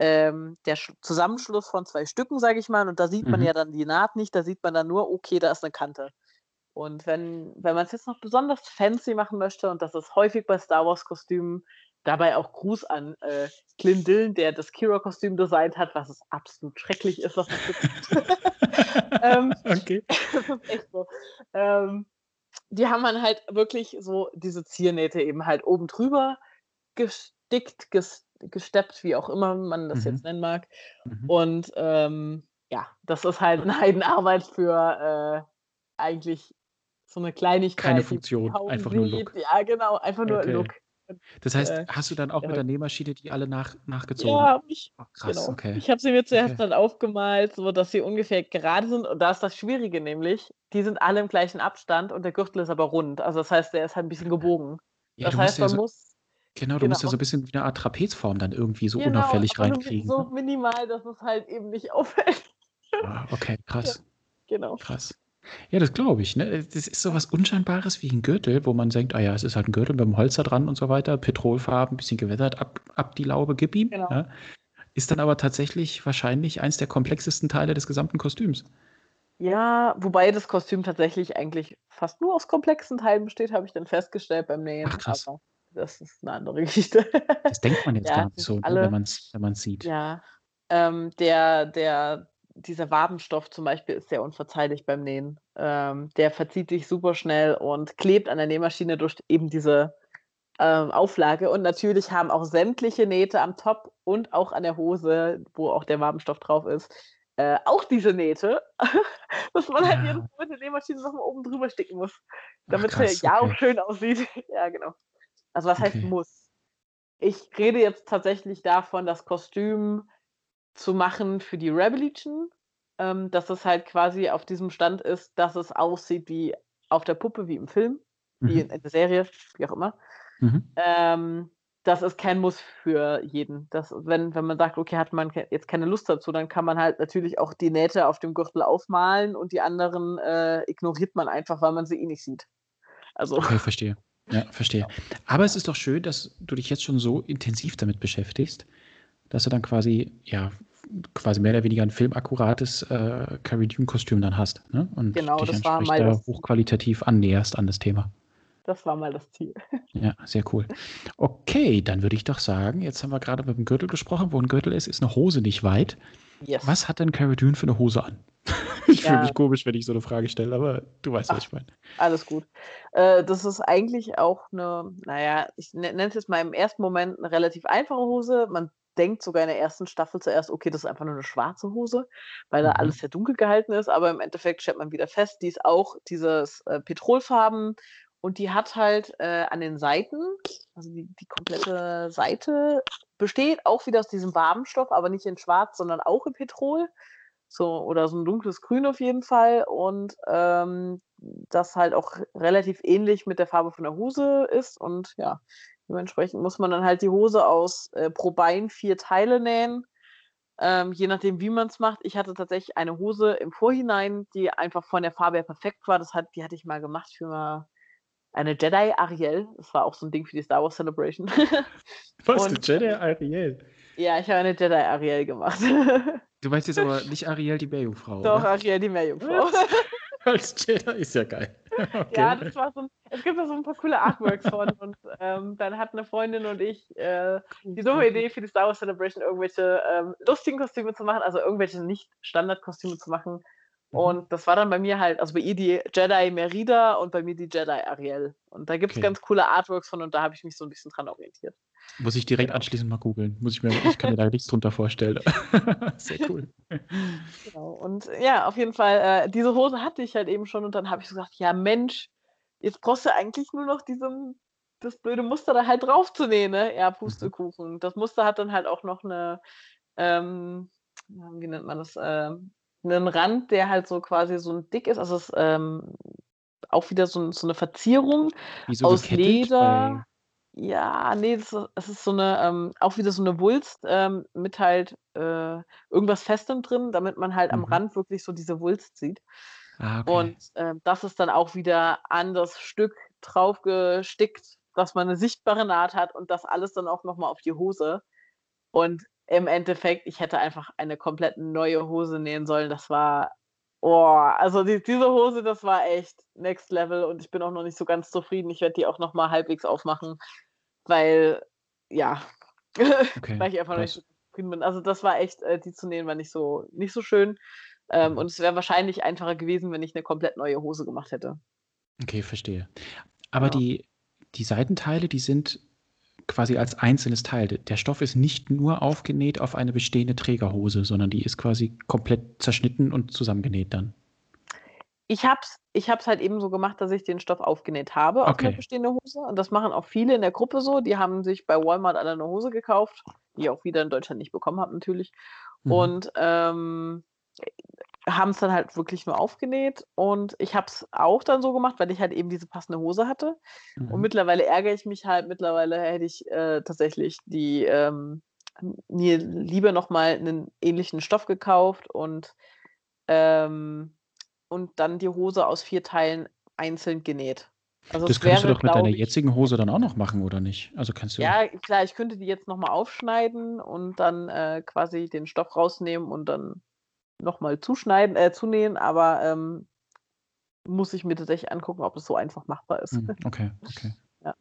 ähm, der Sch Zusammenschluss von 2 Stücken, sage ich mal, und da sieht man Mhm. ja dann die Naht nicht, da sieht man dann nur: Okay, da ist 'ne Kante. Und wenn wenn man's jetzt noch besonders fancy machen möchte, und das ist häufig bei Star-Wars-Kostümen dabei auch Gruß an, äh, Glyn Dillon, der das Kira-Kostüm designt hat, was es absolut schrecklich ist, was das betrifft. Ähm, Okay. echt so. Ähm, die haben dann halt wirklich so diese Ziernähte eben halt oben drüber gestickt, ges gesteppt, wie auch immer man das Mhm. jetzt nennen mag. Mhm. Und, ähm, ja, das ist halt 'ne Heidenarbeit für, äh, eigentlich so 'ne Kleinigkeit, Keine Funktion, einfach nur. Look. Ja, genau, einfach nur Okay. Look. Das heißt, äh, hast du dann auch ja, mit der. Nähmaschine die alle nach nachgezogen? Ja, habe ich. Oh, krass, Genau. okay. Ich habe sie mir zuerst Okay. dann aufgemalt, sodass sie ungefähr gerade sind und da ist das Schwierige nämlich, die sind alle im gleichen Abstand und der Gürtel ist aber rund. Also, das heißt, der ist halt 'n bisschen gebogen. Ja, Das heißt, ja man so muss genau, du musst ja so genau. 'n bisschen wie 'ne Art Trapezform dann irgendwie so Genau, unauffällig reinkriegen, so ne? minimal, dass es halt eben nicht auffällt. Ah, okay, Ja, krass. genau. Krass. Ja, das glaube ich, ne? Das ist so was Unscheinbares wie 'n Gürtel, wo man denkt: „Ah ja, es ist halt 'n Gürtel mit 'm Holster dran und so weiter, Petrolfarben, bisschen gewettert, ab ab die Laube, gib ihm“, Genau. ja? Ist dann aber tatsächlich wahrscheinlich eins der komplexesten Teile des gesamten Kostüms. Ja, wobei das Kostüm tatsächlich eigentlich fast nur aus komplexen Teilen besteht, habe ich dann festgestellt beim Ach Nähen, krass. aber das ist 'ne andere Geschichte. Das denkt man jetzt Ja, gar nicht so, ne, wenn alle man's wenn man's sieht. ja, ähm, der der dieser Wabenstoff zum Beispiel ist sehr unverzeihlich beim Nähen. Ähm, der verzieht sich super schnell und klebt an der Nähmaschine durch eben diese, ähm, Auflage und natürlich haben auch sämtliche Nähte am Top und auch an der Hose, wo auch der Wabenstoff drauf ist, äh, auch diese Nähte, dass man halt jedes Ja. Mal mit der Nähmaschine noch mal oben drüber sticken muss, Ach damit's ja krass, ja auch okay. schön aussieht. Ja, genau. Also, was heißt Okay. muss? Ich rede jetzt tatsächlich davon, das Kostüm zu machen für die Rebel Legion, ähm, dass es halt quasi auf diesem Stand ist, dass es aussieht wie auf der Puppe, wie im Film, wie in Mhm. in der Serie, wie auch immer. Mhm. Ähm, das ist kein Muss für jeden. Das wenn wenn man sagt: „Okay, hat man jetzt keine Lust dazu“, dann kann man halt natürlich auch die Nähte auf dem Gürtel aufmalen und die anderen, äh, ignoriert man einfach, weil man sie eh nicht sieht. Also Okay, verstehe. Ja, verstehe. genau. Aber es ist doch schön, dass du dich jetzt schon so intensiv damit beschäftigst, dass du dann quasi ja, quasi mehr oder weniger 'n filmakkurates, äh, Cara Dune-Kostüm dann hast, ne? Und Genau, dich das war mal da hochqualitativ annäherst an das Thema. Das war mal das Ziel. Ja, sehr cool. Okay, dann würde ich doch sagen, jetzt haben wir grade mit'm Gürtel gesprochen. Wo 'n Gürtel ist, ist 'ne Hose nicht weit. Yes. Was hat denn Cara Dune für 'ne Hose an? Ich fühle Ja. mich komisch, wenn ich so 'ne Frage stelle, aber du weißt, was Ach, ich meine. alles gut. Äh, das ist eigentlich auch 'ne na ja, ich ne nenne es jetzt mal im ersten Moment 'ne relativ einfache Hose. Man denkt sogar in der ersten Staffel zuerst: „Okay, das ist einfach nur 'ne schwarze Hose“, weil da alles Mhm. sehr dunkel gehalten ist, aber im Endeffekt stellt man wieder fest, die ist auch dieses, äh, Petrolfarben und die hat halt, äh, an den Seiten also die die komplette Seite besteht auch wieder aus diesem Wabenstoff, aber nicht in schwarz, sondern auch in Petrol. So, oder so ein dunkles Grün auf jeden Fall. Und ähm, das halt auch relativ ähnlich mit der Farbe von der Hose ist. Und ja, dementsprechend muss man dann halt die Hose aus äh, pro Bein vier Teile nähen. Ähm, je nachdem, wie man es macht. Ich hatte tatsächlich eine Hose im Vorhinein, die einfach von der Farbe her perfekt war. Das hat, die hatte ich mal gemacht für eine Jedi Ariel. Das war auch so ein Ding für die Star Wars Celebration. Was, eine Jedi Ariel? Ja, ich habe eine Jedi Ariel gemacht. Du meinst jetzt aber nicht Ariel die Meerjungfrau, Doch, oder? Ariel die Meerjungfrau. Als Jedi ist ja geil. Okay. Ja, das war so ein, es gibt da so ein paar coole Artworks von und ähm, dann hat eine Freundin und ich äh, die dumme Idee für die Star Wars Celebration irgendwelche ähm, lustigen Kostüme zu machen, also irgendwelche nicht Standardkostüme zu machen. Mhm. Und das war dann bei mir halt, also bei ihr die Jedi Merida und bei mir die Jedi Ariel. Und da gibt es Okay. ganz coole Artworks von und da habe ich mich so ein bisschen dran orientiert. Muss ich direkt Genau. anschließend mal googeln. Muss ich mir, ich kann mir da nichts drunter vorstellen. Sehr cool. Genau. Und ja, auf jeden Fall, äh, diese Hose hatte ich halt eben schon und dann habe ich so gesagt, ja Mensch, jetzt brauchst du eigentlich nur noch diesem, das blöde Muster da halt drauf zu nähen, ne? Ja, Pustekuchen. Das Muster hat dann halt auch noch eine, ähm, wie nennt man das, ähm, einen Rand, der halt so quasi so ein dick ist, also es ist ähm, auch wieder so, so eine Verzierung so aus Leder. Ja, nee, das ist, es ist so eine, ähm, auch wieder so eine Wulst ähm, mit halt äh, irgendwas Festem drin, damit man halt am Mhm. Rand wirklich so diese Wulst sieht. Bei... Ah, okay. Und ähm, das ist dann auch wieder an das Stück drauf gestickt, dass man eine sichtbare Naht hat und das alles dann auch nochmal auf die Hose. Und im Endeffekt, ich hätte einfach eine komplett neue Hose nähen sollen. Das war, oh, also die, diese Hose, das war echt next level und ich bin auch noch nicht so ganz zufrieden. Ich werde die auch nochmal halbwegs aufmachen, weil, ja, okay. weil ich einfach noch nicht so zufrieden bin. Also das war echt, äh, die zu nähen war nicht so, nicht so schön. Ähm, Mhm. und es wäre wahrscheinlich einfacher gewesen, wenn ich eine komplett neue Hose gemacht hätte. Okay, verstehe. Aber Genau. die, die Seitenteile, die sind quasi als einzelnes Teil. Der Stoff ist nicht nur aufgenäht auf eine bestehende Trägerhose, sondern die ist quasi komplett zerschnitten und zusammengenäht dann. Ich hab's, ich hab's halt eben so gemacht, dass ich den Stoff aufgenäht habe auf eine Okay. bestehende Hose. Und das machen auch viele in der Gruppe so. Die haben sich bei Walmart alle eine Hose gekauft, die ich auch wieder in Deutschland nicht bekommen habe, natürlich. Mhm. Und ähm, haben es dann halt wirklich nur aufgenäht. Und ich habe es auch dann so gemacht, weil ich halt eben diese passende Hose hatte. Und Mhm. mittlerweile ärgere ich mich halt. Mittlerweile hätte ich äh, tatsächlich die ähm, mir lieber nochmal einen ähnlichen Stoff gekauft und, ähm, und dann die Hose aus vier Teilen einzeln genäht. Also Das es kannst du wäre, doch mit deiner ich, jetzigen Hose dann auch noch machen, oder nicht? Also kannst du. ja, klar, ich könnte die jetzt nochmal aufschneiden und dann äh, quasi den Stoff rausnehmen und dann nochmal zuschneiden, äh, zunähen, aber ähm, muss ich mir tatsächlich angucken, ob es so einfach machbar ist. Hm, Okay, okay. Ja.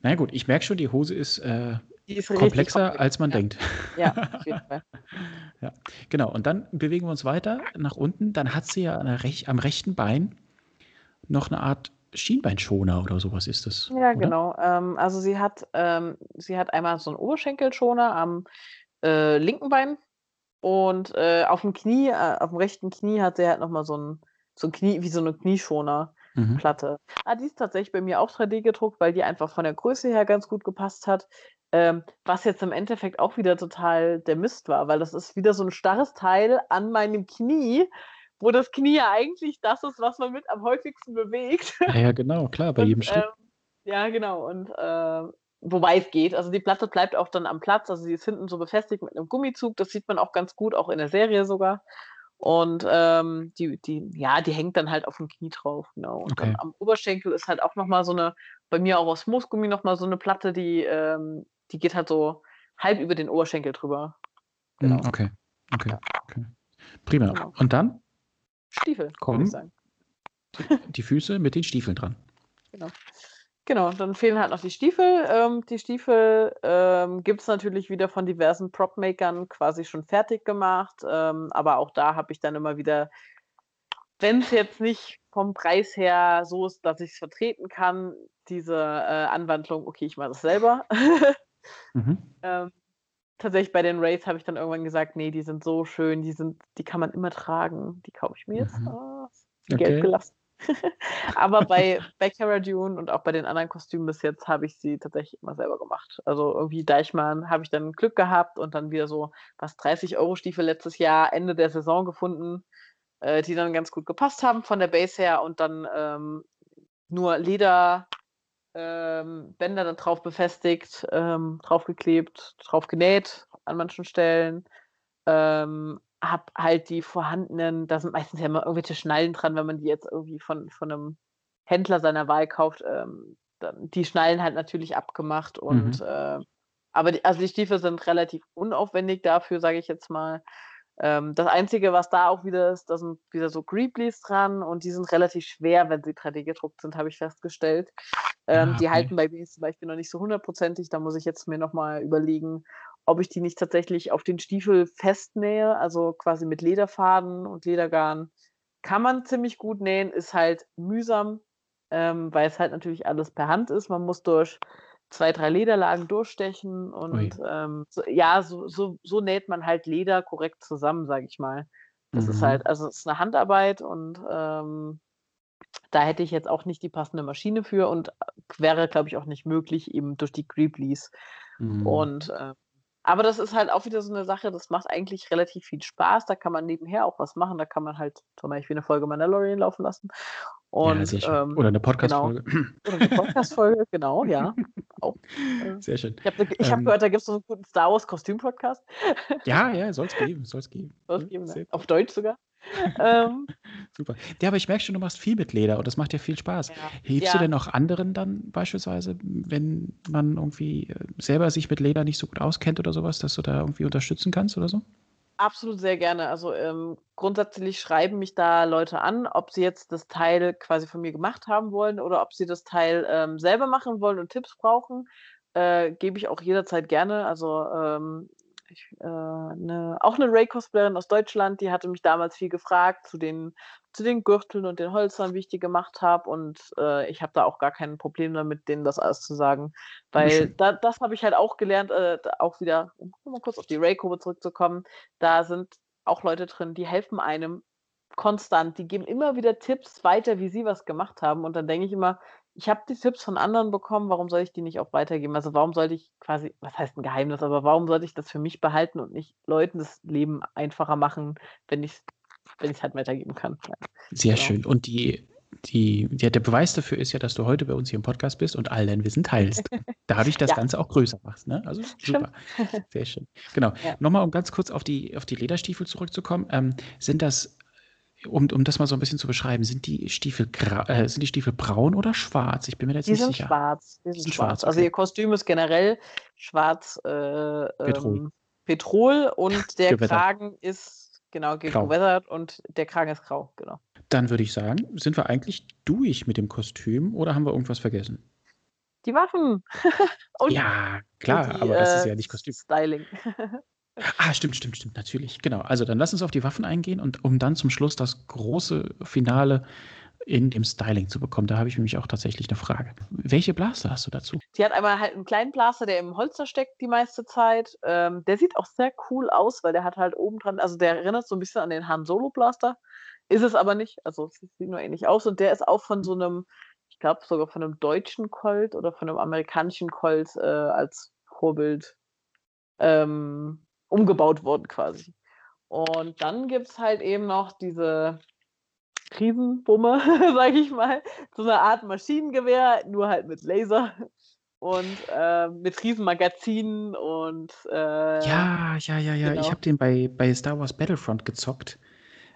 Na gut, ich merke schon, die Hose ist äh, Die ist komplexer, komplex. als man ja. denkt. Ja, auf jeden Fall. Ja, genau. Und dann bewegen wir uns weiter nach unten. Dann hat sie ja an der rech am rechten Bein noch eine Art Schienbeinschoner oder sowas ist das. Ja, oder? genau. Ähm, also sie hat, ähm, sie hat einmal so einen Oberschenkelschoner am äh, linken Bein und äh, auf dem Knie, äh, auf dem rechten Knie hat sie halt nochmal so ein, so ein Knie, wie so eine Knieschonerplatte. Mhm. Ah, die ist tatsächlich bei mir auch 3D gedruckt, weil die einfach von der Größe her ganz gut gepasst hat. Ähm, was jetzt im Endeffekt auch wieder total der Mist war, weil das ist wieder so ein starres Teil an meinem Knie, wo das Knie ja eigentlich das ist, was man mit am häufigsten bewegt. Ja, ja, genau, klar, bei Und, jedem Stück. ähm, ja, genau. Und äh, wobei es geht. Also die Platte bleibt auch dann am Platz. Also sie ist hinten so befestigt mit einem Gummizug. Das sieht man auch ganz gut, auch in der Serie sogar. Und ähm, die, die, ja, die hängt dann halt auf dem Knie drauf, genau. Und dann Okay. am Oberschenkel ist halt auch nochmal so eine, bei mir auch aus Moosgummi nochmal so eine Platte, die, ähm, die geht halt so halb über den Oberschenkel drüber. Hm, Genau. Okay, okay, Ja. okay. Prima. Genau. Und dann Stiefel, würde Komm. ich sagen. die Füße mit den Stiefeln dran. Genau, dann fehlen halt noch die Stiefel. Ähm, die Stiefel ähm, gibt es natürlich wieder von diversen Prop-Makern quasi schon fertig gemacht. Ähm, aber auch da habe ich dann immer wieder, wenn es jetzt nicht vom Preis her so ist, dass ich es vertreten kann, diese äh, Anwandlung, okay, ich mache das selber. Mhm. ähm, tatsächlich bei den Rays habe ich dann irgendwann gesagt, nee, die sind so schön, die sind, die kann man immer tragen. Die kaufe ich mir jetzt. Mhm. Ah, Okay. Geld gelassen. Aber bei, bei Dune und auch bei den anderen Kostümen bis jetzt habe ich sie tatsächlich immer selber gemacht. Also irgendwie Deichmann habe ich dann Glück gehabt und dann wieder so was 30 Euro Stiefel letztes Jahr Ende der Saison gefunden, äh, die dann ganz gut gepasst haben von der Base her und dann ähm, nur Leder ähm, Bänder dann drauf befestigt, ähm, draufgeklebt, drauf genäht an manchen Stellen. Ähm, hab halt die vorhandenen, da sind meistens ja immer irgendwelche Schnallen dran, wenn man die jetzt irgendwie von, von einem Händler seiner Wahl kauft. Ähm, die Schnallen halt natürlich abgemacht und mhm. äh, aber die, also die Stiefel sind relativ unaufwendig dafür, sage ich jetzt mal. Ähm, das Einzige, was da auch wieder ist, da sind wieder so Greeblies dran und die sind relativ schwer, wenn sie 3D gedruckt sind, habe ich festgestellt. Ähm, ah, okay. Die halten bei mir zum Beispiel noch nicht so hundertprozentig. Da muss ich jetzt mir nochmal überlegen, ob ich die nicht tatsächlich auf den Stiefel festnähe, also quasi mit Lederfaden und Ledergarn. Kann man ziemlich gut nähen, ist halt mühsam, ähm, weil es halt natürlich alles per Hand ist. Man muss durch zwei, drei Lederlagen durchstechen und ähm, so, ja, so, so, so näht man halt Leder korrekt zusammen, sage ich mal. Das mhm. ist halt, also es ist eine Handarbeit und ähm, da hätte ich jetzt auch nicht die passende Maschine für und äh, wäre, glaube ich, auch nicht möglich, eben durch die Greeblies. Mhm. Und äh, aber das ist halt auch wieder so eine Sache, das macht eigentlich relativ viel Spaß. Da kann man nebenher auch was machen. Da kann man halt zum Beispiel eine Folge Mandalorian laufen lassen. Und, ja, ähm, Oder eine Podcast-Folge. Genau. Oder eine Podcast-Folge, genau, ja. Auch. Äh, sehr schön. Ich habe ähm, hab gehört, da gibt es so einen guten Star Wars-Kostüm-Podcast. Ja, ja, soll es geben. Soll es geben. Soll's geben ne? Auf Deutsch sogar. ähm, Super. Ja, aber ich merke schon, du machst viel mit Leder und das macht dir viel Spaß. Ja. Hilfst ja. du denn auch anderen dann beispielsweise, wenn man irgendwie äh, selber sich mit Leder nicht so gut auskennt oder sowas, dass du da irgendwie unterstützen kannst oder so? Absolut sehr gerne. Also ähm, grundsätzlich schreiben mich da Leute an, ob sie jetzt das Teil quasi von mir gemacht haben wollen oder ob sie das Teil ähm, selber machen wollen und Tipps brauchen. Äh, gebe ich auch jederzeit gerne. Also ähm, ich, äh, ne, auch eine Ray-Cosplayerin aus Deutschland, die hatte mich damals viel gefragt zu den, zu den Gürteln und den Holzern, wie ich die gemacht habe. Und äh, ich habe da auch gar kein Problem damit, denen das alles zu sagen. Weil da, das habe ich halt auch gelernt, äh, auch wieder, um mal kurz auf die Ray-Kurve zurückzukommen, da sind auch Leute drin, die helfen einem konstant. Die geben immer wieder Tipps weiter, wie sie was gemacht haben. Und dann denke ich immer, ich habe die Tipps von anderen bekommen, warum soll ich die nicht auch weitergeben? Also warum sollte ich quasi, was heißt ein Geheimnis, aber warum sollte ich das für mich behalten und nicht Leuten das Leben einfacher machen, wenn ich es wenn halt weitergeben kann? Ja. Sehr genau. schön. Und die, die, ja, der Beweis dafür ist ja, dass du heute bei uns hier im Podcast bist und all dein Wissen teilst. Dadurch das ja. Ganze auch größer machst. Ne? Also super. Sehr schön. Genau. Ja. Nochmal, um ganz kurz auf die, auf die Lederstiefel zurückzukommen. Ähm, sind das um, um das mal so ein bisschen zu beschreiben, sind die Stiefel äh, sind die Stiefel braun oder schwarz? Ich bin mir jetzt die nicht sicher. Schwarz. Die sind, sind schwarz. schwarz. Also ihr Kostüm ist generell schwarz äh, Petrol. Ähm, Petrol und der. Kragen ist genau gewettert und der Kragen ist grau, genau. Dann würde ich sagen, sind wir eigentlich durch mit dem Kostüm oder haben wir irgendwas vergessen? Die Waffen. ja, klar, die, aber das ist ja nicht Kostüm. Styling. Ah, stimmt, stimmt, stimmt, natürlich. Genau. Also dann lass uns auf die Waffen eingehen und um dann zum Schluss das große Finale in dem Styling zu bekommen. Da habe ich nämlich auch tatsächlich eine Frage. Welche Blaster hast du dazu? Die hat einmal halt einen kleinen Blaster, der im Holster steckt die meiste Zeit. Ähm, der sieht auch sehr cool aus, weil der hat halt oben dran, also der erinnert so ein bisschen an den Han Solo Blaster. Ist es aber nicht. Also sieht nur ähnlich aus. Und der ist auch von so einem, ich glaube sogar von einem deutschen Colt oder von einem amerikanischen Colt äh, als Vorbild ähm, umgebaut worden quasi. Und dann gibt es halt eben noch diese Riesenbumme, sage ich mal. So eine Art Maschinengewehr, nur halt mit Laser und äh, mit Riesenmagazinen und äh, ja, ja, ja, ja. Genau. Ich habe den bei, bei Star Wars Battlefront gezockt.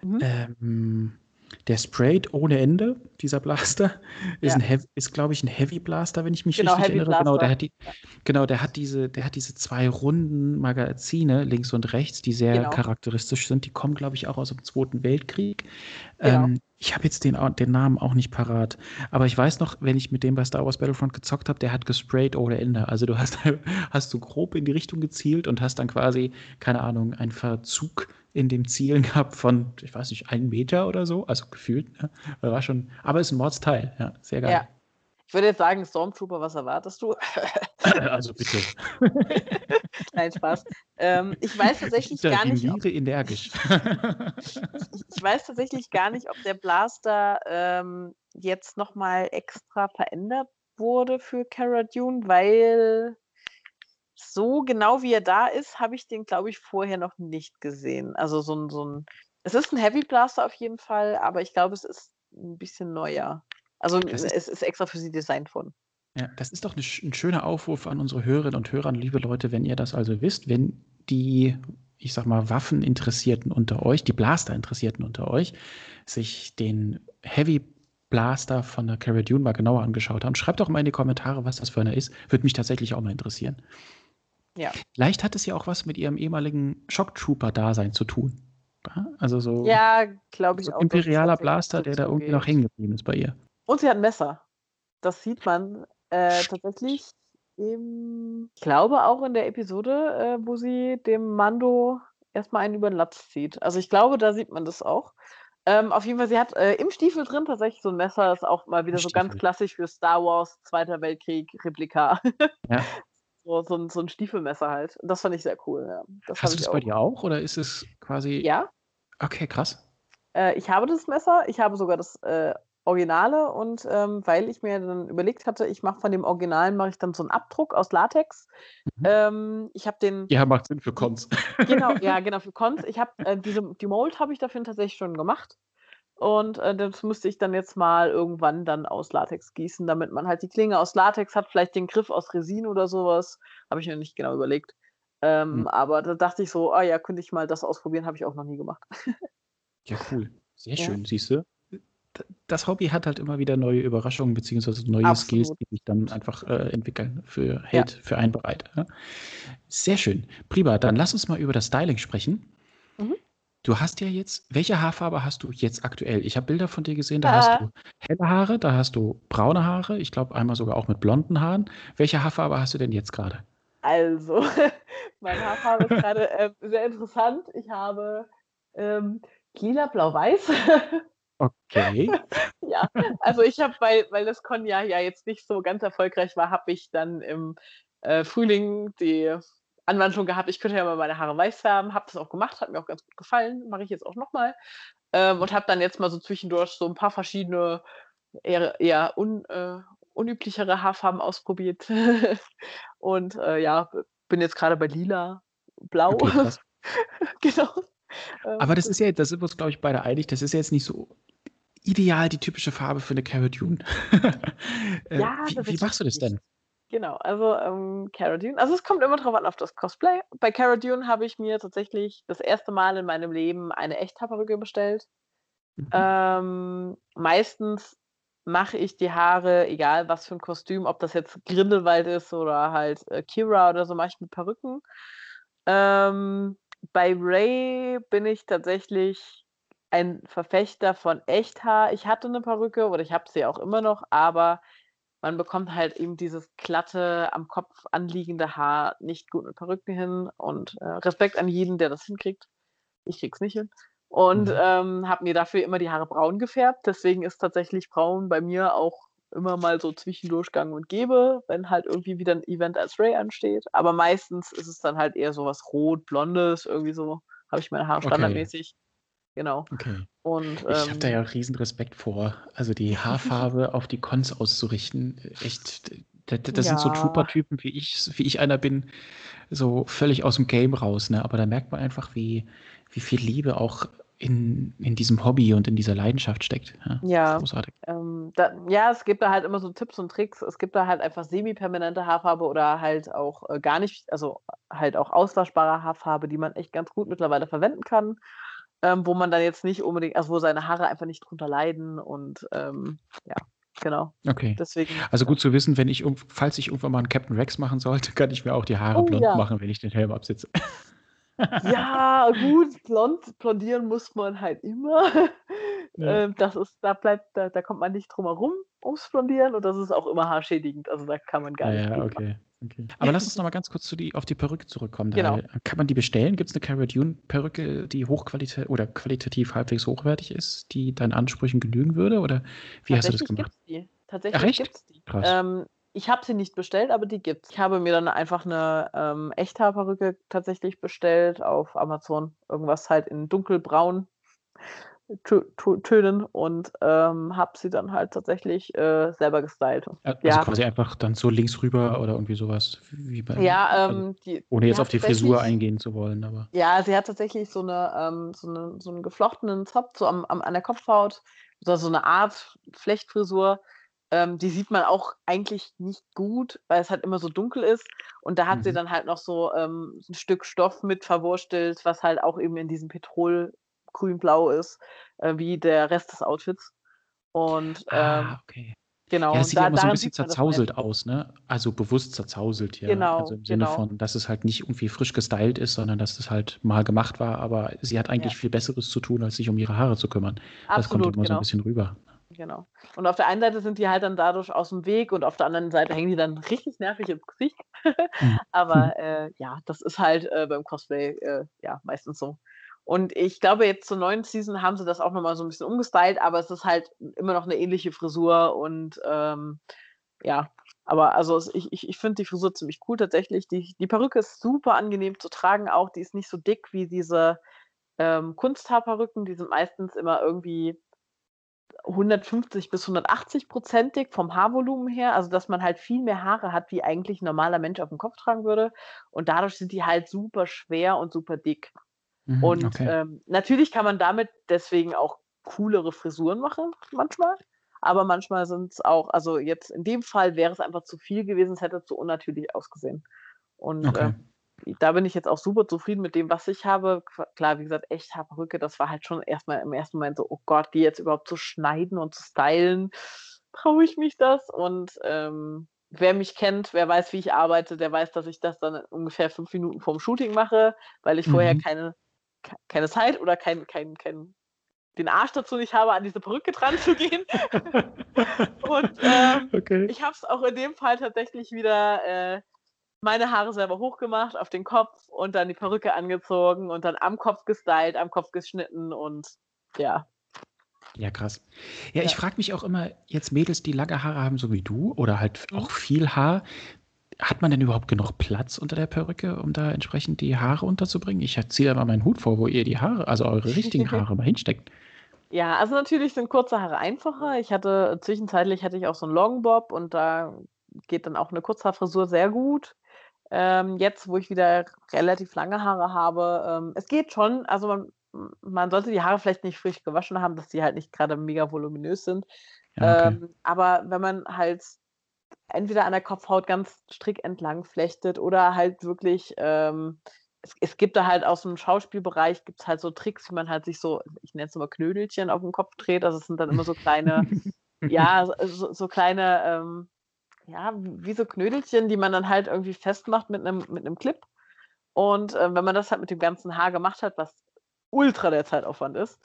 Mhm. Ähm, der sprayt ohne Ende, dieser Blaster. Ist, ja. ist glaube ich, ein Heavy Blaster, wenn ich mich genau, richtig Heavy erinnere. Genau, der hat die, genau, der hat diese, der hat diese zwei runden Magazine links und rechts, die sehr genau. charakteristisch sind. Die kommen, glaube ich, auch aus dem Zweiten Weltkrieg. Genau. Ähm, ich habe jetzt den, den Namen auch nicht parat. Aber ich weiß noch, wenn ich mit dem bei Star Wars Battlefront gezockt habe, der hat gesprayt ohne Ende. Also du hast, hast du grob in die Richtung gezielt und hast dann quasi, keine Ahnung, einen Verzug in dem Zielen gehabt von, ich weiß nicht, einen Meter oder so, also gefühlt. Ne? War schon, aber ist ein Mordsteil, ja, sehr geil. Ja. Ich würde jetzt sagen, Stormtrooper, was erwartest du? Also bitte. Nein, Spaß. Ähm, ich weiß tatsächlich gar nicht, ob, energisch. ich, ich weiß tatsächlich gar nicht, ob der Blaster ähm, jetzt nochmal extra verändert wurde für Cara Dune, weil so genau wie er da ist, habe ich den, glaube ich, vorher noch nicht gesehen. Also so ein, so ein, es ist ein Heavy Blaster auf jeden Fall, aber ich glaube, es ist ein bisschen neuer. Also Das ist- es ist extra für sie designt worden. Ja, das ist doch ein, sch- ein schöner Aufruf an unsere Hörerinnen und Hörer, liebe Leute, wenn ihr das also wisst, wenn die, ich sag mal, Waffeninteressierten unter euch, die Blaster-Interessierten unter euch, sich den Heavy Blaster von der Cara Dune mal genauer angeschaut haben, schreibt doch mal in die Kommentare, was das für einer ist. Würde mich tatsächlich auch mal interessieren. Ja. Vielleicht hat es ja auch was mit ihrem ehemaligen Shock-Trooper-Dasein zu tun. Also so, Ja, glaube ich so auch. imperialer Blaster, der da irgendwie noch geht. hängen geblieben ist bei ihr. Und sie hat ein Messer. Das sieht man äh, tatsächlich im, ich glaube auch in der Episode, äh, wo sie dem Mando erstmal einen über den Latz zieht. Also ich glaube, da sieht man das auch. Ähm, auf jeden Fall, sie hat äh, im Stiefel drin tatsächlich so ein Messer, ist auch mal wieder Im so ganz Stiefel. klassisch für Star Wars, Zweiter Weltkrieg, Replika. Ja. so, so, ein, so ein Stiefelmesser halt. Und das fand ich sehr cool. Ja. Das Hast du das bei dir auch oder ist es quasi. Ja, Okay, krass. Äh, ich habe das Messer, ich habe sogar das äh, Originale und ähm, weil ich mir dann überlegt hatte, ich mache von dem Originalen mache ich dann so einen Abdruck aus Latex. Mhm. Ähm, ich habe den Ja, macht Sinn für Cons. genau, ja genau für Cons. Ich habe äh, diese die Mold habe ich dafür tatsächlich schon gemacht und äh, das müsste ich dann jetzt mal irgendwann dann aus Latex gießen, damit man halt die Klinge aus Latex hat, vielleicht den Griff aus Resin oder sowas. Habe ich mir nicht genau überlegt. Ähm, Hm. Aber da dachte ich so, ah ja, könnte ich mal das ausprobieren, habe ich auch noch nie gemacht. Ja, cool. Sehr Ja. schön, siehst du. Das Hobby hat halt immer wieder neue Überraschungen beziehungsweise neue Skills, Absolut. die sich dann einfach äh, entwickeln für hält für einen bereit. Ja? Sehr schön. Prima, dann lass uns mal über das Styling sprechen. Mhm. Du hast ja jetzt, welche Haarfarbe hast du jetzt aktuell? Ich habe Bilder von dir gesehen, da hast Äh. du helle Haare, da hast du braune Haare, ich glaube einmal sogar auch mit blonden Haaren. Welche Haarfarbe hast du denn jetzt gerade? Also, meine Haarfarbe ist gerade ähm, sehr interessant. Ich habe ähm, lila, blau, weiß. Okay. ja, also ich habe, weil, weil das Konja ja jetzt nicht so ganz erfolgreich war, habe ich dann im äh, Frühling die Anwandlung gehabt, ich könnte ja mal meine Haare weiß färben, habe das auch gemacht, hat mir auch ganz gut gefallen, mache ich jetzt auch nochmal. Ähm, und habe dann jetzt mal so zwischendurch so ein paar verschiedene, eher, eher un, äh, unüblichere Haarfarben ausprobiert. und äh, ja, bin jetzt gerade bei lila, blau. Okay, genau. Ähm, Aber das ist ja, da sind wir uns, glaube ich, beide einig, das ist ja jetzt nicht so ideal die typische Farbe für eine Cara Dune. äh, Ja, wie, wie machst du das denn? Genau, also ähm, Cara Dune. Also es kommt immer drauf an auf das Cosplay. Bei Cara Dune habe ich mir tatsächlich das erste Mal in meinem Leben eine Echthaarperücke bestellt. Mhm. Ähm, meistens mache ich die Haare, egal was für ein Kostüm, ob das jetzt Grindelwald ist oder halt äh, Kira oder so, mache ich mit Perücken. Ähm, bei Ray bin ich tatsächlich ein Verfechter von Echthaar. Ich hatte eine Perücke oder ich habe sie auch immer noch, aber man bekommt halt eben dieses glatte, am Kopf anliegende Haar nicht gut mit Perücken hin. Und äh, Respekt an jeden, der das hinkriegt. Ich krieg's nicht hin. Und Mhm. ähm, habe mir dafür immer die Haare braun gefärbt. Deswegen ist tatsächlich braun bei mir auch immer mal so zwischendurch gang und gäbe, wenn halt irgendwie wieder ein Event als Ray ansteht. Aber meistens ist es dann halt eher so was rot, blondes, irgendwie so habe ich meine Haare Okay. standardmäßig. Genau. Okay. Und Ich habe da ähm, ja riesen Respekt vor. Also die Haarfarbe auf die Cons auszurichten, echt, das, das sind so Ja. Trooper-Typen, wie ich, wie ich einer bin, so völlig aus dem Game raus. Ne? Aber da merkt man einfach, wie, wie viel Liebe auch in, in diesem Hobby und in dieser Leidenschaft steckt. Ja, Ja. Großartig. Ähm, da, ja, es gibt da halt immer so Tipps und Tricks. Es gibt da halt einfach semi-permanente Haarfarbe oder halt auch äh, gar nicht, also halt auch auswaschbare Haarfarbe, die man echt ganz gut mittlerweile verwenden kann. Ähm, wo man dann jetzt nicht unbedingt, also wo seine Haare einfach nicht drunter leiden und ähm, ja, genau. Okay. Deswegen. Also gut zu wissen, wenn ich, falls ich irgendwann mal einen Captain Rex machen sollte, kann ich mir auch die Haare Oh, blond ja. machen, wenn ich den Helm absitze. Ja, gut, blond, blondieren muss man halt immer. Ja. Ähm, das ist, da bleibt, da, da kommt man nicht drum herum ums Blondieren und das ist auch immer haarschädigend. Also da kann man gar Ja, nicht. ja, okay. Okay. Aber lass uns noch mal ganz kurz die, auf die Perücke zurückkommen. Genau. Kann man die bestellen? Gibt es eine Cara Dune Perücke, die hochqualitativ oder qualitativ halbwegs hochwertig ist, die deinen Ansprüchen genügen würde? Oder wie hast du das gemacht? Gibt's die. Tatsächlich echt? gibt's die. Krass. Ähm, ich habe sie nicht bestellt, aber die gibt's. Ich habe mir dann einfach eine ähm, Echthaarperücke tatsächlich bestellt auf Amazon. Irgendwas halt in dunkelbraun Tönen und ähm, habe sie dann halt tatsächlich äh, selber gestylt. Also ja. quasi einfach dann so links rüber oder irgendwie sowas. Wie bei, ja, also ähm, die, ohne jetzt auf die Frisur eingehen zu wollen. aber. Ja, sie hat tatsächlich so, eine, ähm, so, eine, so einen geflochtenen Zopf so am, am, an der Kopfhaut, oder so eine Art Flechtfrisur. Ähm, die sieht man auch eigentlich nicht gut, weil es halt immer so dunkel ist. Und da hat mhm. sie dann halt noch so ähm, ein Stück Stoff mit verwurstelt, was halt auch eben in diesem Petrol grün-blau ist, äh, wie der Rest des Outfits. Und ähm, ah, okay. Genau. Ja, das sieht da, ja immer so ein bisschen zerzauselt aus, ne? Also bewusst zerzauselt, ja. Genau. Also im Sinne genau. von, dass es halt nicht irgendwie frisch gestylt ist, sondern dass es halt mal gemacht war, aber sie hat eigentlich ja. viel Besseres zu tun, als sich um ihre Haare zu kümmern. Absolut, das kommt immer genau. so ein genau. bisschen rüber. Genau. Und auf der einen Seite sind die halt dann dadurch aus dem Weg und auf der anderen Seite hängen die dann richtig nervig ins Gesicht. Mhm. aber äh, ja, das ist halt äh, beim Cosplay äh, ja meistens so. Und ich glaube, jetzt zur neuen Season haben sie das auch nochmal so ein bisschen umgestylt, aber es ist halt immer noch eine ähnliche Frisur und ähm, ja, aber also ich, ich, ich finde die Frisur ziemlich cool tatsächlich. Die, die Perücke ist super angenehm zu tragen auch. Die ist nicht so dick wie diese ähm, Kunsthaarperücken. Die sind meistens immer irgendwie 150 bis 180 prozentig vom Haarvolumen her. Also dass man halt viel mehr Haare hat, wie eigentlich ein normaler Mensch auf dem Kopf tragen würde. Und dadurch sind die halt super schwer und super dick. Mhm, und okay. ähm, natürlich kann man damit deswegen auch coolere Frisuren machen, manchmal. Aber manchmal sind es auch, also jetzt in dem Fall wäre es einfach zu viel gewesen, es hätte zu unnatürlich ausgesehen. Und okay. äh, da bin ich jetzt auch super zufrieden mit dem, was ich habe. Klar, wie gesagt, echt Haarperücke, das war halt schon erstmal im ersten Moment so, oh Gott, die jetzt überhaupt zu schneiden und zu stylen, traue ich mich das? Und ähm, wer mich kennt, wer weiß, wie ich arbeite, der weiß, dass ich das dann ungefähr fünf Minuten vorm Shooting mache, weil ich mhm. vorher keine keine Zeit oder kein, kein, kein, den Arsch dazu nicht habe, an diese Perücke dran zu gehen. und ähm, okay. ich habe es auch in dem Fall tatsächlich wieder äh, meine Haare selber hochgemacht auf den Kopf und dann die Perücke angezogen und dann am Kopf gestylt, am Kopf geschnitten und ja. Ja, krass. Ja, ja. ich frage mich auch immer, jetzt Mädels, die lange Haare haben, so wie du, oder halt mhm. auch viel Haar, hat man denn überhaupt genug Platz unter der Perücke, um da entsprechend die Haare unterzubringen? Ich ziehe da mal meinen Hut vor, wo ihr die Haare, also eure richtigen Haare mal hinsteckt. Ja, also natürlich sind kurze Haare einfacher. Ich hatte zwischenzeitlich hatte ich auch so einen Longbob und da geht dann auch eine Kurzhaarfrisur sehr gut. Ähm, jetzt, wo ich wieder relativ lange Haare habe, ähm, es geht schon. Also man, man sollte die Haare vielleicht nicht frisch gewaschen haben, dass die halt nicht gerade mega voluminös sind. Ja, okay. ähm, aber wenn man halt entweder an der Kopfhaut ganz strick entlang flechtet oder halt wirklich, ähm, es, es, gibt da halt aus dem Schauspielbereich gibt es halt so Tricks, wie man halt sich so, ich nenne es immer Knödelchen auf dem Kopf dreht. Also es sind dann immer so kleine, ja, so, so kleine, ähm, ja, wie so Knödelchen, die man dann halt irgendwie festmacht mit einem mit Clip. Und äh, wenn man das halt mit dem ganzen Haar gemacht hat, was ultra der Zeitaufwand ist,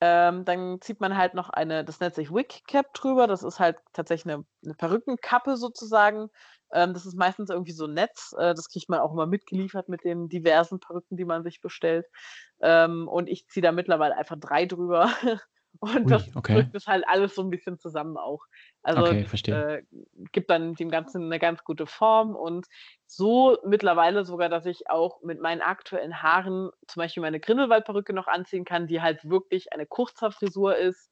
ähm, dann zieht man halt noch eine, das nennt sich Wig Cap drüber. Das ist halt tatsächlich eine, eine Perückenkappe sozusagen. Ähm, das ist meistens irgendwie so ein Netz. Äh, das kriegt man auch immer mitgeliefert mit den diversen Perücken, die man sich bestellt. Ähm, und ich ziehe da mittlerweile einfach drei drüber. Und Ui, das okay. drückt es halt alles so ein bisschen zusammen auch. Also okay, äh, gibt dann dem Ganzen eine ganz gute Form und so mittlerweile sogar, dass ich auch mit meinen aktuellen Haaren zum Beispiel meine Grindelwaldperücke noch anziehen kann, die halt wirklich eine Kurzhaarfrisur ist,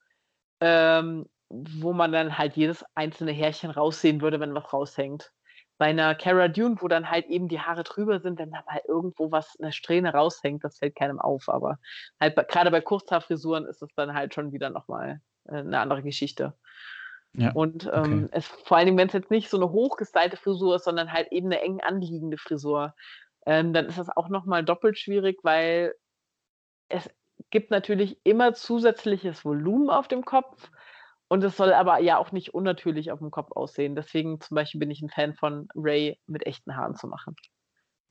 ähm, wo man dann halt jedes einzelne Härchen raussehen würde, wenn was raushängt bei einer Cara Dune, wo dann halt eben die Haare drüber sind, wenn da mal irgendwo was, eine Strähne raushängt, das fällt keinem auf. Aber halt gerade bei Kurzhaarfrisuren ist es dann halt schon wieder nochmal äh, eine andere Geschichte. Ja, und ähm, okay. es, vor allen Dingen, wenn es jetzt nicht so eine hochgestylte Frisur ist, sondern halt eben eine eng anliegende Frisur, ähm, dann ist das auch nochmal doppelt schwierig, weil es gibt natürlich immer zusätzliches Volumen auf dem Kopf und es soll aber ja auch nicht unnatürlich auf dem Kopf aussehen. Deswegen zum Beispiel bin ich ein Fan von Ray mit echten Haaren zu machen.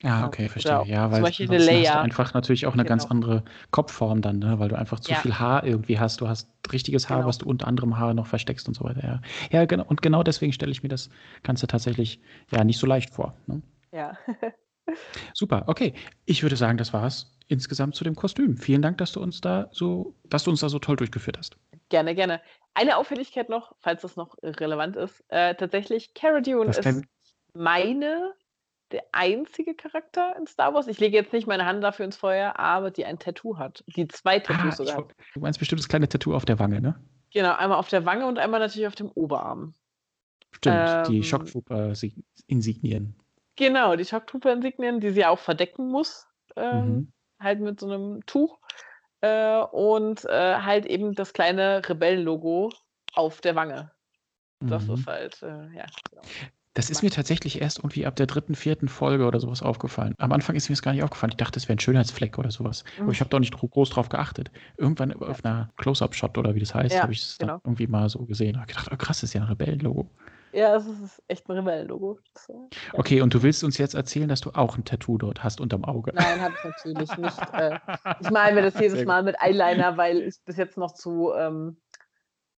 Ja, okay, verstehe. Ja, weil Beispiel eine Layer. hast du einfach natürlich auch eine genau. ganz andere Kopfform dann, ne? weil du einfach zu ja. viel Haar irgendwie hast. Du hast richtiges Haar, genau. was du unter anderem Haar noch versteckst und so weiter. Ja, ja genau. Und genau deswegen stelle ich mir das Ganze tatsächlich ja nicht so leicht vor. Ne? Ja. Super, okay. Ich würde sagen, das war's insgesamt zu dem Kostüm. Vielen Dank, dass du uns da so, dass du uns da so toll durchgeführt hast. Gerne, gerne. Eine Auffälligkeit noch, falls das noch relevant ist. Äh, tatsächlich, Cara Dune Das ist meine der einzige Charakter in Star Wars. Ich lege jetzt nicht meine Hand dafür ins Feuer, aber die ein Tattoo hat. Die zwei ah, Tattoos ich, sogar hat. du meinst bestimmt das kleine Tattoo auf der Wange, ne? Genau, einmal auf der Wange und einmal natürlich auf dem Oberarm. Stimmt, die Ähm, Shock Trooper Sie- Insignien. Genau, die Shock Trooper Insignien, die sie auch verdecken muss. Ähm, Mhm. halt mit so einem Tuch. Äh, und äh, halt eben das kleine Rebellenlogo auf der Wange. Das Mhm. ist halt, äh, ja. Genau. Das ist mir tatsächlich erst irgendwie ab der dritten, vierten Folge oder sowas aufgefallen. Am Anfang ist mir das gar nicht aufgefallen. Ich dachte, es wäre ein Schönheitsfleck oder sowas. Aber Mhm. ich habe da auch nicht groß drauf geachtet. Irgendwann auf einer Close-Up-Shot oder wie das heißt, Ja, habe ich es dann genau. irgendwie mal so gesehen. Habe gedacht, oh krass, das ist ja ein Rebellenlogo. Ja, es ist echt ein äh, ja. Okay, und du willst uns jetzt erzählen, dass du auch ein Tattoo dort hast unterm Auge. Nein, habe ich natürlich nicht. Äh, ich male mir das jedes. Mal mit Eyeliner, weil ich bis jetzt noch zu ähm,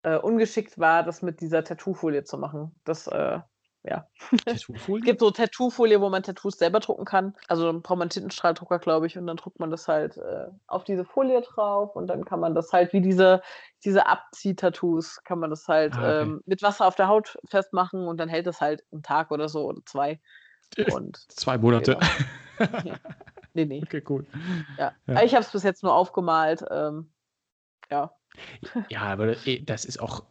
äh, ungeschickt war, das mit dieser Tattoo-Folie zu machen. Das, äh, ja. Es gibt so Tattoo-Folie, wo man Tattoos selber drucken kann. Also dann braucht man einen Tintenstrahldrucker, glaube ich, und dann druckt man das halt äh, auf diese Folie drauf und dann kann man das halt wie diese, diese Abzieh-Tattoos, kann man das halt Ah, okay. ähm, mit Wasser auf der Haut festmachen und dann hält es halt einen Tag oder so oder zwei. Und Zwei Monate. Genau. nee, nee. okay, cool. Ja. Ja. Ich habe es bis jetzt nur aufgemalt. Ähm, ja. Ja, aber eh, das ist auch,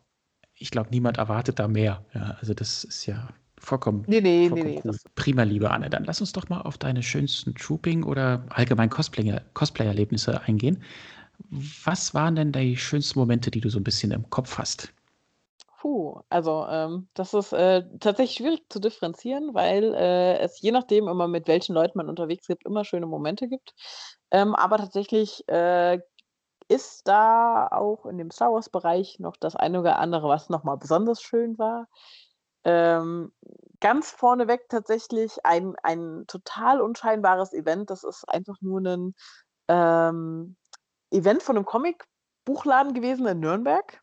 ich glaube, niemand erwartet da mehr. Ja, also das ist ja vollkommen, Nee, nee, vollkommen nee. cool. Prima, liebe Anne. Dann lass uns doch mal auf deine schönsten Trooping- oder allgemein Cosplay- Cosplay-Erlebnisse eingehen. Was waren denn die schönsten Momente, die du so ein bisschen im Kopf hast? puh, also ähm, das ist äh, tatsächlich schwierig zu differenzieren, weil äh, es je nachdem immer mit welchen Leuten man unterwegs gibt, immer schöne Momente gibt. Ähm, aber tatsächlich äh, ist da auch in dem Star Wars-Bereich noch das eine oder andere, was nochmal besonders schön war. Ähm, ganz vorneweg tatsächlich ein, ein total unscheinbares Event. Das ist einfach nur ein ähm, Event von einem Comic-Buchladen gewesen in Nürnberg.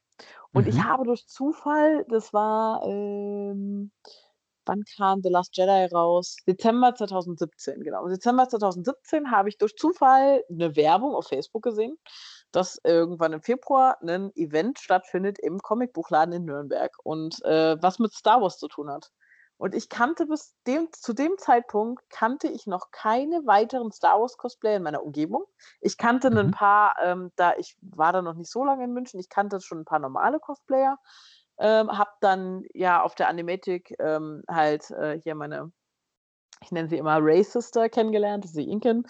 Und ich Mhm. habe durch Zufall, das war, ähm, wann kam The Last Jedi raus? Dezember 2017, genau. Im Dezember 2017 habe ich durch Zufall eine Werbung auf Facebook gesehen, dass irgendwann im Februar ein Event stattfindet im Comicbuchladen in Nürnberg und äh, was mit Star Wars zu tun hat. Und ich kannte bis dem, zu dem Zeitpunkt kannte ich noch keine weiteren Star Wars Cosplayer in meiner Umgebung. Ich kannte ein Mhm. paar, ähm, da ich war da noch nicht so lange in München, ich kannte schon ein paar normale Cosplayer. Ähm, hab dann ja auf der Animatic ähm, halt äh, hier meine, ich nenne sie immer Ray Sister kennengelernt, die Inken,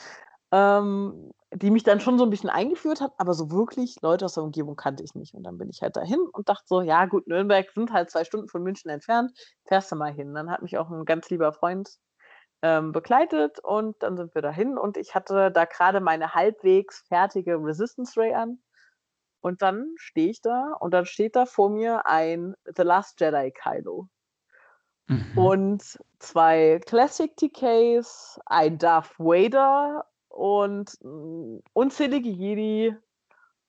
ähm, die mich dann schon so ein bisschen eingeführt hat, aber so wirklich Leute aus der Umgebung kannte ich nicht. Und dann bin ich halt dahin und dachte so, ja gut, Nürnberg sind halt zwei Stunden von München entfernt, fährst du mal hin. Dann hat mich auch ein ganz lieber Freund ähm, begleitet und dann sind wir dahin und ich hatte da gerade meine halbwegs fertige Resistance Ray an. Und dann stehe ich da und dann steht da vor mir ein The Last Jedi Kylo Mhm. und zwei Classic TKs, ein Darth Vader und mm, unzählige Jedi.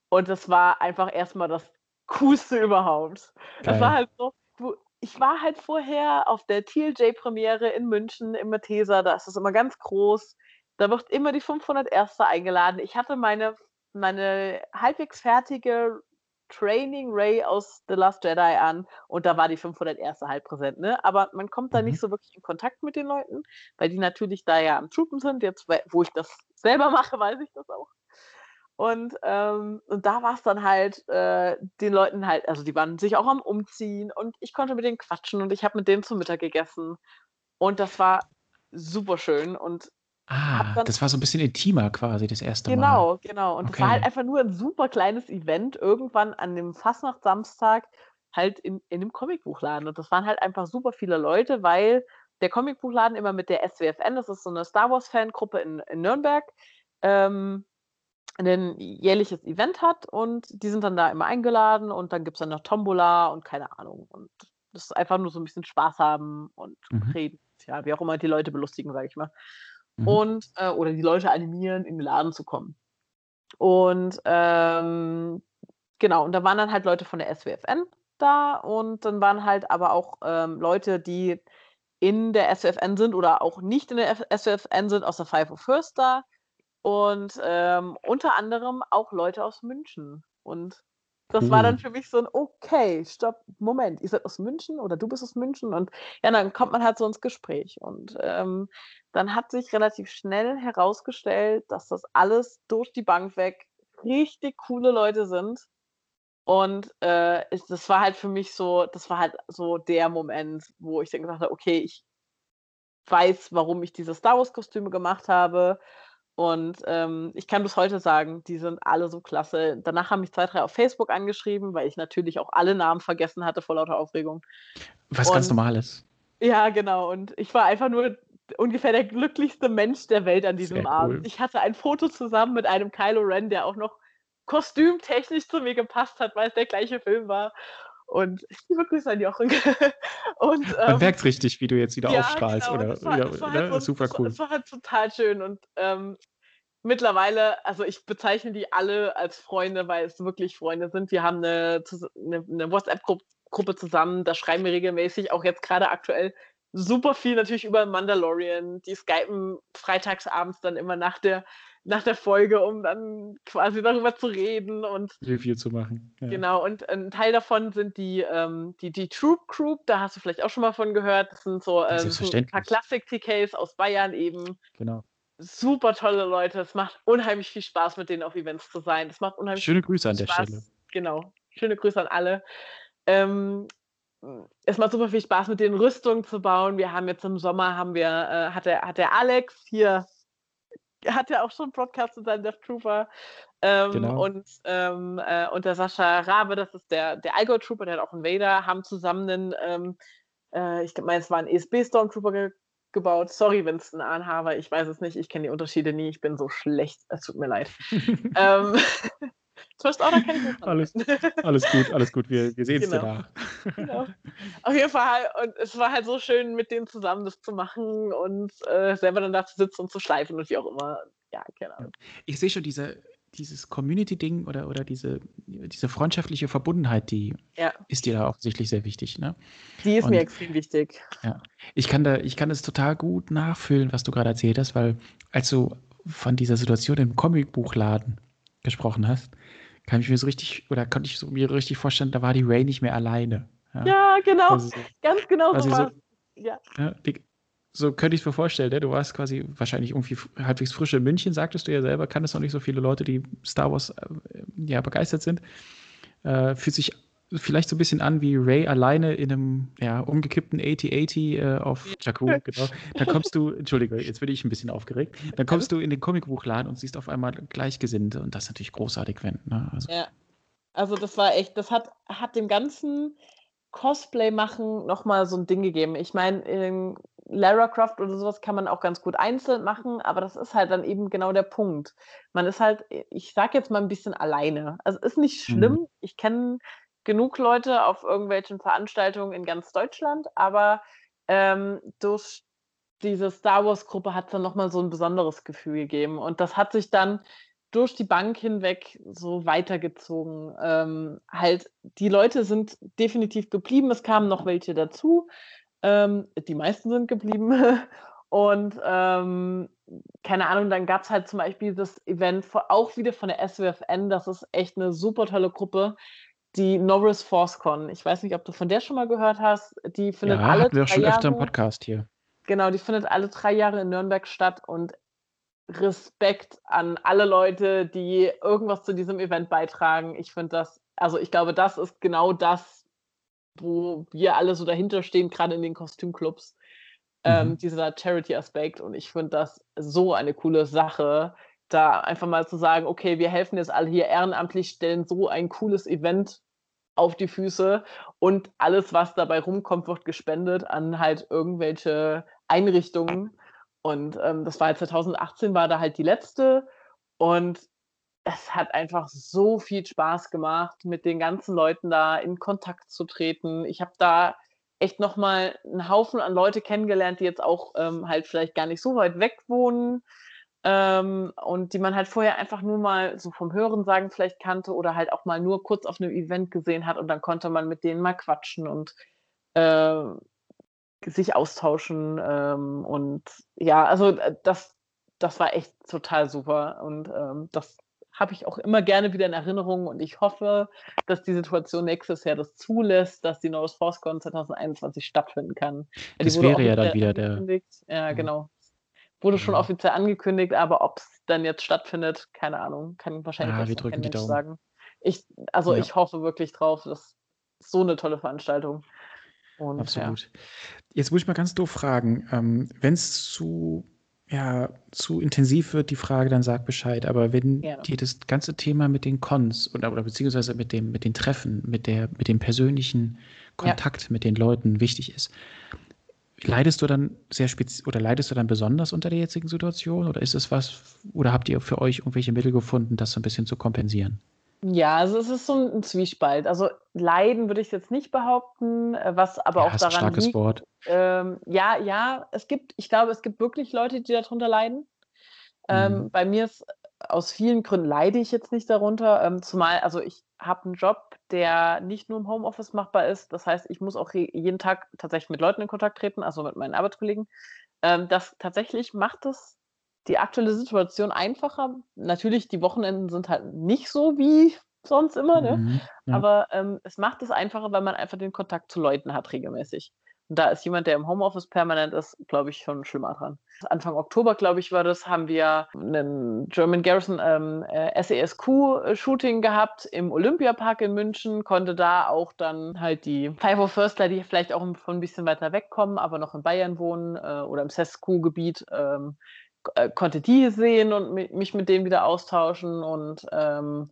Und das war einfach erstmal das Coolste überhaupt. Das war Geil. halt so, du, ich war halt vorher auf der TLJ-Premiere in München im Mathesa, da ist es immer ganz groß. Da wird immer die 501. eingeladen. Ich hatte meine, meine halbwegs fertige Training Ray aus The Last Jedi an und da war die 501. halt präsent, ne? Aber man kommt da Mhm. nicht so wirklich in Kontakt mit den Leuten, weil die natürlich da ja am Troopen sind. Jetzt, wo ich das selber mache, weiß ich das auch. Und, ähm, und da war es dann halt äh, den Leuten halt, also die waren sich auch am Umziehen und ich konnte mit denen quatschen und ich habe mit denen zu Mittag gegessen. Und das war super schön. Und Ah, dann- das war so ein bisschen intimer quasi das erste Mal. Genau, genau. Und es war halt Okay. einfach nur ein super kleines Event irgendwann an dem Fastnacht-Samstag halt in, in einem Comicbuchladen. Und das waren halt einfach super viele Leute, weil der Comicbuchladen immer mit der SWFN, das ist so eine Star Wars-Fangruppe in, in Nürnberg, ähm, ein jährliches Event hat und die sind dann da immer eingeladen und dann gibt es dann noch Tombola und keine Ahnung. Und das ist einfach nur so ein bisschen Spaß haben und Mhm. reden. Ja, wie auch immer die Leute belustigen, sage ich mal Mhm. und äh, oder die Leute animieren, in den Laden zu kommen. Und ähm, genau, und da waren dann halt Leute von der SWFN da und dann waren halt aber auch ähm, Leute, die in der SWFN sind oder auch nicht in der F- SWFN sind, aus der Five of First da und ähm, unter anderem auch Leute aus München. Und das war dann für mich so ein, okay, stopp, Moment, ihr seid aus München oder du bist aus München und ja, dann kommt man halt so ins Gespräch. Und ähm, dann hat sich relativ schnell herausgestellt, dass das alles durch die Bank weg richtig coole Leute sind. Und äh, das war halt für mich so, das war halt so der Moment, wo ich dann gesagt habe, okay, ich weiß, warum ich diese Star Wars-Kostüme gemacht habe. Und ähm, ich kann bis heute sagen, die sind alle so klasse. Danach haben mich zwei, drei auf Facebook angeschrieben, weil ich natürlich auch alle Namen vergessen hatte vor lauter Aufregung. Was ganz Und Normales. ja, genau. Und ich war einfach nur ungefähr der glücklichste Mensch der Welt an diesem Sehr Abend. cool. Ich hatte ein Foto zusammen mit einem Kylo Ren, der auch noch kostümtechnisch zu mir gepasst hat, weil es der gleiche Film war. Und liebe Grüße an Jochen. Und, Man ähm, merkt richtig, wie du jetzt wieder ja, aufstrahlst. genau. Oder, Das war, ja, das war ne? halt so, Super cool. das war halt total schön und ähm, mittlerweile, also ich bezeichne die alle als Freunde, weil es wirklich Freunde sind. Wir haben eine, zus- eine, eine WhatsApp-Gruppe zusammen, da schreiben wir regelmäßig, auch jetzt gerade aktuell super viel natürlich über Mandalorian. Die skypen freitagsabends dann immer nach der, nach der Folge, um dann quasi darüber zu reden und Review zu machen. Ja. Genau, und ein Teil davon sind die, ähm, die, die Troop Group, da hast du vielleicht auch schon mal von gehört. Das sind so, ähm, so ein paar Klassik-TKs aus Bayern eben. genau. Super tolle Leute. Es macht unheimlich viel Spaß, mit denen auf Events zu sein. Es macht unheimlich Schöne Grüße an der Spaß. Stelle. Genau. Schöne Grüße an alle. Ähm, es macht super viel Spaß, mit denen Rüstungen zu bauen. Wir haben jetzt im Sommer, haben wir, äh, hat, der, hat der Alex hier, hat ja auch schon einen Podcast mit seinem Death Trooper. Ähm, Genau. und, ähm, äh, und der Sascha Rabe, das ist der, der Algo Trooper, der hat auch einen Vader, haben zusammen einen, ähm, äh, ich meine, es war ein ESB Stormtrooper ge gebaut. Sorry, wenn es ein ANH war, ich weiß es nicht, ich kenne die Unterschiede nie, ich bin so schlecht, es tut mir leid. First Order kenne ich nicht. Alles, alles gut, alles gut. Wir, wir sehen es Genau. danach. genau. Auf jeden Fall, und es war halt so schön, mit denen zusammen das zu machen und äh, selber dann da zu sitzen und zu schleifen und wie auch immer. Ja, keine Ahnung. Ich sehe schon diese, dieses Community-Ding oder, oder diese, diese freundschaftliche Verbundenheit, die Ja, ist dir da offensichtlich sehr wichtig. Ne? die ist Und- mir extrem wichtig. Ich kann da, ich kann das total gut nachfühlen, was du gerade erzählt hast, weil als du von dieser Situation im Comicbuchladen gesprochen hast, kann ich mir so richtig, oder konnte ich so mir richtig vorstellen, da war die Ray nicht mehr alleine. Ja, genau, Also so, ganz genau so war Ja, ja, so könnte ich es mir vorstellen, ne? du warst quasi wahrscheinlich irgendwie halbwegs frisch in München, sagtest du ja selber, kannst noch nicht so viele Leute, die Star Wars äh, ja, begeistert sind. Äh, fühlt sich vielleicht so ein bisschen an wie Ray alleine in einem ja, umgekippten 8080 äh, auf Jakku, genau. Dann kommst du, Entschuldige, jetzt bin ich ein bisschen aufgeregt. Dann kommst du in den Comicbuchladen und siehst auf einmal Gleichgesinnte und das ist natürlich großartig, wenn. Ne? Also, ja. Also das war echt, das hat, hat dem ganzen Cosplay machen nochmal so ein Ding gegeben. Ich meine, in Lara Croft oder sowas kann man auch ganz gut einzeln machen, aber das ist halt dann eben genau der Punkt. Man ist halt, ich sag jetzt mal ein bisschen alleine. Also ist nicht schlimm. Ich kenne genug Leute auf irgendwelchen Veranstaltungen in ganz Deutschland, aber ähm, durch diese Star Wars-Gruppe hat es dann nochmal so ein besonderes Gefühl gegeben. Und das hat sich dann durch die Bank hinweg so weitergezogen. Ähm, halt, die Leute sind definitiv geblieben. Es kamen noch welche dazu. Ähm, die meisten sind geblieben. Und ähm, keine Ahnung, dann gab es halt zum Beispiel das Event auch wieder von der SWFN. Das ist echt eine super tolle Gruppe. Die Norris ForceCon. Ich weiß nicht, ob du von der schon mal gehört hast. Die findet ja, alle hatten wir auch drei schon öfter im Jahre- Podcast hier. Genau, die findet alle drei Jahre in Nürnberg statt und Respekt an alle Leute, die irgendwas zu diesem Event beitragen. Ich finde das, also ich glaube, das ist genau das, wo wir alle so dahinter stehen, gerade in den Kostümclubs. Ähm, Mhm. dieser Charity-Aspekt und ich finde das so eine coole Sache, da einfach mal zu sagen, okay, wir helfen jetzt alle hier ehrenamtlich, stellen so ein cooles Event auf die Füße und alles, was dabei rumkommt, wird gespendet an halt irgendwelche Einrichtungen. Und ähm, das war halt 2018, war da halt die letzte. Und es hat einfach so viel Spaß gemacht, mit den ganzen Leuten da in Kontakt zu treten. Ich habe da echt nochmal einen Haufen an Leute kennengelernt, die jetzt auch ähm, halt vielleicht gar nicht so weit weg wohnen. Ähm, und die man halt vorher einfach nur mal so vom Hören sagen vielleicht kannte oder halt auch mal nur kurz auf einem Event gesehen hat und dann konnte man mit denen mal quatschen und äh, sich austauschen. Ähm, und ja, also äh, das, das war echt total super und ähm, das habe ich auch immer gerne wieder in Erinnerung und ich hoffe, dass die Situation nächstes Jahr das zulässt, dass die Norris ForceCon 2021 stattfinden kann. Das wäre ja dann wieder der. Ja, mhm. genau. Wurde schon mhm. offiziell angekündigt, aber ob es dann jetzt stattfindet, keine Ahnung, kann wahrscheinlich ah, wir drücken die Daumen. sagen. Ich, also ja. ich hoffe wirklich drauf, dass so eine tolle Veranstaltung. Und, Absolut. Ja. Jetzt muss ich mal ganz doof fragen, ähm, wenn es zu ja, zu intensiv wird, die Frage, dann sag Bescheid. Aber wenn ja. dir das ganze Thema mit den Cons oder, oder beziehungsweise mit dem, mit den Treffen, mit der, mit dem persönlichen Kontakt ja. mit den Leuten wichtig ist, leidest du dann sehr spez oder leidest du dann besonders unter der jetzigen Situation? Oder ist es was, oder habt ihr für euch irgendwelche Mittel gefunden, das so ein bisschen zu kompensieren? Ja, also es ist so ein Zwiespalt. Also leiden würde ich jetzt nicht behaupten, äh, was aber Ja, auch ist ein daran starkes liegt Wort. ähm, ja, ja, es gibt ich glaube, es gibt wirklich Leute, die darunter leiden. Ähm, Mhm. bei mir ist aus vielen Gründen leide ich jetzt nicht darunter, ähm, zumal also ich habe einen Job, der nicht nur im Homeoffice machbar ist. Das heißt, ich muss auch jeden Tag tatsächlich mit Leuten in Kontakt treten, also mit meinen Arbeitskollegen. Ähm, das tatsächlich macht es die aktuelle Situation einfacher. Natürlich, die Wochenenden sind halt nicht so wie sonst immer, ne? Mhm, ja. Aber ähm, es macht es einfacher, weil man einfach den Kontakt zu Leuten hat regelmäßig. Und da ist jemand, der im Homeoffice permanent ist, glaube ich, schon schlimmer dran. Anfang Oktober, glaube ich, war das, haben wir einen German Garrison ähm, äh, SESQ-Shooting gehabt im Olympiapark in München, konnte da auch dann halt die Five of Firstler, die vielleicht auch von ein bisschen weiter wegkommen, aber noch in Bayern wohnen äh, oder im SESQ-Gebiet, ähm, äh, konnte die sehen und mich mit denen wieder austauschen und ähm,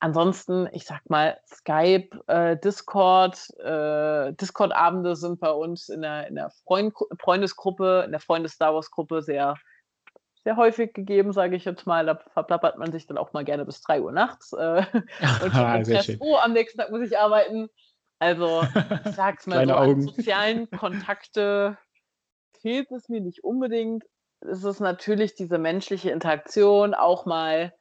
ansonsten, ich sag mal, Skype, äh, Discord, äh, Discord-Abende sind bei uns in der, in der Freund Freundesgruppe, in der Freundes-Star Wars-Gruppe sehr, sehr häufig gegeben, sage ich jetzt mal. Da verplappert man sich dann auch mal gerne bis 3 Uhr nachts äh, und ah, Stress, oh, am nächsten Tag muss ich arbeiten. Also, ich sag's mal so, an sozialen Kontakte fehlt es mir nicht unbedingt, ist es natürlich diese menschliche Interaktion, auch mal,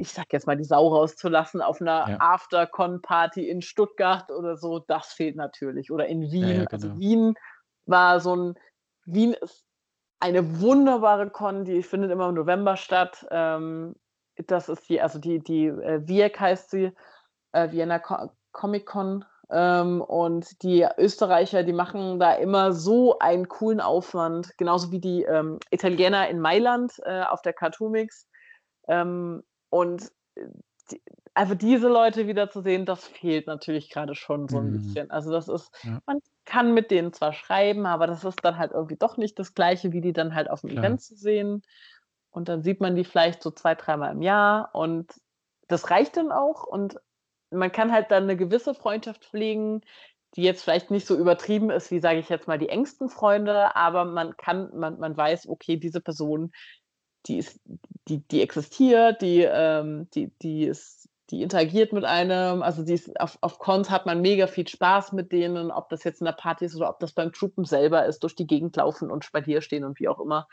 ich sag jetzt mal, die Sau rauszulassen auf einer ja. After-Con-Party in Stuttgart oder so, das fehlt natürlich. Oder in Wien. Ja, ja, also genau. Also Wien war so ein, Wien ist eine wunderbare Con, die findet immer im November statt. Ähm, das ist die, also die, die äh, VIEC heißt sie, äh, Vienna Co Comic Con ähm, und die Österreicher, die machen da immer so einen coolen Aufwand, genauso wie die ähm, Italiener in Mailand äh, auf der Cartoomix. Ähm, und äh, die, also diese Leute wieder zu sehen, das fehlt natürlich gerade schon so ein mhm. bisschen. Also das ist, ja. man kann mit denen zwar schreiben, aber das ist dann halt irgendwie doch nicht das Gleiche, wie die dann halt auf dem Klar. Event zu sehen. Und dann sieht man die vielleicht so zwei, dreimal im Jahr und das reicht dann auch. Und man kann halt dann eine gewisse Freundschaft pflegen, die jetzt vielleicht nicht so übertrieben ist, wie sage ich jetzt mal, die engsten Freunde, aber man kann, man, man weiß, okay, diese Person, die ist, die, die existiert, die, ähm, die, die ist, die interagiert mit einem, also die ist, auf, auf Cons hat man mega viel Spaß mit denen, ob das jetzt in der Party ist oder ob das beim Truppen selber ist, durch die Gegend laufen und Spalier stehen und wie auch immer.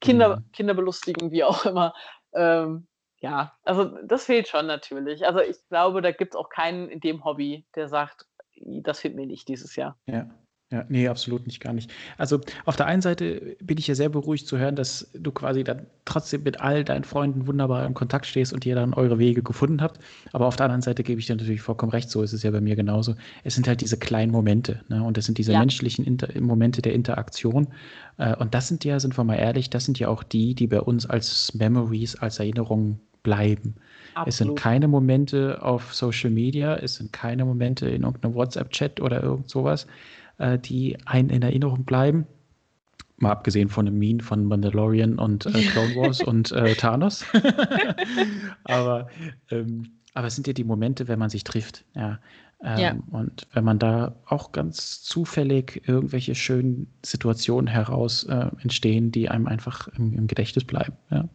Kinder, mhm. Kinder belustigen, wie auch immer. Ähm, ja, also das fehlt schon natürlich. Also ich glaube, da gibt es auch keinen in dem Hobby, der sagt, das fehlt mir nicht dieses Jahr. Ja. Ja, nee, absolut nicht, gar nicht. Also auf der einen Seite bin ich ja sehr beruhigt zu hören, dass du quasi dann trotzdem mit all deinen Freunden wunderbar im Kontakt stehst und ihr dann eure Wege gefunden habt. Aber auf der anderen Seite gebe ich dir natürlich vollkommen recht, so ist es ja bei mir genauso. Es sind halt diese kleinen Momente, ne? Und das sind diese ja. menschlichen Inter Momente der Interaktion. Äh, und das sind ja, sind wir mal ehrlich, das sind ja auch die, die bei uns als Memories, als Erinnerungen bleiben. Absolut. Es sind keine Momente auf Social Media, es sind keine Momente in irgendeinem WhatsApp-Chat oder irgend sowas, äh, die einen in Erinnerung bleiben. Mal abgesehen von dem Meme von Mandalorian und äh, Clone Wars und äh, Thanos. aber, ähm, aber es sind ja die Momente, wenn man sich trifft. Ja. Ähm, ja. Und wenn man da auch ganz zufällig irgendwelche schönen Situationen heraus äh, entstehen, die einem einfach im, im Gedächtnis bleiben. Ja.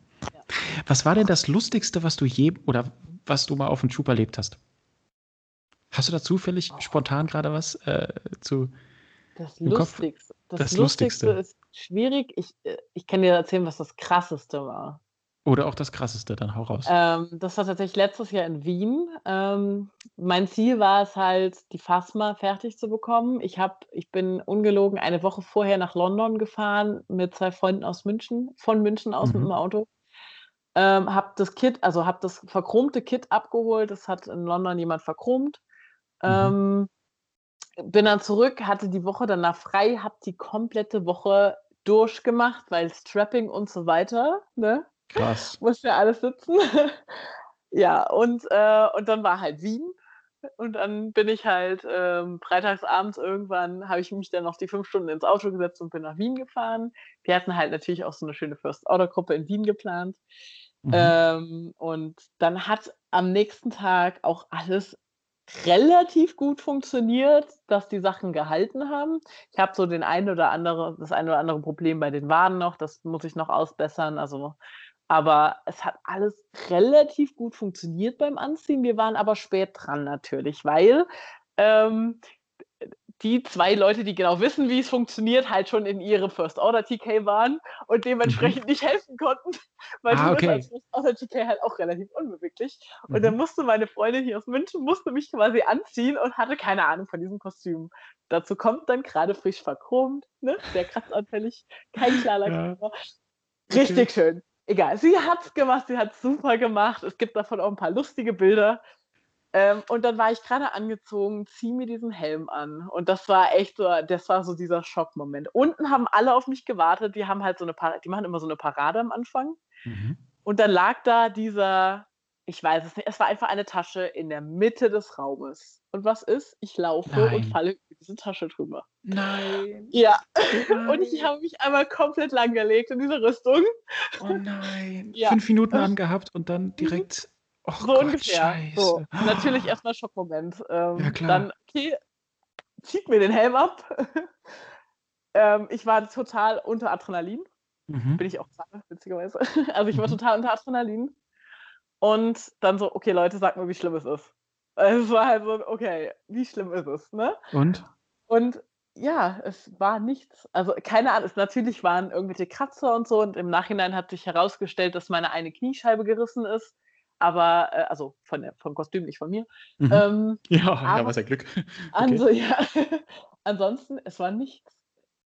Was war denn das Lustigste, was du je oder was du mal auf dem Schub erlebt hast? Hast du da zufällig spontan gerade was äh, zu? Das Lustigste. Das, das, Lustigste ist schwierig. Ich, äh, ich kann dir erzählen, was das Krasseste war. Oder auch das Krasseste, dann hau raus. Ähm, das war tatsächlich letztes Jahr in Wien. Ähm, mein Ziel war es halt, die Phasma fertig zu bekommen. Ich, hab, ich bin ungelogen eine Woche vorher nach London gefahren mit zwei Freunden aus München, von München aus mhm. mit dem Auto Ähm, habe das Kit, also habe das verchromte Kit abgeholt. Das hat in London jemand verchromt. Mhm. Bin dann zurück, hatte die Woche danach frei, habe die komplette Woche durchgemacht, weil Strapping und so weiter, ne? Krass. Muss ja alles sitzen. ja, und, äh, und dann war halt Wien. Und dann bin ich halt ähm, freitagsabends irgendwann, habe ich mich dann noch die fünf Stunden ins Auto gesetzt und bin nach Wien gefahren. Wir hatten halt natürlich auch so eine schöne First-Order-Gruppe in Wien geplant. Mhm. Ähm, und dann hat am nächsten Tag auch alles relativ gut funktioniert, dass die Sachen gehalten haben. Ich habe so den ein oder andere, das ein oder andere Problem bei den Waden noch, das muss ich noch ausbessern. Also, aber es hat alles relativ gut funktioniert beim Anziehen. Wir waren aber spät dran natürlich, weil ähm, die zwei Leute, die genau wissen, wie es funktioniert, halt schon in ihre First Order TK waren und dementsprechend nicht helfen konnten, weil Mhm. Ah, okay. als First Order TK halt auch relativ unbeweglich. Und Mhm. dann musste meine Freundin hier aus München, musste mich quasi anziehen und hatte keine Ahnung von diesem Kostüm. Dazu kommt dann gerade frisch verchromt, ne? sehr kratzanfällig, kein klarer Ja. Körper. Richtig schön. Egal, sie hat's gemacht, sie hat's super gemacht. Es gibt davon auch ein paar lustige Bilder. Ähm, und dann war ich gerade angezogen, ziehe mir diesen Helm an. Und das war echt so, das war so dieser Schockmoment. Unten haben alle auf mich gewartet, die haben halt so eine Parade, die machen immer so eine Parade am Anfang. Mhm. Und dann lag da dieser, ich weiß es nicht, es war einfach eine Tasche in der Mitte des Raumes. Und was ist? Ich laufe Nein. und falle über diese Tasche drüber. Nein. Ja. Und ich habe mich einmal komplett langgelegt in diese Rüstung. Oh nein. Ja. Fünf Minuten angehabt und dann direkt. Oh So Gott, ungefähr. Scheiße. So. Natürlich erstmal Schockmoment. Ähm, Ja, klar. Dann, okay, zieht mir den Helm ab. ähm, ich war total unter Adrenalin. Mhm. Bin ich auch gerade, witzigerweise. Also ich war Mhm. total unter Adrenalin. Und dann so, okay, Leute, sagt mir, wie schlimm es ist. Es war halt so, okay, wie schlimm ist es, ne? Und? Und ja, es war nichts. Also keine Ahnung, es natürlich waren irgendwelche Kratzer und so und im Nachhinein hat sich herausgestellt, dass meine eine Kniescheibe gerissen ist. Aber, äh, also von der, vom Kostüm, nicht von mir. Mhm. Ähm, ja, ja, aber- was ein Glück. also, ja. Ansonsten, es war nichts.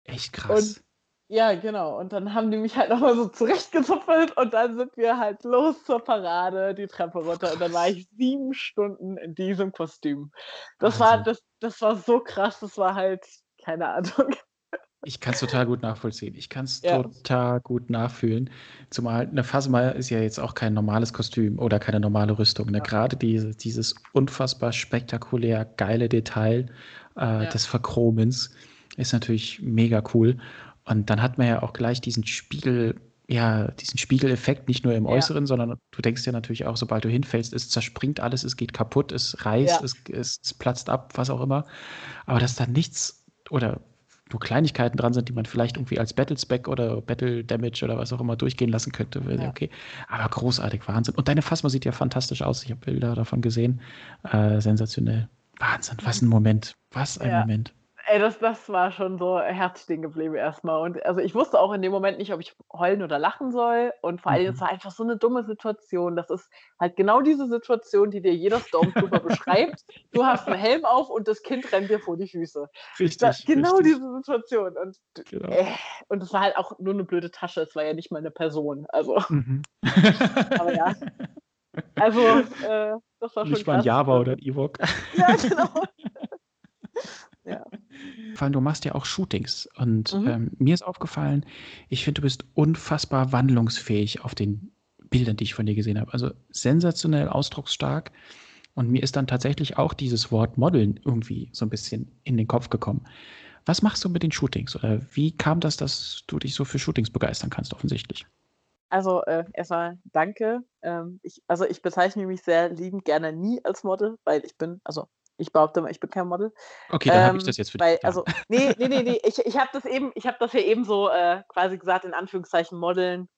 Echt krass. Ja, genau. Und dann haben die mich halt nochmal so zurechtgezupfelt und dann sind wir halt los zur Parade, die Treppe runter. Und dann war ich sieben Stunden in diesem Kostüm. Das war, Wahnsinn. das, das war so krass, das war halt, keine Ahnung. Ich kann es total gut nachvollziehen. Ich kann es Ja. total gut nachfühlen. Zumal eine Phasma ist ja jetzt auch kein normales Kostüm oder keine normale Rüstung. Ne? Ja. Gerade diese, dieses unfassbar spektakulär geile Detail äh, Ja. des Verchromens ist natürlich mega cool. Und dann hat man ja auch gleich diesen Spiegel, ja, diesen Spiegeleffekt, nicht nur im. Äußeren, sondern du denkst ja natürlich auch, sobald du hinfällst, es zerspringt alles, es geht kaputt, es reißt, es, es platzt ab, was auch immer. Aber dass da nichts oder nur Kleinigkeiten dran sind, die man vielleicht irgendwie als Battle-Spec oder Battle-Damage oder was auch immer durchgehen lassen könnte, ja. Ja. okay. Aber großartig, Wahnsinn. Und deine Phasma sieht ja fantastisch aus. Ich habe Bilder davon gesehen. Äh, sensationell. Wahnsinn, was ein Moment. Was ein Ja. Moment. Ey, das, das war schon so Herz stehen geblieben erstmal. Und also ich wusste auch in dem Moment nicht, ob ich heulen oder lachen soll. Und vor allem, Mhm. es war einfach so eine dumme Situation. Das ist halt genau diese Situation, die dir jeder Stormtrooper beschreibt. Du hast einen Helm auf und das Kind rennt dir vor die Füße. Richtig. Da, genau richtig. diese Situation. Und, Genau. äh, und es war halt auch nur eine blöde Tasche. Es war ja nicht mal eine Person. Also, Mhm. aber ja. Also, äh, das war schon Nicht mal ein. Java oder ein Ewok. Ja, genau. ja. Vor allem, du machst ja auch Shootings. Und Mhm. ähm, mir ist aufgefallen, ich finde, du bist unfassbar wandlungsfähig auf den Bildern, die ich von dir gesehen habe. Also sensationell ausdrucksstark. Und mir ist dann tatsächlich auch dieses Wort Modeln irgendwie so ein bisschen in den Kopf gekommen. Was machst du mit den Shootings? Oder wie kam das, dass du dich so für Shootings begeistern kannst, offensichtlich? Also äh, erstmal danke. Ähm, ich, also ich bezeichne mich sehr liebend gerne nie als Model, weil ich bin, also ich behaupte mal, ich bin kein Model. Okay, dann habe ich Ähm, das jetzt für dich. also, nee, nee, nee, nee. Ich, ich habe das eben, ich habe das ja eben so äh, quasi gesagt, in Anführungszeichen modeln.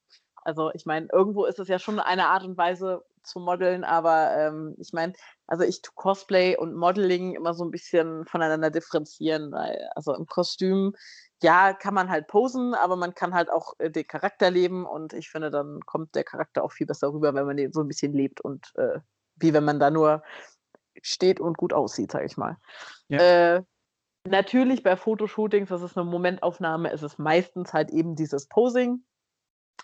Also ich meine, irgendwo ist es ja schon eine Art und Weise zu modeln, aber ähm, ich meine, also ich tue Cosplay und Modeling immer so ein bisschen voneinander differenzieren, weil also im Kostüm, ja, kann man halt posen, aber man kann halt auch äh, den Charakter leben und ich finde, dann kommt der Charakter auch viel besser rüber, wenn man den so ein bisschen lebt und äh, wie wenn man da nur steht und gut aussieht, sag ich mal. Ja. Äh, natürlich bei Fotoshootings, das ist eine Momentaufnahme, ist es meistens halt eben dieses Posing.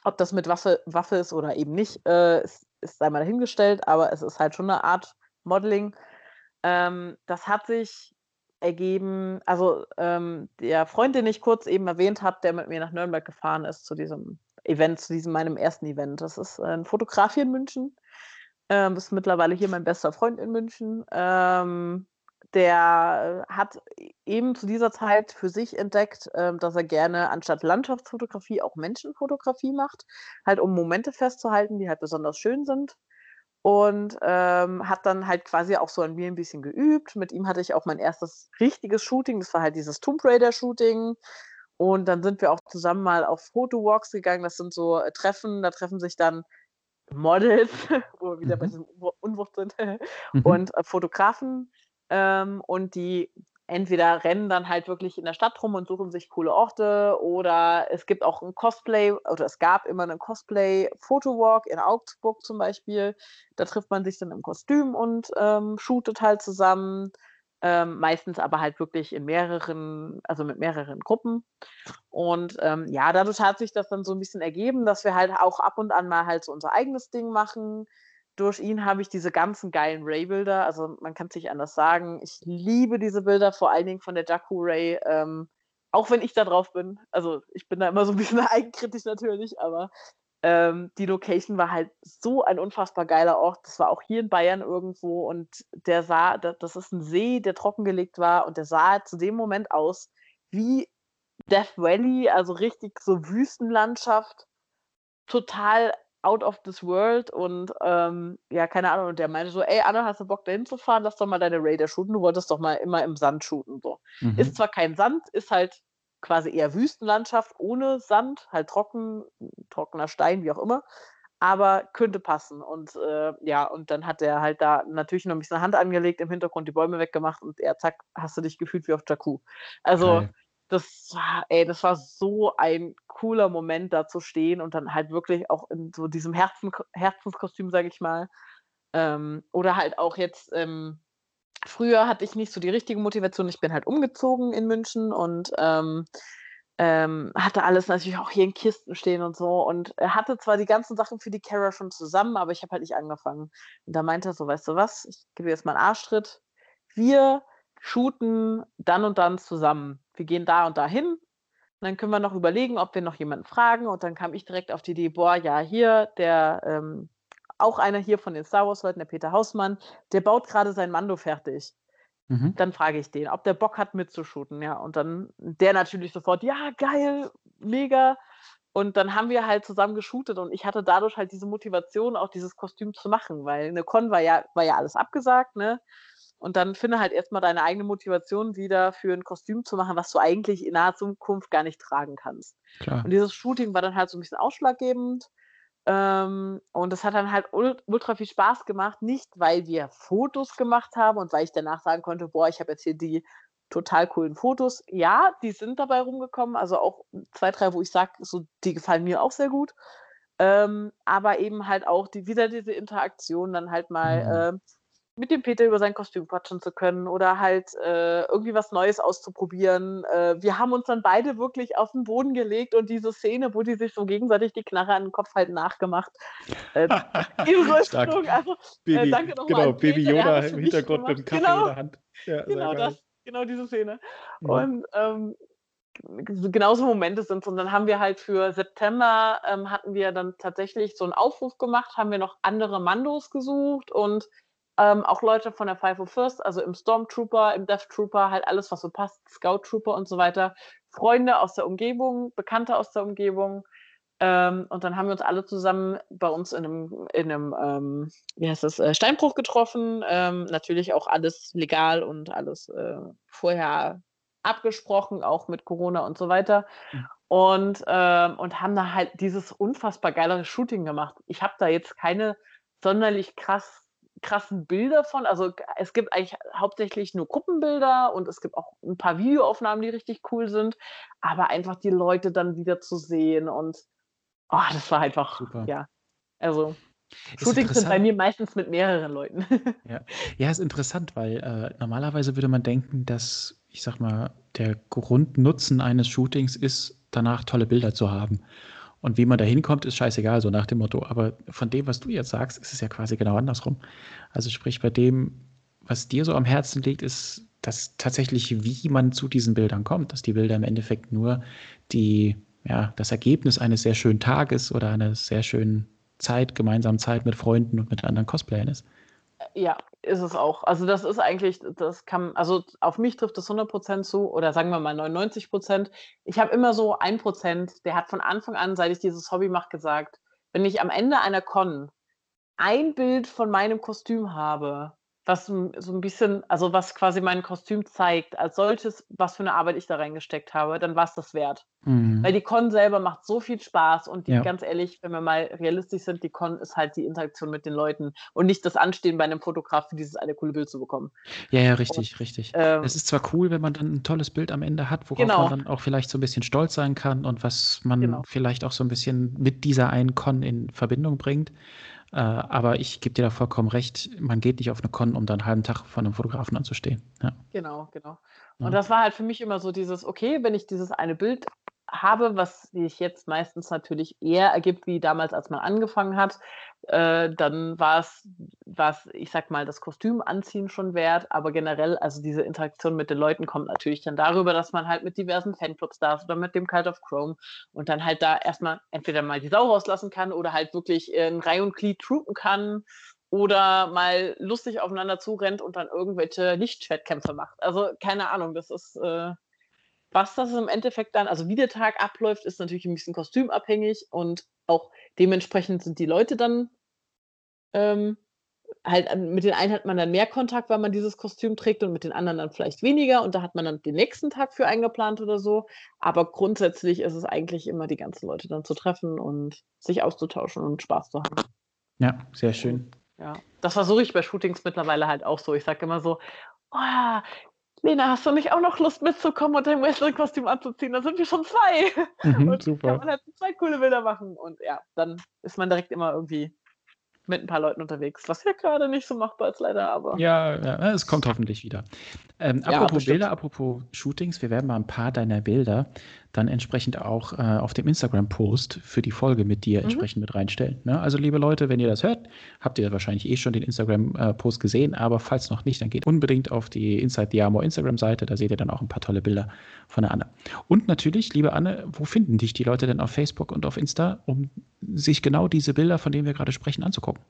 ob das mit Waffe, Waffe ist oder eben nicht, äh, ist, ist einmal dahingestellt, aber es ist halt schon eine Art Modeling. Ähm, das hat sich ergeben, also ähm, der Freund, den ich kurz eben erwähnt habe, der mit mir nach Nürnberg gefahren ist zu diesem Event, zu diesem meinem ersten Event. Das ist ein Fotograf hier in München. Ähm, ist mittlerweile hier mein bester Freund in München. Ähm, der hat eben zu dieser Zeit für sich entdeckt, ähm, dass er gerne anstatt Landschaftsfotografie auch Menschenfotografie macht, halt um Momente festzuhalten, die halt besonders schön sind und ähm, hat dann halt quasi auch so an mir ein bisschen geübt. Mit ihm hatte ich auch mein erstes richtiges Shooting. Das war halt dieses Tomb Raider Shooting. Und dann sind wir auch zusammen mal auf Photowalks gegangen. Das sind so äh, Treffen. Da treffen sich dann Models, wo wir wieder mhm. bei diesem Unwucht sind, mhm. und äh, Fotografen. Ähm, und die entweder rennen dann halt wirklich in der Stadt rum und suchen sich coole Orte oder es gibt auch ein Cosplay oder es gab immer einen Cosplay-Photowalk in Augsburg zum Beispiel. Da trifft man sich dann im Kostüm und ähm, shootet halt zusammen. Ähm, meistens aber halt wirklich in mehreren, also mit mehreren Gruppen. Und ähm, ja, dadurch hat sich das dann so ein bisschen ergeben, dass wir halt auch ab und an mal halt so unser eigenes Ding machen durch ihn habe ich diese ganzen geilen Ray-Bilder, also man kann es nicht anders sagen. Ich liebe diese Bilder, vor allen Dingen von der Jakku Ray, ähm, auch wenn ich da drauf bin. Also ich bin da immer so ein bisschen eigenkritisch natürlich, aber ähm, die Location war halt so ein unfassbar geiler Ort. Das war auch hier in Bayern irgendwo und der sah, das ist ein See, der trockengelegt war und der sah zu dem Moment aus wie Death Valley, also richtig so Wüstenlandschaft, total out of this world und ähm, ja, keine Ahnung. Und der meinte so, ey, Anna, hast du Bock dahin zu fahren? Lass doch mal deine Raider shooten. Du wolltest doch mal immer im Sand shooten. So. Mhm. Ist zwar kein Sand, ist halt quasi eher Wüstenlandschaft ohne Sand, halt trocken, trockener Stein, wie auch immer. Aber könnte passen. Und äh, ja, und dann hat er halt da natürlich noch ein bisschen Hand angelegt, im Hintergrund die Bäume weggemacht und er, zack, hast du dich gefühlt wie auf Jakku. Also, okay das war, ey, das war so ein cooler Moment, da zu stehen und dann halt wirklich auch in so diesem Herzen, Herzenskostüm, sage ich mal. Ähm, oder halt auch jetzt, ähm, früher hatte ich nicht so die richtige Motivation. Ich bin halt umgezogen in München und ähm, ähm hatte alles natürlich auch hier in Kisten stehen und so und er hatte zwar die ganzen Sachen für die Kara schon zusammen, aber ich habe halt nicht angefangen. Und da meinte er so, weißt du was, ich gebe jetzt mal einen Arschtritt. Wir shooten dann und dann zusammen. Wir gehen da und da hin. Dann können wir noch überlegen, ob wir noch jemanden fragen. Und dann kam ich direkt auf die Idee, boah, ja, hier, der, ähm, auch einer hier von den Star Wars-Leuten, der Peter Hausmann, der baut gerade sein Mando fertig. Mhm. Dann frage ich den, ob der Bock hat mitzushooten, ja. Und dann der natürlich sofort, ja, geil, mega. Und dann haben wir halt zusammen geshootet und ich hatte dadurch halt diese Motivation, auch dieses Kostüm zu machen, weil eine Con war ja, war ja alles abgesagt, ne? Und dann finde halt erstmal deine eigene Motivation wieder für ein Kostüm zu machen, was du eigentlich in naher Zukunft gar nicht tragen kannst. Klar. Und dieses Shooting war dann halt so ein bisschen ausschlaggebend. Ähm, und das hat dann halt ultra viel Spaß gemacht. Nicht, weil wir Fotos gemacht haben und weil ich danach sagen konnte, boah, ich habe jetzt hier die total coolen Fotos. Ja, die sind dabei rumgekommen. Also auch zwei, drei, wo ich sage, so, die gefallen mir auch sehr gut. Ähm, aber eben halt auch die, wieder diese Interaktion, dann halt mal. Äh, mit dem Peter über sein Kostüm quatschen zu können oder halt äh, irgendwie was Neues auszuprobieren. Äh, wir haben uns dann beide wirklich auf den Boden gelegt und diese Szene, wo die sich so gegenseitig die Knarre an den Kopf halten, nachgemacht. Äh, in Rüstung. Also, äh, Baby, danke nochmal. Genau, Baby Yoda im Hintergrund mit dem Kaffee genau, in der Hand. Ja, genau das, genau diese Szene. Ja. Und ähm, genauso Momente sind Und dann haben wir halt für September ähm, hatten wir dann tatsächlich so einen Aufruf gemacht, haben wir noch andere Mandos gesucht und ähm, auch Leute von der 501st, also im Stormtrooper, im Death Trooper, halt alles, was so passt, Scout Trooper und so weiter. Freunde aus der Umgebung, Bekannte aus der Umgebung. Ähm, und dann haben wir uns alle zusammen bei uns in einem, in einem ähm, wie heißt das, äh, Steinbruch getroffen. Ähm, natürlich auch alles legal und alles äh, vorher abgesprochen, auch mit Corona und so weiter. Mhm. Und, ähm, und haben da halt dieses unfassbar geile Shooting gemacht. Ich habe da jetzt keine sonderlich krass krassen Bilder von. Also es gibt eigentlich hauptsächlich nur Gruppenbilder und es gibt auch ein paar Videoaufnahmen, die richtig cool sind. Aber einfach die Leute dann wieder zu sehen und oh, das war einfach, Super. ja. Also Shootings sind bei mir meistens mit mehreren Leuten. Ja, ja ist interessant, weil äh, normalerweise würde man denken, dass, ich sag mal, der Grundnutzen eines Shootings ist, danach tolle Bilder zu haben. Und wie man da hinkommt, ist scheißegal, so nach dem Motto. Aber von dem, was du jetzt sagst, ist es ja quasi genau andersrum. Also sprich, bei dem, was dir so am Herzen liegt, ist dass tatsächlich, wie man zu diesen Bildern kommt, dass die Bilder im Endeffekt nur die, ja, das Ergebnis eines sehr schönen Tages oder einer sehr schönen Zeit, gemeinsamen Zeit mit Freunden und mit anderen Cosplayern ist. Ja, ist es auch. Also das ist eigentlich, das kann, also auf mich trifft das 100% zu oder sagen wir mal 99%. Ich habe immer so 1%, der hat von Anfang an, seit ich dieses Hobby mache, gesagt, wenn ich am Ende einer Con ein Bild von meinem Kostüm habe, was so ein bisschen also, was quasi mein Kostüm zeigt als solches, was für eine Arbeit ich da reingesteckt habe, dann war es das wert. Mhm. Weil die Con selber macht so viel Spaß und die, Ja. ganz ehrlich, wenn wir mal realistisch sind, die Con ist halt die Interaktion mit den Leuten und nicht das Anstehen bei einem Fotograf für dieses eine coole Bild zu bekommen. Ja, ja, Und, richtig, richtig. ähm Es ist zwar cool, wenn man dann ein tolles Bild am Ende hat, worauf man genau. dann auch vielleicht so ein bisschen stolz sein kann und was man Genau. vielleicht auch so ein bisschen mit dieser einen Con in Verbindung bringt. Äh, aber ich gebe dir da vollkommen recht, man geht nicht auf eine Con, um dann einen halben Tag vor einem Fotografen anzustehen. Ja. Genau, genau. Und ja. das war halt für mich immer so dieses, okay, wenn ich dieses eine Bild habe, was sich jetzt meistens natürlich eher ergibt wie damals, als man angefangen hat, äh, dann war es, ich sag mal, das Kostüm anziehen schon wert, aber generell, also diese Interaktion mit den Leuten kommt natürlich dann darüber, dass man halt mit diversen Fanclubs da ist oder mit dem Cult of Chrome und dann halt da erstmal entweder mal die Sau rauslassen kann oder halt wirklich in Reihe und Glied troopen kann oder mal lustig aufeinander zurennt und dann irgendwelche Lichtschwertkämpfe macht. Also keine Ahnung, das ist äh, was das im Endeffekt dann, also wie der Tag abläuft, ist natürlich ein bisschen kostümabhängig und auch dementsprechend sind die Leute dann ähm, halt mit den einen hat man dann mehr Kontakt, weil man dieses Kostüm trägt und mit den anderen dann vielleicht weniger und da hat man dann den nächsten Tag für eingeplant oder so. Aber grundsätzlich ist es eigentlich immer die ganzen Leute dann zu treffen und sich auszutauschen und Spaß zu haben. Ja, sehr schön. Ja, das versuche ich bei Shootings mittlerweile halt auch so. Ich sage immer so, oh, Lena, hast du nicht auch noch Lust mitzukommen und dein Wrestling-Kostüm anzuziehen? Da sind wir schon zwei. Mhm, und super. kann man halt zwei coole Bilder machen. Und ja, dann ist man direkt immer irgendwie mit ein paar Leuten unterwegs, was ja gerade nicht so machbar ist, leider, aber. Ja, ja es kommt hoffentlich wieder. Ähm, apropos ja, Bilder, apropos Shootings, wir werden mal ein paar deiner Bilder dann entsprechend auch äh, auf dem Instagram-Post für die Folge mit dir mhm. entsprechend mit reinstellen. Ne? Also, liebe Leute, wenn ihr das hört, habt ihr wahrscheinlich eh schon den Instagram-Post gesehen, aber falls noch nicht, dann geht unbedingt auf die Inside the Armor Instagram-Seite, da seht ihr dann auch ein paar tolle Bilder von der Anne. Und natürlich, liebe Anne, wo finden dich die Leute denn auf Facebook und auf Insta, um sich genau diese Bilder, von denen wir gerade sprechen, anzugucken?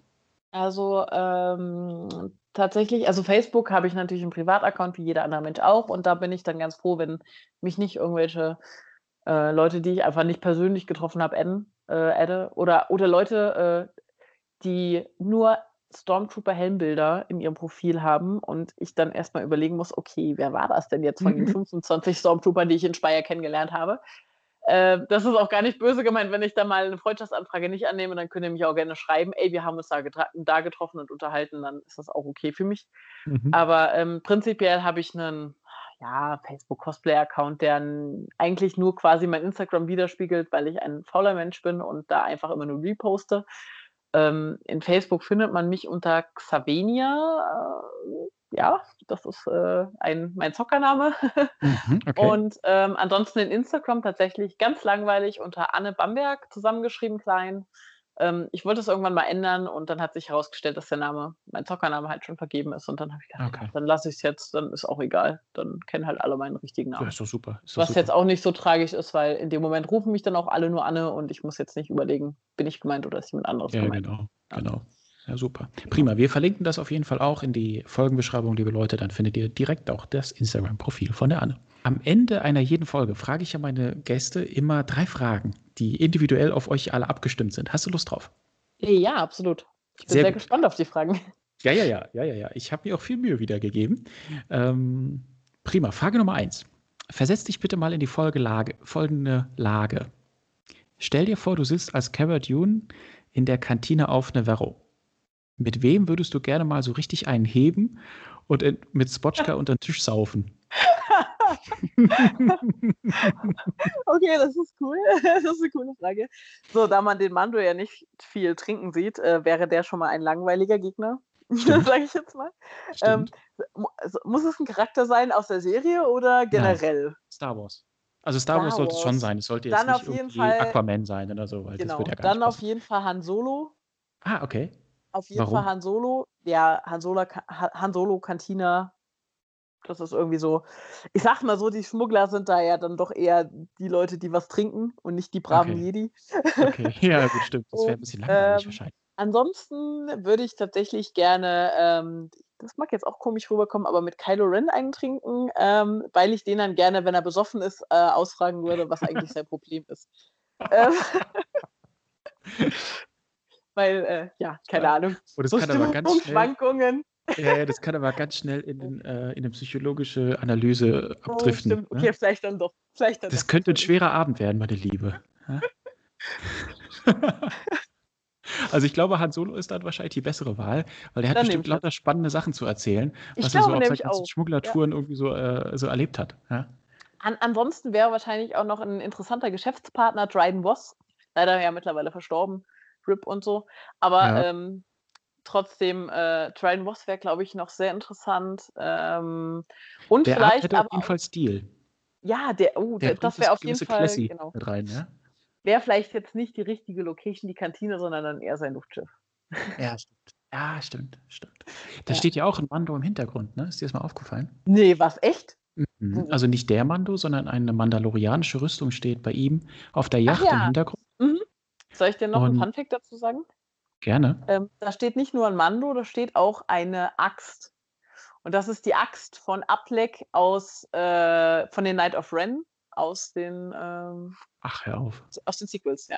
Also ähm, tatsächlich, also Facebook habe ich natürlich einen Privataccount wie jeder andere Mensch auch und da bin ich dann ganz froh, wenn mich nicht irgendwelche äh, Leute, die ich einfach nicht persönlich getroffen habe, adden, äh, adde oder, oder Leute, äh, die nur Stormtrooper-Helmbilder in ihrem Profil haben und ich dann erstmal überlegen muss, okay, wer war das denn jetzt von den 25 Stormtroopern, die ich in Speyer kennengelernt habe? Äh, das ist auch gar nicht böse gemeint, wenn ich da mal eine Freundschaftsanfrage nicht annehme, dann könnt ihr mich auch gerne schreiben, ey, wir haben uns da, da getroffen und unterhalten, dann ist das auch okay für mich. Mhm. Aber ähm, prinzipiell habe ich einen ja, Facebook-Cosplay-Account, der eigentlich nur quasi mein Instagram widerspiegelt, weil ich ein fauler Mensch bin und da einfach immer nur reposte. Ähm, in Facebook findet man mich unter Xavenia. Äh, ja, das ist äh, ein, mein Zockername. Mhm, okay. Und ähm, ansonsten in Instagram tatsächlich ganz langweilig unter Anne Bamberg zusammengeschrieben klein. Ähm, ich wollte es irgendwann mal ändern und dann hat sich herausgestellt, dass der Name, mein Zockername halt schon vergeben ist. Und dann habe ich gedacht, okay. dann lasse ich es jetzt, dann ist auch egal. Dann kennen halt alle meinen richtigen Namen. Ja, ist doch super. Ist doch Was super. jetzt auch nicht so tragisch ist, weil in dem Moment rufen mich dann auch alle nur Anne und ich muss jetzt nicht überlegen, bin ich gemeint oder ist jemand anderes ja, gemeint. Genau, ja. genau. Ja, super. Prima. Wir verlinken das auf jeden Fall auch in die Folgenbeschreibung, liebe Leute. Dann findet ihr direkt auch das Instagram-Profil von der Anne. Am Ende einer jeden Folge frage ich ja meine Gäste immer drei Fragen, die individuell auf euch alle abgestimmt sind. Hast du Lust drauf? Ja, absolut. Ich bin sehr, sehr gespannt auf die Fragen. Ja, ja, ja, ja, ja, ja. Ich habe mir auch viel Mühe wiedergegeben. Ähm, prima. Frage Nummer eins. Versetz dich bitte mal in die Folge Lage, folgende Lage. Stell dir vor, du sitzt als Cara Dune in der Kantine auf Neverro. Mit wem würdest du gerne mal so richtig einen heben und mit Spotchka unter den Tisch saufen? okay, das ist cool. Das ist eine coole Frage. So, da man den Mando ja nicht viel trinken sieht, äh, wäre der schon mal ein langweiliger Gegner. Sage ich jetzt mal. Ähm, muss es ein Charakter sein aus der Serie oder generell? Nein. Star Wars. Also Star Wars Star sollte es schon Wars. sein. Es sollte jetzt Dann nicht irgendwie Fall- Aquaman sein oder so, weil das Genau. wird ja gar Dann auf jeden Fall Han Solo. Ah, okay. Auf jeden Warum? Fall Han Solo. Ja, Han Solo, Ha- Han Solo Cantina. Das ist irgendwie so. Ich sag mal so, die Schmuggler sind da ja dann doch eher die Leute, die was trinken und nicht die braven Okay. Jedi. Okay, ja, gut, stimmt. Das wäre ein bisschen langweilig Ähm, wahrscheinlich. Ansonsten würde ich tatsächlich gerne, ähm, das mag jetzt auch komisch rüberkommen, aber mit Kylo Ren eintrinken, ähm, weil ich den dann gerne, wenn er besoffen ist, äh, ausfragen würde, was eigentlich sein Problem ist. Ähm, weil, äh, ja, keine Ahnung. Und das So kann aber ganz schnell, Stimmungsschwankungen. Ja, ja, das kann aber ganz schnell in, den, äh, in eine psychologische Analyse Oh, abdriften. stimmt. ne? Okay, vielleicht dann doch. Vielleicht dann Das doch könnte ein schwerer Abend werden, meine Liebe. Ja? Also ich glaube, Han Solo ist dann wahrscheinlich die bessere Wahl, weil der hat Dann bestimmt lauter spannende Sachen zu erzählen, Ich was er so auf seinen ganzen. Schmugglertouren irgendwie so, äh, so erlebt hat. Ja? An, ansonsten wäre wahrscheinlich auch noch ein interessanter Geschäftspartner Dryden Voss. Leider ja mittlerweile verstorben. RIP und so. Aber Ja. ähm, trotzdem, äh, Dryden Voss wäre, glaube ich, noch sehr interessant. Ähm, und Der vielleicht hätte auf aber jeden auch, Fall Stil. ja, der, oh, Der der, das wäre auf jeden Fall, Classy genau. rein, ja? Wäre vielleicht jetzt nicht die richtige Location, die Kantine, sondern dann eher sein Luftschiff. Ja, stimmt. Ja, stimmt, stimmt. Da Ja. steht ja auch ein Mando im Hintergrund, ne? Ist dir das mal aufgefallen? Nee, was, echt? Mhm. Also nicht der Mando, sondern eine mandalorianische Rüstung steht bei ihm auf der Ach Yacht im ja. Hintergrund. Mhm. Soll ich dir noch Und- einen Funfact dazu sagen? Gerne. Ähm, da steht nicht nur ein Mando, da steht auch eine Axt. Und das ist die Axt von Aplek aus, äh, von den Night of Ren, aus den, ähm, Ach, hör auf. aus den Sequels, ja.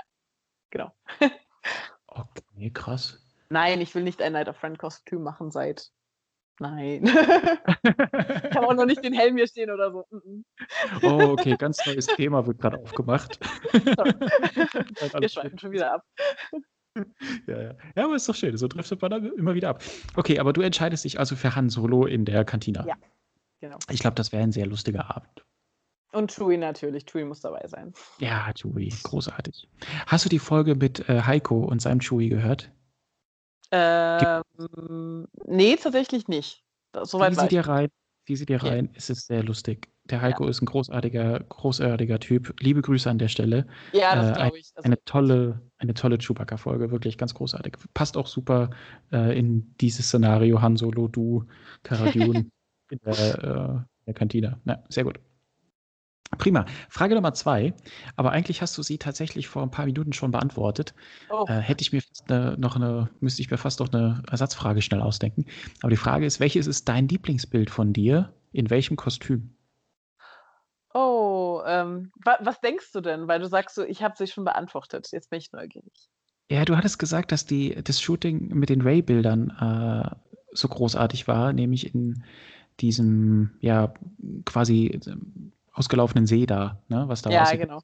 Genau. Okay, krass. Nein, ich will nicht ein Night of Ren Kostüm machen seit. Nein. ich habe auch noch nicht den Helm hier stehen oder so. Mhm. Oh, okay, ganz neues Thema wird gerade aufgemacht. Wir schweifen schon wieder ab. Ja, ja. ja, aber ist doch schön. So driftet man dann immer wieder ab. Okay, aber du entscheidest dich also für Han Solo in der Kantina. Ja. Genau. Ich glaube, das wäre ein sehr lustiger Abend. Und Chewie natürlich. Chewie muss dabei sein. Ja, Chewie, großartig. Hast du die Folge mit äh, Heiko und seinem Chewie gehört? Ähm, nee, tatsächlich nicht. Soweit war sie ich. dir rein, wie sie dir rein, es ist sehr lustig. Der Heiko ist ein großartiger, großartiger Typ. Liebe Grüße an der Stelle. Ja, äh, das glaube ich. Also, Eine tolle, eine tolle Chewbacca-Folge, wirklich ganz großartig. Passt auch super äh, in dieses Szenario Han Solo, du, Cara Dune in der, äh, in der Kantine. Na, sehr gut. Prima. Frage Nummer zwei. Aber eigentlich hast du sie tatsächlich vor ein paar Minuten schon beantwortet. oh, Äh, hätte ich mir fast eine, noch eine, müsste ich mir fast noch eine Ersatzfrage schnell ausdenken. Aber die Frage ist, welches ist dein Lieblingsbild von dir? In welchem Kostüm? oh ähm, wa was denkst du denn? Weil du sagst so, ich habe sie schon beantwortet. Jetzt bin ich neugierig. Ja, du hattest gesagt, dass die, das Shooting mit den Ray-Bildern äh, so großartig war, nämlich in diesem, ja, quasi ausgelaufenen See da, ne, was da Ja, genau.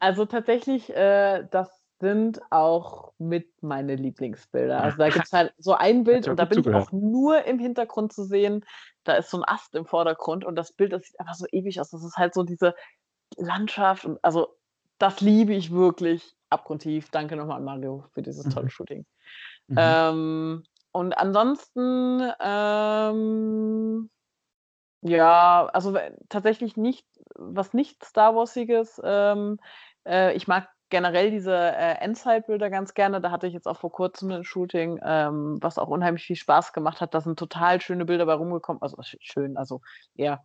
Also tatsächlich, äh, das sind auch mit meine Lieblingsbilder. Also da gibt es halt so ein Bild und da bin ich zugehört. auch nur im Hintergrund zu sehen. Da ist so ein Ast im Vordergrund und das Bild, das sieht einfach so ewig aus. Das ist halt so diese Landschaft und also das liebe ich wirklich abgrundtief. Danke nochmal an Mario für dieses tolle Mhm. Shooting. Mhm. Ähm, und ansonsten, ähm, ja, also tatsächlich nicht, was nicht Star Warsiges. Ähm, äh, ich mag generell diese äh, Endzeit-Bilder ganz gerne. Da hatte ich jetzt auch vor kurzem ein Shooting, ähm, was auch unheimlich viel Spaß gemacht hat. Da sind total schöne Bilder bei rumgekommen. Also sch- schön, also eher,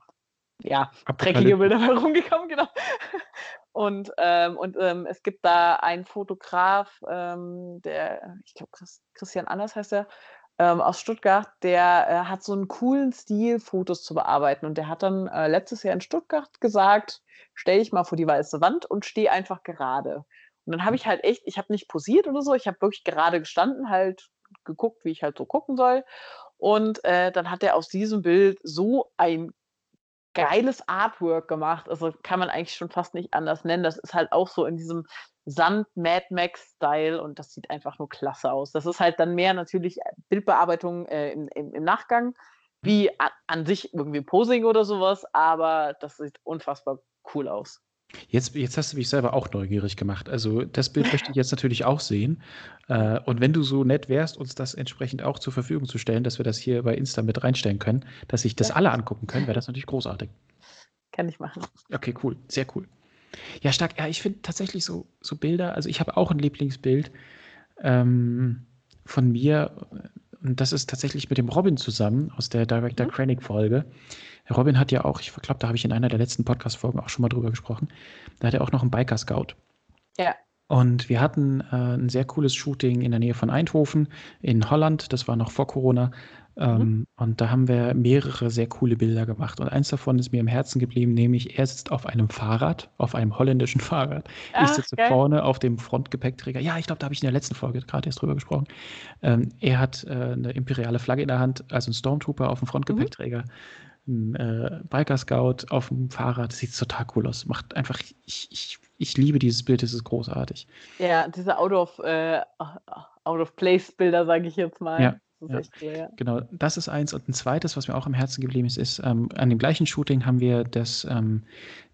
ja, dreckige. Bilder bei rumgekommen, genau. Und, ähm, und ähm, es gibt da einen Fotograf, ähm, der, ich glaube, Chris, Christian Anders heißt er, ähm, aus Stuttgart, der äh, hat so einen coolen Stil, Fotos zu bearbeiten. Und der hat dann äh, letztes Jahr in Stuttgart gesagt, stell dich mal vor die weiße Wand und steh einfach gerade. Und dann habe ich halt echt, ich habe nicht posiert oder so, ich habe wirklich gerade gestanden, halt geguckt, wie ich halt so gucken soll. Und äh, dann hat er aus diesem Bild so ein geiles Artwork gemacht. Also kann man eigentlich schon fast nicht anders nennen. Das ist halt auch so in diesem Sand-Mad Max-Style und das sieht einfach nur klasse aus. Das ist halt dann mehr natürlich äh, Bildbearbeitung äh, im, im, im Nachgang, wie an, an sich irgendwie Posing oder sowas, aber das sieht unfassbar cool aus. Jetzt, jetzt hast du mich selber auch neugierig gemacht. Also das Bild möchte ich jetzt natürlich auch sehen. Äh, und wenn du so nett wärst, uns das entsprechend auch zur Verfügung zu stellen, dass wir das hier bei Insta mit reinstellen können, dass sich das alle angucken können, wäre das natürlich großartig. kann ich machen. Okay, cool. Sehr cool. Ja, stark. Ja, ich finde tatsächlich so, so Bilder, also ich habe auch ein Lieblingsbild ähm, von mir und das ist tatsächlich mit dem Robin zusammen aus der Director mhm. Krennic Folge. Robin hat ja auch, ich glaube, da habe ich in einer der letzten Podcast-Folgen auch schon mal drüber gesprochen, da hat er auch noch einen Biker-Scout. Ja. Und wir hatten äh, ein sehr cooles Shooting in der Nähe von Eindhoven in Holland. Das war noch vor Corona. Ähm, mhm. Und da haben wir mehrere sehr coole Bilder gemacht. Und eins davon ist mir im Herzen geblieben, nämlich er sitzt auf einem Fahrrad, auf einem holländischen Fahrrad. Ach, ich sitze geil. vorne auf dem Frontgepäckträger. Ja, ich glaube, da habe ich in der letzten Folge gerade erst drüber gesprochen. Ähm, er hat äh, eine imperiale Flagge in der Hand, also ein Stormtrooper auf dem mhm. Frontgepäckträger. Mhm ein äh, Biker Scout auf dem Fahrrad. Das sieht total cool aus. Macht einfach, ich, ich, ich liebe dieses Bild, es ist großartig. Ja, diese Out of, äh, out of Place Bilder, sage ich jetzt mal. Ja. Ja, cool, ja. Genau, das ist eins. Und ein zweites, was mir auch im Herzen geblieben ist, ist, ähm, an dem gleichen Shooting haben wir das, ähm,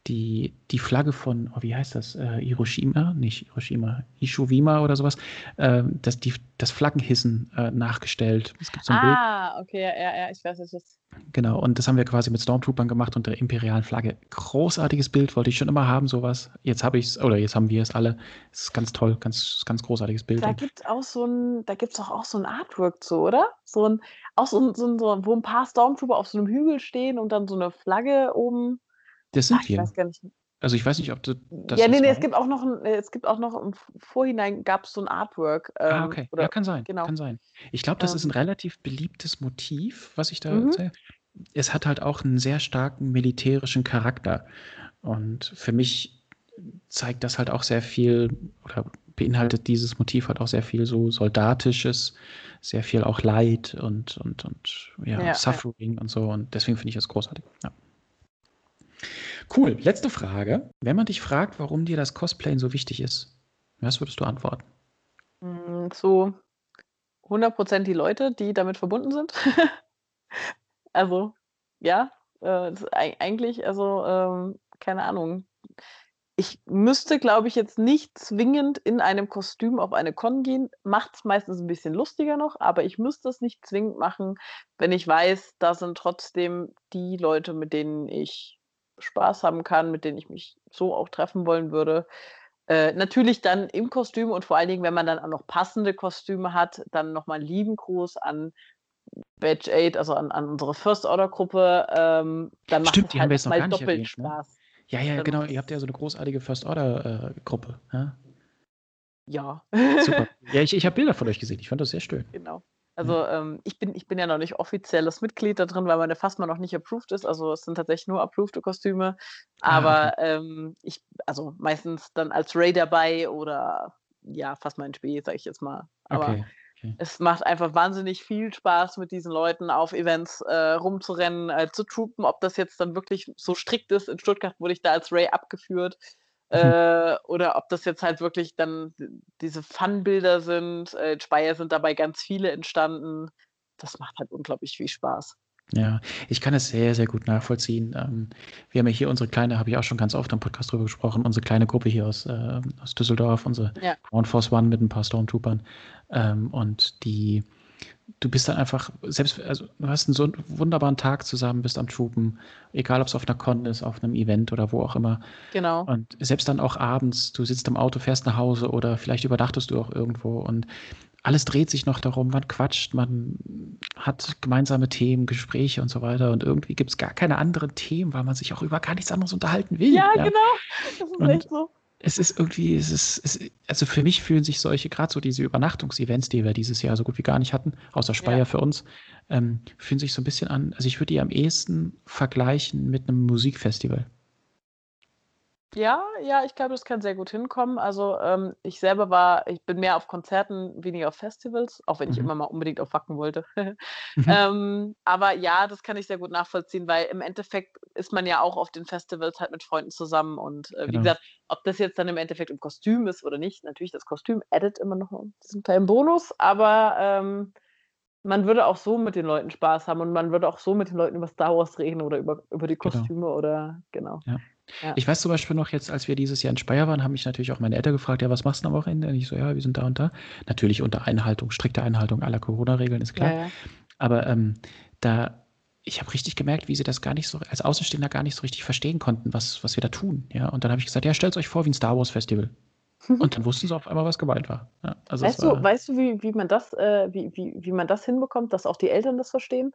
die, die Flagge von, oh, wie heißt das? Äh, Hiroshima? Nicht Hiroshima, Ishowima oder sowas. Äh, das, die, das Flaggenhissen äh, nachgestellt. Es gibt so ein ah, Bild. okay, ja, ja, ich weiß, was ist. Genau, und das haben wir quasi mit Stormtroopern gemacht und der imperialen Flagge. Großartiges Bild, wollte ich schon immer haben, sowas. Jetzt habe ich es, oder jetzt haben wir es alle. Es ist ganz toll, ganz, ganz großartiges Bild. Da gibt es auch so ein, da gibt es doch auch so ein Artwork zu, oder? So ein, auch so ein, so ein, wo ein paar Stormtrooper auf so einem Hügel stehen und dann so eine Flagge oben. Das sind Ach, wir. Also ich weiß nicht, ob du das. Ja, nee, nee, es gibt auch noch ein, es gibt auch noch im Vorhinein gab es so ein Artwork. Ah, ähm, ah, okay. Oder, ja, kann sein. Genau. Kann sein. Ich glaube, das ähm, ist ein relativ beliebtes Motiv, was ich da mhm. erzähle. Es hat halt auch einen sehr starken militärischen Charakter. Und für mich zeigt das halt auch sehr viel oder beinhaltet dieses Motiv halt auch sehr viel so Soldatisches, sehr viel auch Leid und, und, und ja, ja Suffering ja. und so. Und deswegen finde ich das großartig. Ja. Cool. Letzte Frage. Wenn man dich fragt, warum dir das Cosplayen so wichtig ist, was würdest du antworten? Mm, so 100% die Leute, die damit verbunden sind. also, ja, äh, eigentlich, also, ähm, keine Ahnung. Ich müsste, glaube ich, jetzt nicht zwingend in einem Kostüm auf eine Con gehen. Macht es meistens ein bisschen lustiger noch, aber ich müsste es nicht zwingend machen, wenn ich weiß, da sind trotzdem die Leute, mit denen ich Spaß haben kann, mit denen ich mich so auch treffen wollen würde. Äh, natürlich dann im Kostüm und vor allen Dingen, wenn man dann auch noch passende Kostüme hat, dann nochmal einen lieben Gruß an Badge 8, also an, an unsere First Order Gruppe. Ähm, dann Stimmt, macht es halt mal doppelt erwähnt, ne? Spaß. Ne? Ja, ja, genau. Ihr habt ja so eine großartige First Order äh, Gruppe. Ja. ja. Super. Ja, ich, ich habe Bilder von euch gesehen. Ich fand das sehr schön. Genau. Also ähm, ich, bin, ich bin ja noch nicht offizielles Mitglied da drin, weil meine Phasma noch nicht approved ist. Also es sind tatsächlich nur approved Kostüme. Ah, Aber okay. ähm, ich, also meistens dann als Ray dabei oder ja, Phasma in Spiel, sage ich jetzt mal. Aber okay. Okay. es macht einfach wahnsinnig viel Spaß, mit diesen Leuten auf Events äh, rumzurennen, äh, zu troopen. Ob das jetzt dann wirklich so strikt ist. In Stuttgart wurde ich da als Ray abgeführt. Mhm. Äh, oder ob das jetzt halt wirklich dann diese Fun-Bilder sind. Äh, in Speyer sind dabei ganz viele entstanden. Das macht halt unglaublich viel Spaß. Ja, ich kann es sehr, sehr gut nachvollziehen. Ähm, wir haben ja hier unsere kleine, habe ich auch schon ganz oft am Podcast drüber gesprochen, unsere kleine Gruppe hier aus, äh, aus Düsseldorf, unsere ja. Ground Force One mit ein paar Stormtroopern. Ähm, und die, du bist dann einfach, selbst, also du hast einen so wunderbaren Tag zusammen, bist am Troopen, egal ob es auf einer Con ist, auf einem Event oder wo auch immer. Genau. Und selbst dann auch abends, du sitzt im Auto, fährst nach Hause oder vielleicht übernachtest du auch irgendwo und alles dreht sich noch darum, man quatscht, man hat gemeinsame Themen, Gespräche und so weiter und irgendwie gibt es gar keine anderen Themen, weil man sich auch über gar nichts anderes unterhalten will. Ja, ja. genau. Das ist und echt so es ist irgendwie, es ist, es, also für mich fühlen sich solche, gerade so diese Übernachtungsevents, die wir dieses Jahr so gut wie gar nicht hatten, außer Speyer ja. für uns, ähm, fühlen sich so ein bisschen an, also ich würde die am ehesten vergleichen mit einem Musikfestival. Ja, ja, ich glaube, das kann sehr gut hinkommen. Also ähm, ich selber war, ich bin mehr auf Konzerten, weniger auf Festivals, auch wenn ich mhm. immer mal unbedingt auf Wacken wollte. mhm. ähm, aber ja, das kann ich sehr gut nachvollziehen, weil im Endeffekt ist man ja auch auf den Festivals halt mit Freunden zusammen. Und äh, wie genau. gesagt, ob das jetzt dann im Endeffekt im Kostüm ist oder nicht, natürlich das Kostüm addet immer noch diesen kleinen Bonus, aber ähm, man würde auch so mit den Leuten Spaß haben und man würde auch so mit den Leuten über Star Wars reden oder über, über die genau. Kostüme genau. oder genau. Ja. Ja. Ich weiß zum Beispiel noch jetzt, als wir dieses Jahr in Speyer waren, haben mich natürlich auch meine Eltern gefragt, ja, was machst du am Wochenende? Und ich so, ja, wir sind da und da. Natürlich unter Einhaltung, strikter Einhaltung aller Corona-Regeln, ist klar. Ja, ja. Aber ähm, da, ich habe richtig gemerkt, wie sie das gar nicht so, als Außenstehender gar nicht so richtig verstehen konnten, was, was wir da tun. Ja, und dann habe ich gesagt, ja, stellt euch vor wie ein Star Wars Festival. Und dann wussten sie auf einmal, was gemeint war. Ja, also weißt, war du, weißt du, wie, wie man das, äh, wie, wie, wie man das hinbekommt, dass auch die Eltern das verstehen?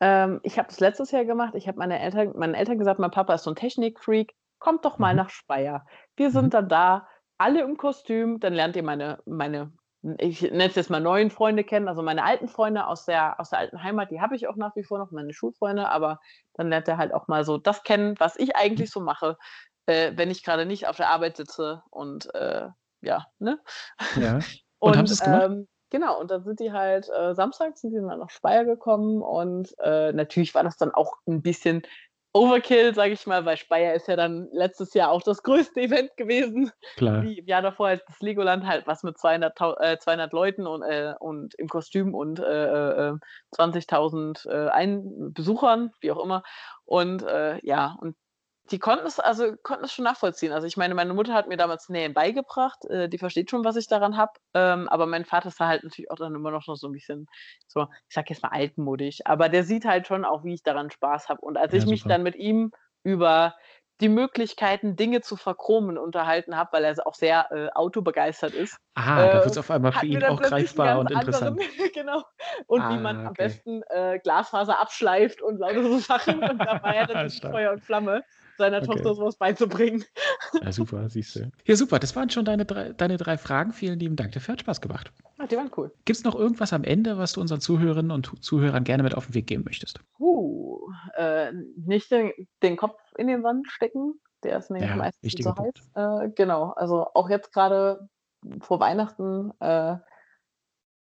Ähm, ich habe das letztes Jahr gemacht. Ich habe meine Eltern, meinen Eltern gesagt, mein Papa ist so ein Technikfreak. Kommt doch mal Mhm. nach Speyer. Wir Mhm. sind dann da, alle im Kostüm. Dann lernt ihr meine, meine ich nenne es jetzt mal neuen Freunde kennen, also meine alten Freunde aus der, aus der alten Heimat, die habe ich auch nach wie vor noch, meine Schulfreunde, aber dann lernt er halt auch mal so das kennen, was ich eigentlich so mache, äh, wenn ich gerade nicht auf der Arbeit sitze und äh, ja, ne? Ja. Und haben sie es gemacht? ähm, genau, und dann sind die halt äh, Samstag sind die dann nach Speyer gekommen und äh, natürlich war das dann auch ein bisschen Overkill, sage ich mal, weil Speyer ist ja dann letztes Jahr auch das größte Event gewesen, Klar. wie im Jahr davor halt das Legoland halt was mit 200, tau- äh, 200 Leuten und, äh, und im Kostüm und äh, äh, 20.000 äh, Ein Besuchern, wie auch immer. Und äh, ja, und die konnten es, also konnten es schon nachvollziehen. Also ich meine, meine Mutter hat mir damals Nähen beigebracht, äh, die versteht schon, was ich daran habe. Ähm, aber mein Vater ist da halt natürlich auch dann immer noch so ein bisschen, so, ich sag jetzt mal altmodisch, aber der sieht halt schon auch, wie ich daran Spaß habe. Und als Ja, ich mich super. dann mit ihm über die Möglichkeiten, Dinge zu verchromen, unterhalten habe, weil er auch sehr äh, autobegeistert ist, Ah, da äh, wird es auf einmal für ihn auch greifbar und interessant. anderen, genau, und wie man Ah, am okay. besten äh, Glasfaser abschleift und lauter so Sachen. Und da war er dann. Feuer und Flamme, seiner Okay. Tochter sowas beizubringen. Ja, super, siehst du. Ja, super. Das waren schon deine drei, deine drei Fragen. Vielen lieben Dank. Dafür hat Spaß gemacht. Ach, die waren cool. Gibt es noch irgendwas am Ende, was du unseren Zuhörerinnen und Zuhörern gerne mit auf den Weg geben möchtest? Puh, äh, nicht den, den Kopf in den Sand stecken. Der ist nämlich Ja, meistens wichtiger so heiß. Punkt. Äh, genau, also auch jetzt gerade vor Weihnachten, äh,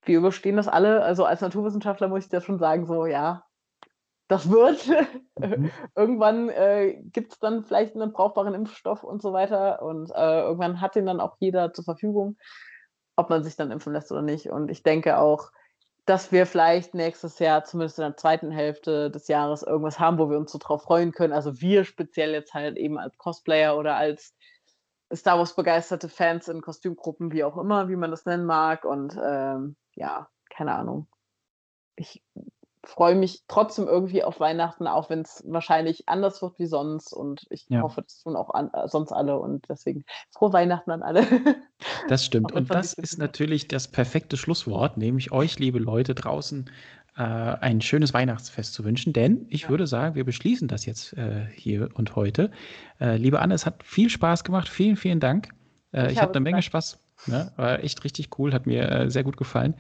wir überstehen das alle. Also als Naturwissenschaftler muss ich das schon sagen, so ja, das wird. Mhm. irgendwann äh, gibt es dann vielleicht einen brauchbaren Impfstoff und so weiter. Und äh, irgendwann hat den dann auch jeder zur Verfügung, ob man sich dann impfen lässt oder nicht. Und ich denke auch, dass wir vielleicht nächstes Jahr, zumindest in der zweiten Hälfte des Jahres, irgendwas haben, wo wir uns so drauf freuen können. Also wir speziell jetzt halt eben als Cosplayer oder als Star Wars begeisterte Fans in Kostümgruppen, wie auch immer, wie man das nennen mag. Und ähm, ja, keine Ahnung. Ich freue mich trotzdem irgendwie auf Weihnachten, auch wenn es wahrscheinlich anders wird wie sonst. Und ich Ja. hoffe, das tun auch an, äh, sonst alle. Und deswegen frohe Weihnachten an alle. Das stimmt. Und das ist natürlich das perfekte Schlusswort, nämlich euch, liebe Leute draußen, äh, ein schönes Weihnachtsfest zu wünschen. Denn ich Ja. würde sagen, wir beschließen das jetzt äh, hier und heute. Äh, liebe Anne, es hat viel Spaß gemacht. Vielen, vielen Dank. Äh, Ich ich habe eine Menge. Spaß. Ne? War echt richtig cool, hat mir äh, sehr gut gefallen.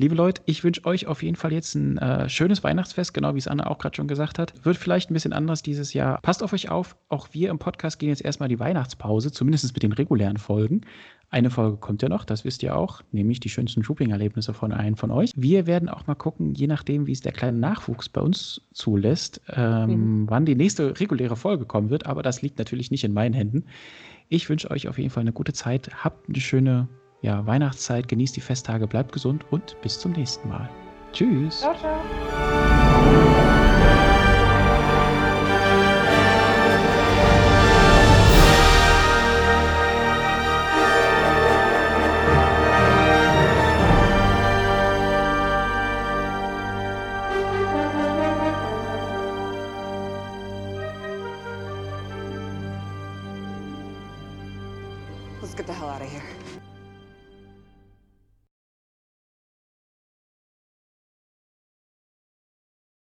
Liebe Leute, ich wünsche euch auf jeden Fall jetzt ein äh, schönes Weihnachtsfest, genau wie es Anne auch gerade schon gesagt hat. Wird vielleicht ein bisschen anders dieses Jahr. Passt auf euch auf. Auch wir im Podcast gehen jetzt erstmal die Weihnachtspause, zumindest mit den regulären Folgen. Eine Folge kommt ja noch, das wisst ihr auch, nämlich die schönsten Shopping-Erlebnisse von einem von euch. Wir werden auch mal gucken, je nachdem, wie es der kleine Nachwuchs bei uns zulässt, ähm, wann die nächste reguläre Folge kommen wird. Aber das liegt natürlich nicht in meinen Händen. Ich wünsche euch auf jeden Fall eine gute Zeit. Habt eine schöne ja, Weihnachtszeit, genießt die Festtage, bleibt gesund und bis zum nächsten Mal. Tschüss. Ciao, ciao.